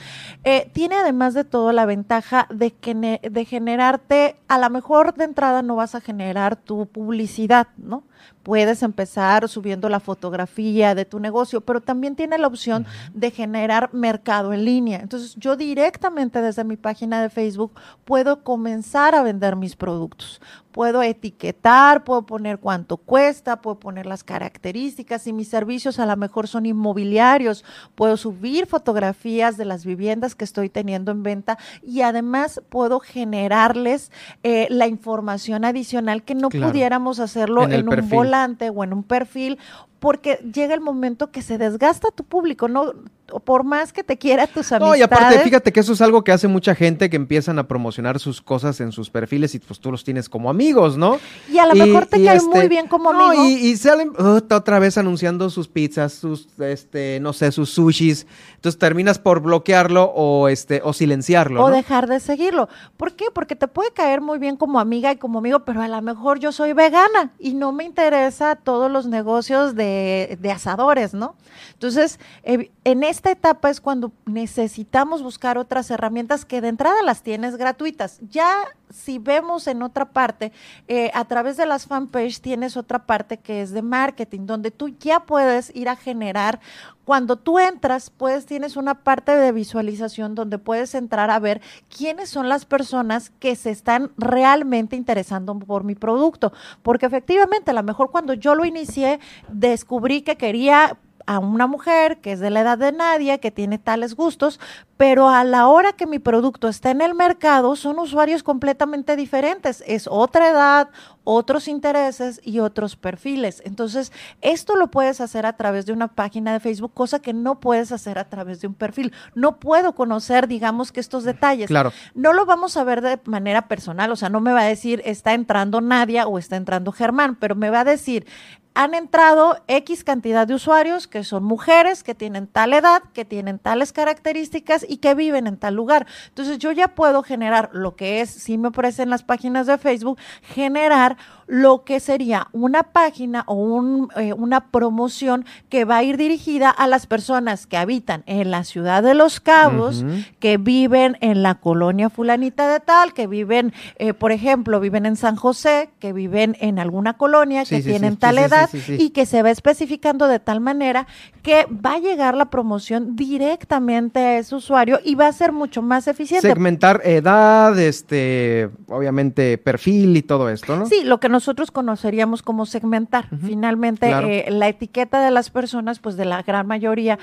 Eh, tiene además de todo la ventaja de, que, de generarte, a lo mejor de entrada no vas a generar tu publicidad, ¿no? Puedes empezar subiendo la fotografía de tu negocio, pero también tiene la opción de generar mercado en línea. Entonces, yo directamente desde mi página de Facebook puedo comenzar a vender mis productos puedo etiquetar, puedo poner cuánto cuesta, puedo poner las características y mis servicios a lo mejor son inmobiliarios, puedo subir fotografías de las viviendas que estoy teniendo en venta y además puedo generarles eh, la información adicional que no pudiéramos hacerlo en, un volante o en un perfil porque llega el momento que se desgasta tu público, no por más que te quiera tus amistades. No, y aparte, fíjate que eso es algo que hace mucha gente que empiezan a promocionar sus cosas en sus perfiles y pues tú los tienes como amigos, ¿no? Y a lo mejor te cae muy este, bien como amigo. y, y salen otra vez anunciando sus pizzas, sus, este, no sé, sus sushis. Entonces terminas por bloquearlo o este, o silenciarlo. O dejar de seguirlo. ¿Por qué? Porque te puede caer muy bien como amiga y como amigo, pero a lo mejor yo soy vegana y no me interesa todos los negocios de de, asadores, ¿no? Entonces, en esta etapa es cuando necesitamos buscar otras herramientas que de entrada las tienes gratuitas. Ya si vemos en otra parte, eh, a través de las fanpage tienes otra parte que es de marketing, donde tú ya puedes ir a generar, cuando tú entras, pues tienes una parte de visualización donde puedes entrar a ver quiénes son las personas que se están realmente interesando por mi producto, porque efectivamente, a lo mejor cuando yo lo inicié, descubrí que quería a una mujer que es de la edad de nadie, que tiene tales gustos, pero a la hora que mi producto está en el mercado son usuarios completamente diferentes. Es otra edad, otros intereses y otros perfiles. Entonces, esto lo puedes hacer a través de una página de Facebook, cosa que no puedes hacer a través de un perfil. No puedo conocer, digamos, que estos detalles. Claro. No lo vamos a ver de manera personal, o sea, no me va a decir está entrando Nadia o está entrando Germán, pero me va a decir han entrado X cantidad de usuarios que son mujeres, que tienen tal edad, que tienen tales características y que viven en tal lugar. Entonces yo ya puedo generar lo que es, si me aparecen las páginas de Facebook, generar lo que sería una página o un, eh, una promoción que va a ir dirigida a las personas que habitan en la ciudad de Los Cabos, que viven en la colonia fulanita de tal, que viven, eh, por ejemplo, viven en San José, que viven en alguna colonia, que tienen tal edad y que se va especificando de tal manera que va a llegar la promoción directamente a ese usuario y va a ser mucho más eficiente. Segmentar edad, este, obviamente perfil y todo esto, ¿no? Sí, lo que nos nosotros conoceríamos como segmentar. Finalmente, eh, la etiqueta de las personas, pues de la gran mayoría,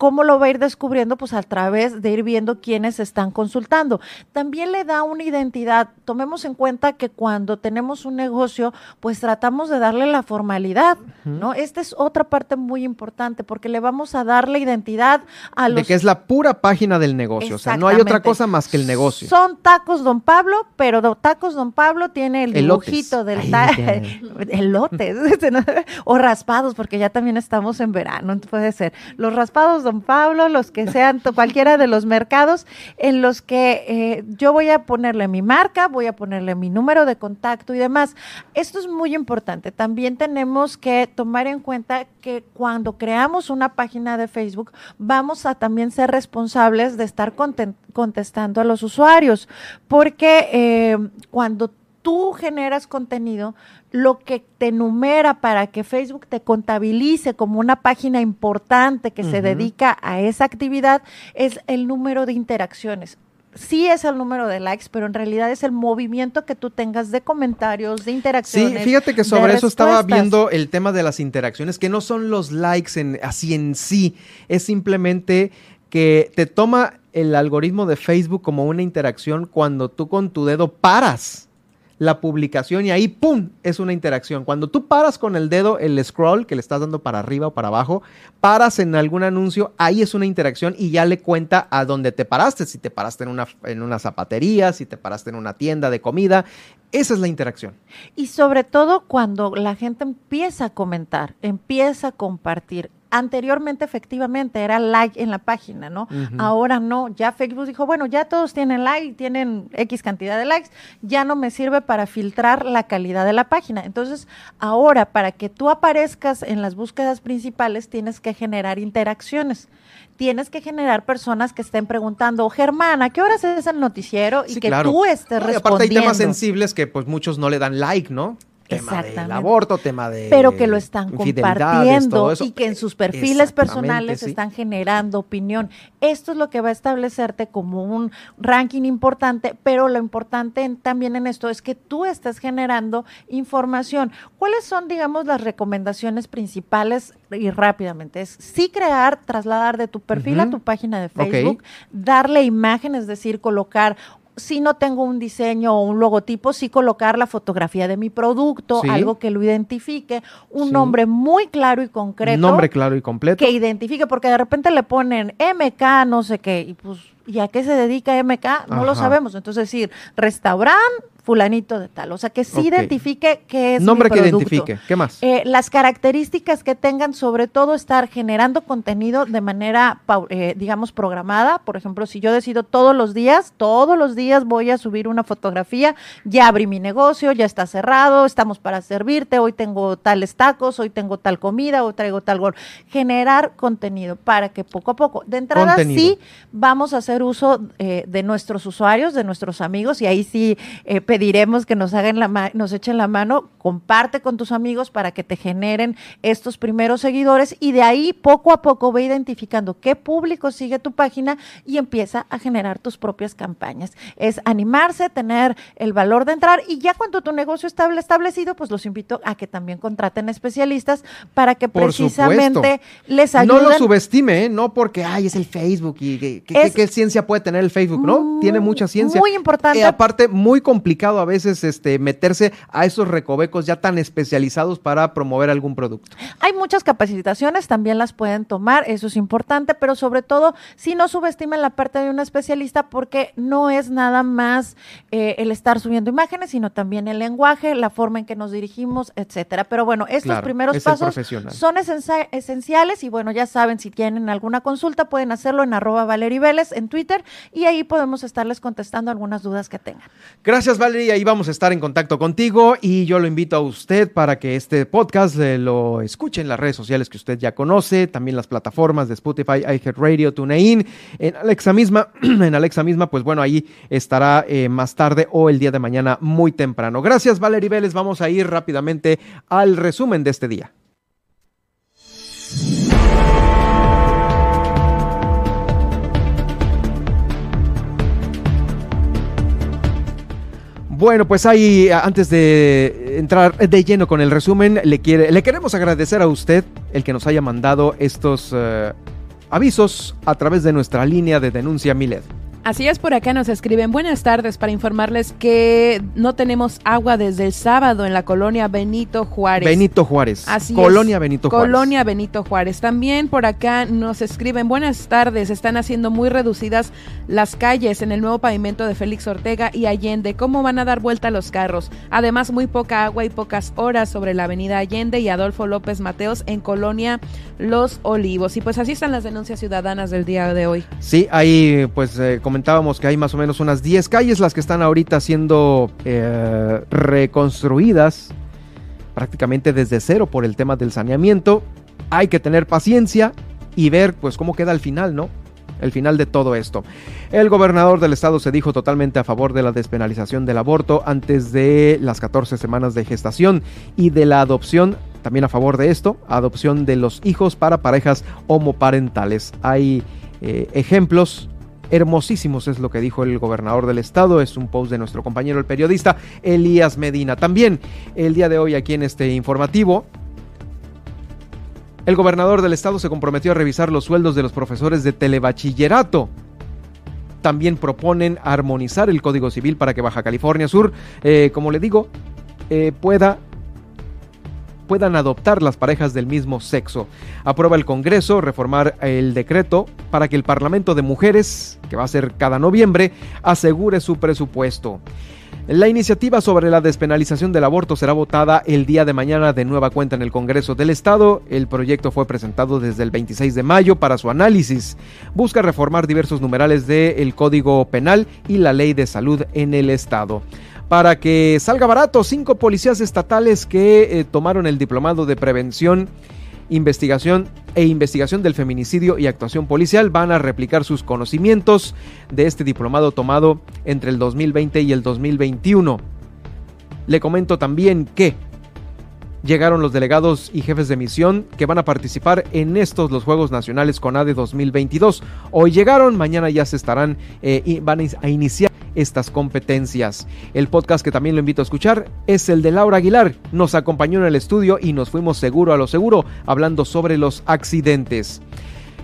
¿Cómo lo va a ir descubriendo? Pues a través de ir viendo quiénes están consultando. También le da una identidad. Tomemos en cuenta que cuando tenemos un negocio, pues tratamos de darle la formalidad, ¿no? Esta es otra parte muy importante porque le vamos a dar la identidad a los... De que es la pura página del negocio, o sea, no hay otra cosa más que el negocio. Son tacos Don Pablo, pero tacos Don Pablo tiene el dibujito del elotes, o raspados, porque ya también estamos en verano, puede ser. Los raspados Don Pablo, los que sean cualquiera de los mercados en los que eh, yo voy a ponerle mi marca, voy a ponerle mi número de contacto y demás. Esto es muy importante. También tenemos que tomar en cuenta que cuando creamos una página de Facebook, vamos a también ser responsables de estar contestando a los usuarios, porque eh, cuando tú generas contenido, lo que te enumera para que Facebook te contabilice como una página importante que se dedica a esa actividad es el número de interacciones. Sí es el número de likes, pero en realidad es el movimiento que tú tengas de comentarios, de interacciones. Sí, fíjate que sobre eso estaba viendo el tema de las interacciones, que no son los likes en, así en sí, es simplemente que te toma el algoritmo de Facebook como una interacción cuando tú con tu dedo paras la publicación y ahí, ¡pum!, es una interacción. Cuando tú paras con el dedo, el scroll que le estás dando para arriba o para abajo, paras en algún anuncio, ahí es una interacción y ya le cuenta a dónde te paraste, si te paraste en una, en una zapatería, si te paraste en una tienda de comida. Esa es la interacción. Y sobre todo cuando la gente empieza a comentar, empieza a compartir, anteriormente efectivamente era like en la página, ¿no? Ahora no, ya Facebook dijo, bueno, ya todos tienen like, tienen X cantidad de likes, ya no me sirve para filtrar la calidad de la página. Entonces, ahora para que tú aparezcas en las búsquedas principales tienes que generar interacciones. Tienes que generar personas que estén preguntando, Germán, ¿a qué horas es el noticiero? Y que tú estés respondiendo. aparte hay temas sensibles que pues muchos no le dan like, ¿no? Tema del aborto, tema de pero que lo están compartiendo y que en sus perfiles personales están generando opinión. Esto es lo que va a establecerte como un ranking importante, pero lo importante también en esto es que tú estás generando información. ¿Cuáles son, digamos, las recomendaciones principales y rápidamente? Es sí crear, trasladar de tu perfil a tu página de Facebook, darle imagen, es decir, colocar si no tengo un diseño o un logotipo, sí colocar la fotografía de mi producto, algo que lo identifique, un nombre muy claro y concreto. Nombre claro y completo. Que identifique, porque de repente le ponen MK, no sé qué, y pues, ¿y a qué se dedica MK? No lo sabemos. Entonces, decir, restaurante, fulanito de tal. O sea, que sí identifique qué es Nombre que identifique. ¿Qué más? Eh, las características que tengan, sobre todo, estar generando contenido de manera, eh, digamos, programada. Por ejemplo, si yo decido todos los días, todos los días voy a subir una fotografía, ya abrí mi negocio, ya está cerrado, estamos para servirte, hoy tengo tales tacos, hoy tengo tal comida, hoy traigo tal gol. Generar contenido para que poco a poco, de entrada sí vamos a hacer uso eh, de nuestros usuarios, de nuestros amigos, y ahí sí pediremos que nos hagan la nos echen la mano, comparte con tus amigos para que te generen estos primeros seguidores y de ahí poco a poco ve identificando qué público sigue tu página y empieza a generar tus propias campañas. Es animarse, tener el valor de entrar y ya cuando tu negocio está establecido, pues los invito a que también contraten especialistas para que precisamente les ayuden. No lo subestime, ¿eh? no porque, ay, es el Facebook y qué ciencia puede tener el Facebook, ¿no? Tiene mucha ciencia. Muy importante. Eh, aparte, muy complicado a veces este, meterse a esos recovecos ya tan especializados para promover algún producto. Hay muchas capacitaciones, también las pueden tomar, eso es importante, pero sobre todo si no subestimen la parte de un especialista porque no es nada más eh, el estar subiendo imágenes, sino también el lenguaje, la forma en que nos dirigimos, etcétera. Pero bueno, estos primeros pasos son esenciales y bueno, ya saben, si tienen alguna consulta pueden hacerlo en arroba Valerie Vélez en Twitter y ahí podemos estarles contestando algunas dudas que tengan. Gracias, Valerie y ahí vamos a estar en contacto contigo y yo lo invito a usted para que este podcast eh, lo escuche en las redes sociales que usted ya conoce, también las plataformas de Spotify, iHeartRadio, TuneIn, en Alexa misma, en Alexa misma, pues bueno, ahí estará eh, más tarde o el día de mañana muy temprano. Gracias Valerie Vélez, vamos a ir rápidamente al resumen de este día. Bueno, pues ahí, antes de entrar de lleno con el resumen, le, quiere, le queremos agradecer a usted el que nos haya mandado estos eh, avisos a través de nuestra línea de denuncia Milet. Así es, por acá nos escriben buenas tardes para informarles que no tenemos agua desde el sábado en la colonia Benito Juárez. Benito Juárez. Así colonia Benito Juárez. Colonia Benito Juárez. También por acá nos escriben buenas tardes, están haciendo muy reducidas las calles en el nuevo pavimento de Félix Ortega y Allende. ¿Cómo van a dar vuelta los carros? Además, muy poca agua y pocas horas sobre la avenida Allende y Adolfo López Mateos en colonia Los Olivos. Y pues así están las denuncias ciudadanas del día de hoy. Sí, ahí pues eh, comentábamos que hay más o menos unas 10 calles las que están ahorita siendo eh, reconstruidas prácticamente desde cero por el tema del saneamiento. Hay que tener paciencia y ver pues cómo queda el final, ¿no? El final de todo esto. El gobernador del estado se dijo totalmente a favor de la despenalización del aborto antes de las 14 semanas de gestación y de la adopción también a favor de esto, adopción de los hijos para parejas homoparentales. Hay eh, ejemplos hermosísimos, es lo que dijo el gobernador del estado. Es un post de nuestro compañero, el periodista Elías Medina. También el día de hoy aquí en este informativo. El gobernador del estado se comprometió a revisar los sueldos de los profesores de telebachillerato. También proponen armonizar el Código Civil para que Baja California Sur, eh, como le digo, eh, pueda puedan adoptar las parejas del mismo sexo. Aprueba el Congreso reformar el decreto para que el Parlamento de Mujeres, que va a ser cada noviembre, asegure su presupuesto. La iniciativa sobre la despenalización del aborto será votada el día de mañana de nueva cuenta en el Congreso del Estado. El proyecto fue presentado desde el 26 de mayo para su análisis. Busca reformar diversos numerales del Código Penal y la Ley de Salud en el Estado para que salga barato. Cinco policías estatales que eh, tomaron el diplomado de prevención, investigación e investigación del feminicidio y actuación policial van a replicar sus conocimientos de este diplomado tomado entre el 2020 y el 2021. Le comento también que llegaron los delegados y jefes de misión que van a participar en estos los Juegos Nacionales CONADE 2022. Hoy llegaron, mañana ya se estarán eh, y van a iniciar estas competencias. El podcast que también lo invito a escuchar es el de Laura Aguilar. Nos acompañó en el estudio y nos fuimos seguro a lo seguro hablando sobre los accidentes.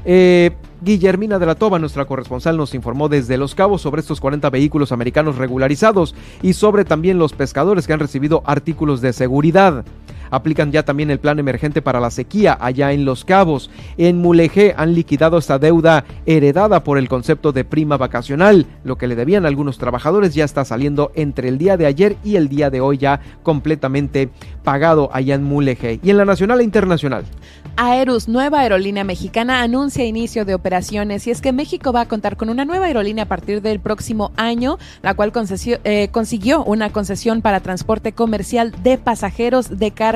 Eh, Guillermina de la Toba, nuestra corresponsal, nos informó desde Los Cabos sobre estos 40 vehículos americanos regularizados y sobre también los pescadores que han recibido artículos de seguridad. Aplican ya también el plan emergente para la sequía allá en Los Cabos. En Mulegé han liquidado esta deuda heredada por el concepto de prima vacacional. Lo que le debían a algunos trabajadores ya está saliendo entre el día de ayer y el día de hoy ya completamente pagado allá en Mulegé. Y en la nacional e internacional. Aerus, nueva aerolínea mexicana, anuncia inicio de operaciones y es que México va a contar con una nueva aerolínea a partir del próximo año, la cual eh, consiguió una concesión para transporte comercial de pasajeros de carga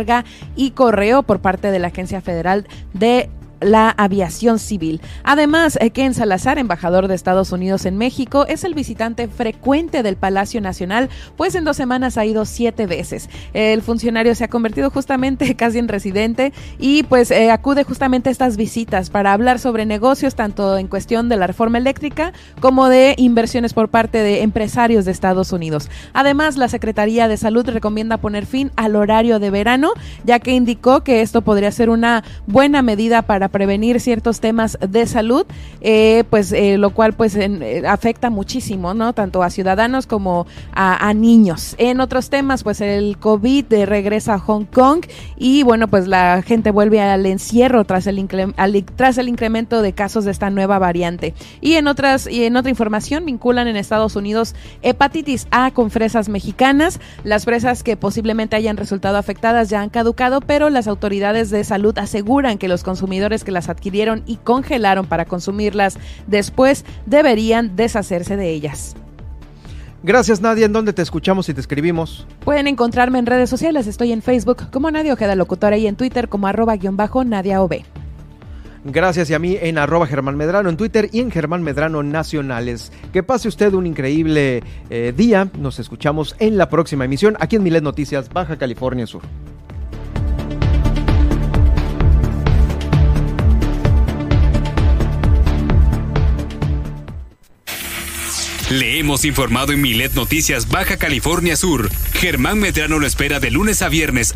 y correo por parte de la Agencia Federal de la aviación civil. Además, eh, Ken Salazar, embajador de Estados Unidos en México, es el visitante frecuente del Palacio Nacional, pues en dos semanas ha ido siete veces. El funcionario se ha convertido justamente casi en residente y pues eh, acude justamente a estas visitas para hablar sobre negocios, tanto en cuestión de la reforma eléctrica como de inversiones por parte de empresarios de Estados Unidos. Además, la Secretaría de Salud recomienda poner fin al horario de verano, ya que indicó que esto podría ser una buena medida para prevenir ciertos temas de salud, eh, pues eh, lo cual pues eh, afecta muchísimo, ¿no? Tanto a ciudadanos como a, niños. En otros temas, pues el COVID regresa a Hong Kong y bueno, pues la gente vuelve al encierro tras el, tras el incremento de casos de esta nueva variante. Y en otras y en otra información vinculan en Estados Unidos hepatitis A con fresas mexicanas. Las fresas que posiblemente hayan resultado afectadas ya han caducado, pero las autoridades de salud aseguran que los consumidores que las adquirieron y congelaron para consumirlas después deberían deshacerse de ellas. Gracias Nadia, ¿en dónde te escuchamos y te escribimos? Pueden encontrarme en redes sociales, estoy en Facebook como Nadia Ojeda Locutora y en Twitter como arroba guion bajo Nadia OB. Gracias y a mí en arroba Germán Medrano en Twitter y en Germán Medrano Nacionales. Que pase usted un increíble eh, día. Nos escuchamos en la próxima emisión aquí en Milet Noticias, Baja California Sur. Le hemos informado en Milet Noticias Baja California Sur. Germán Medrano lo espera de lunes a viernes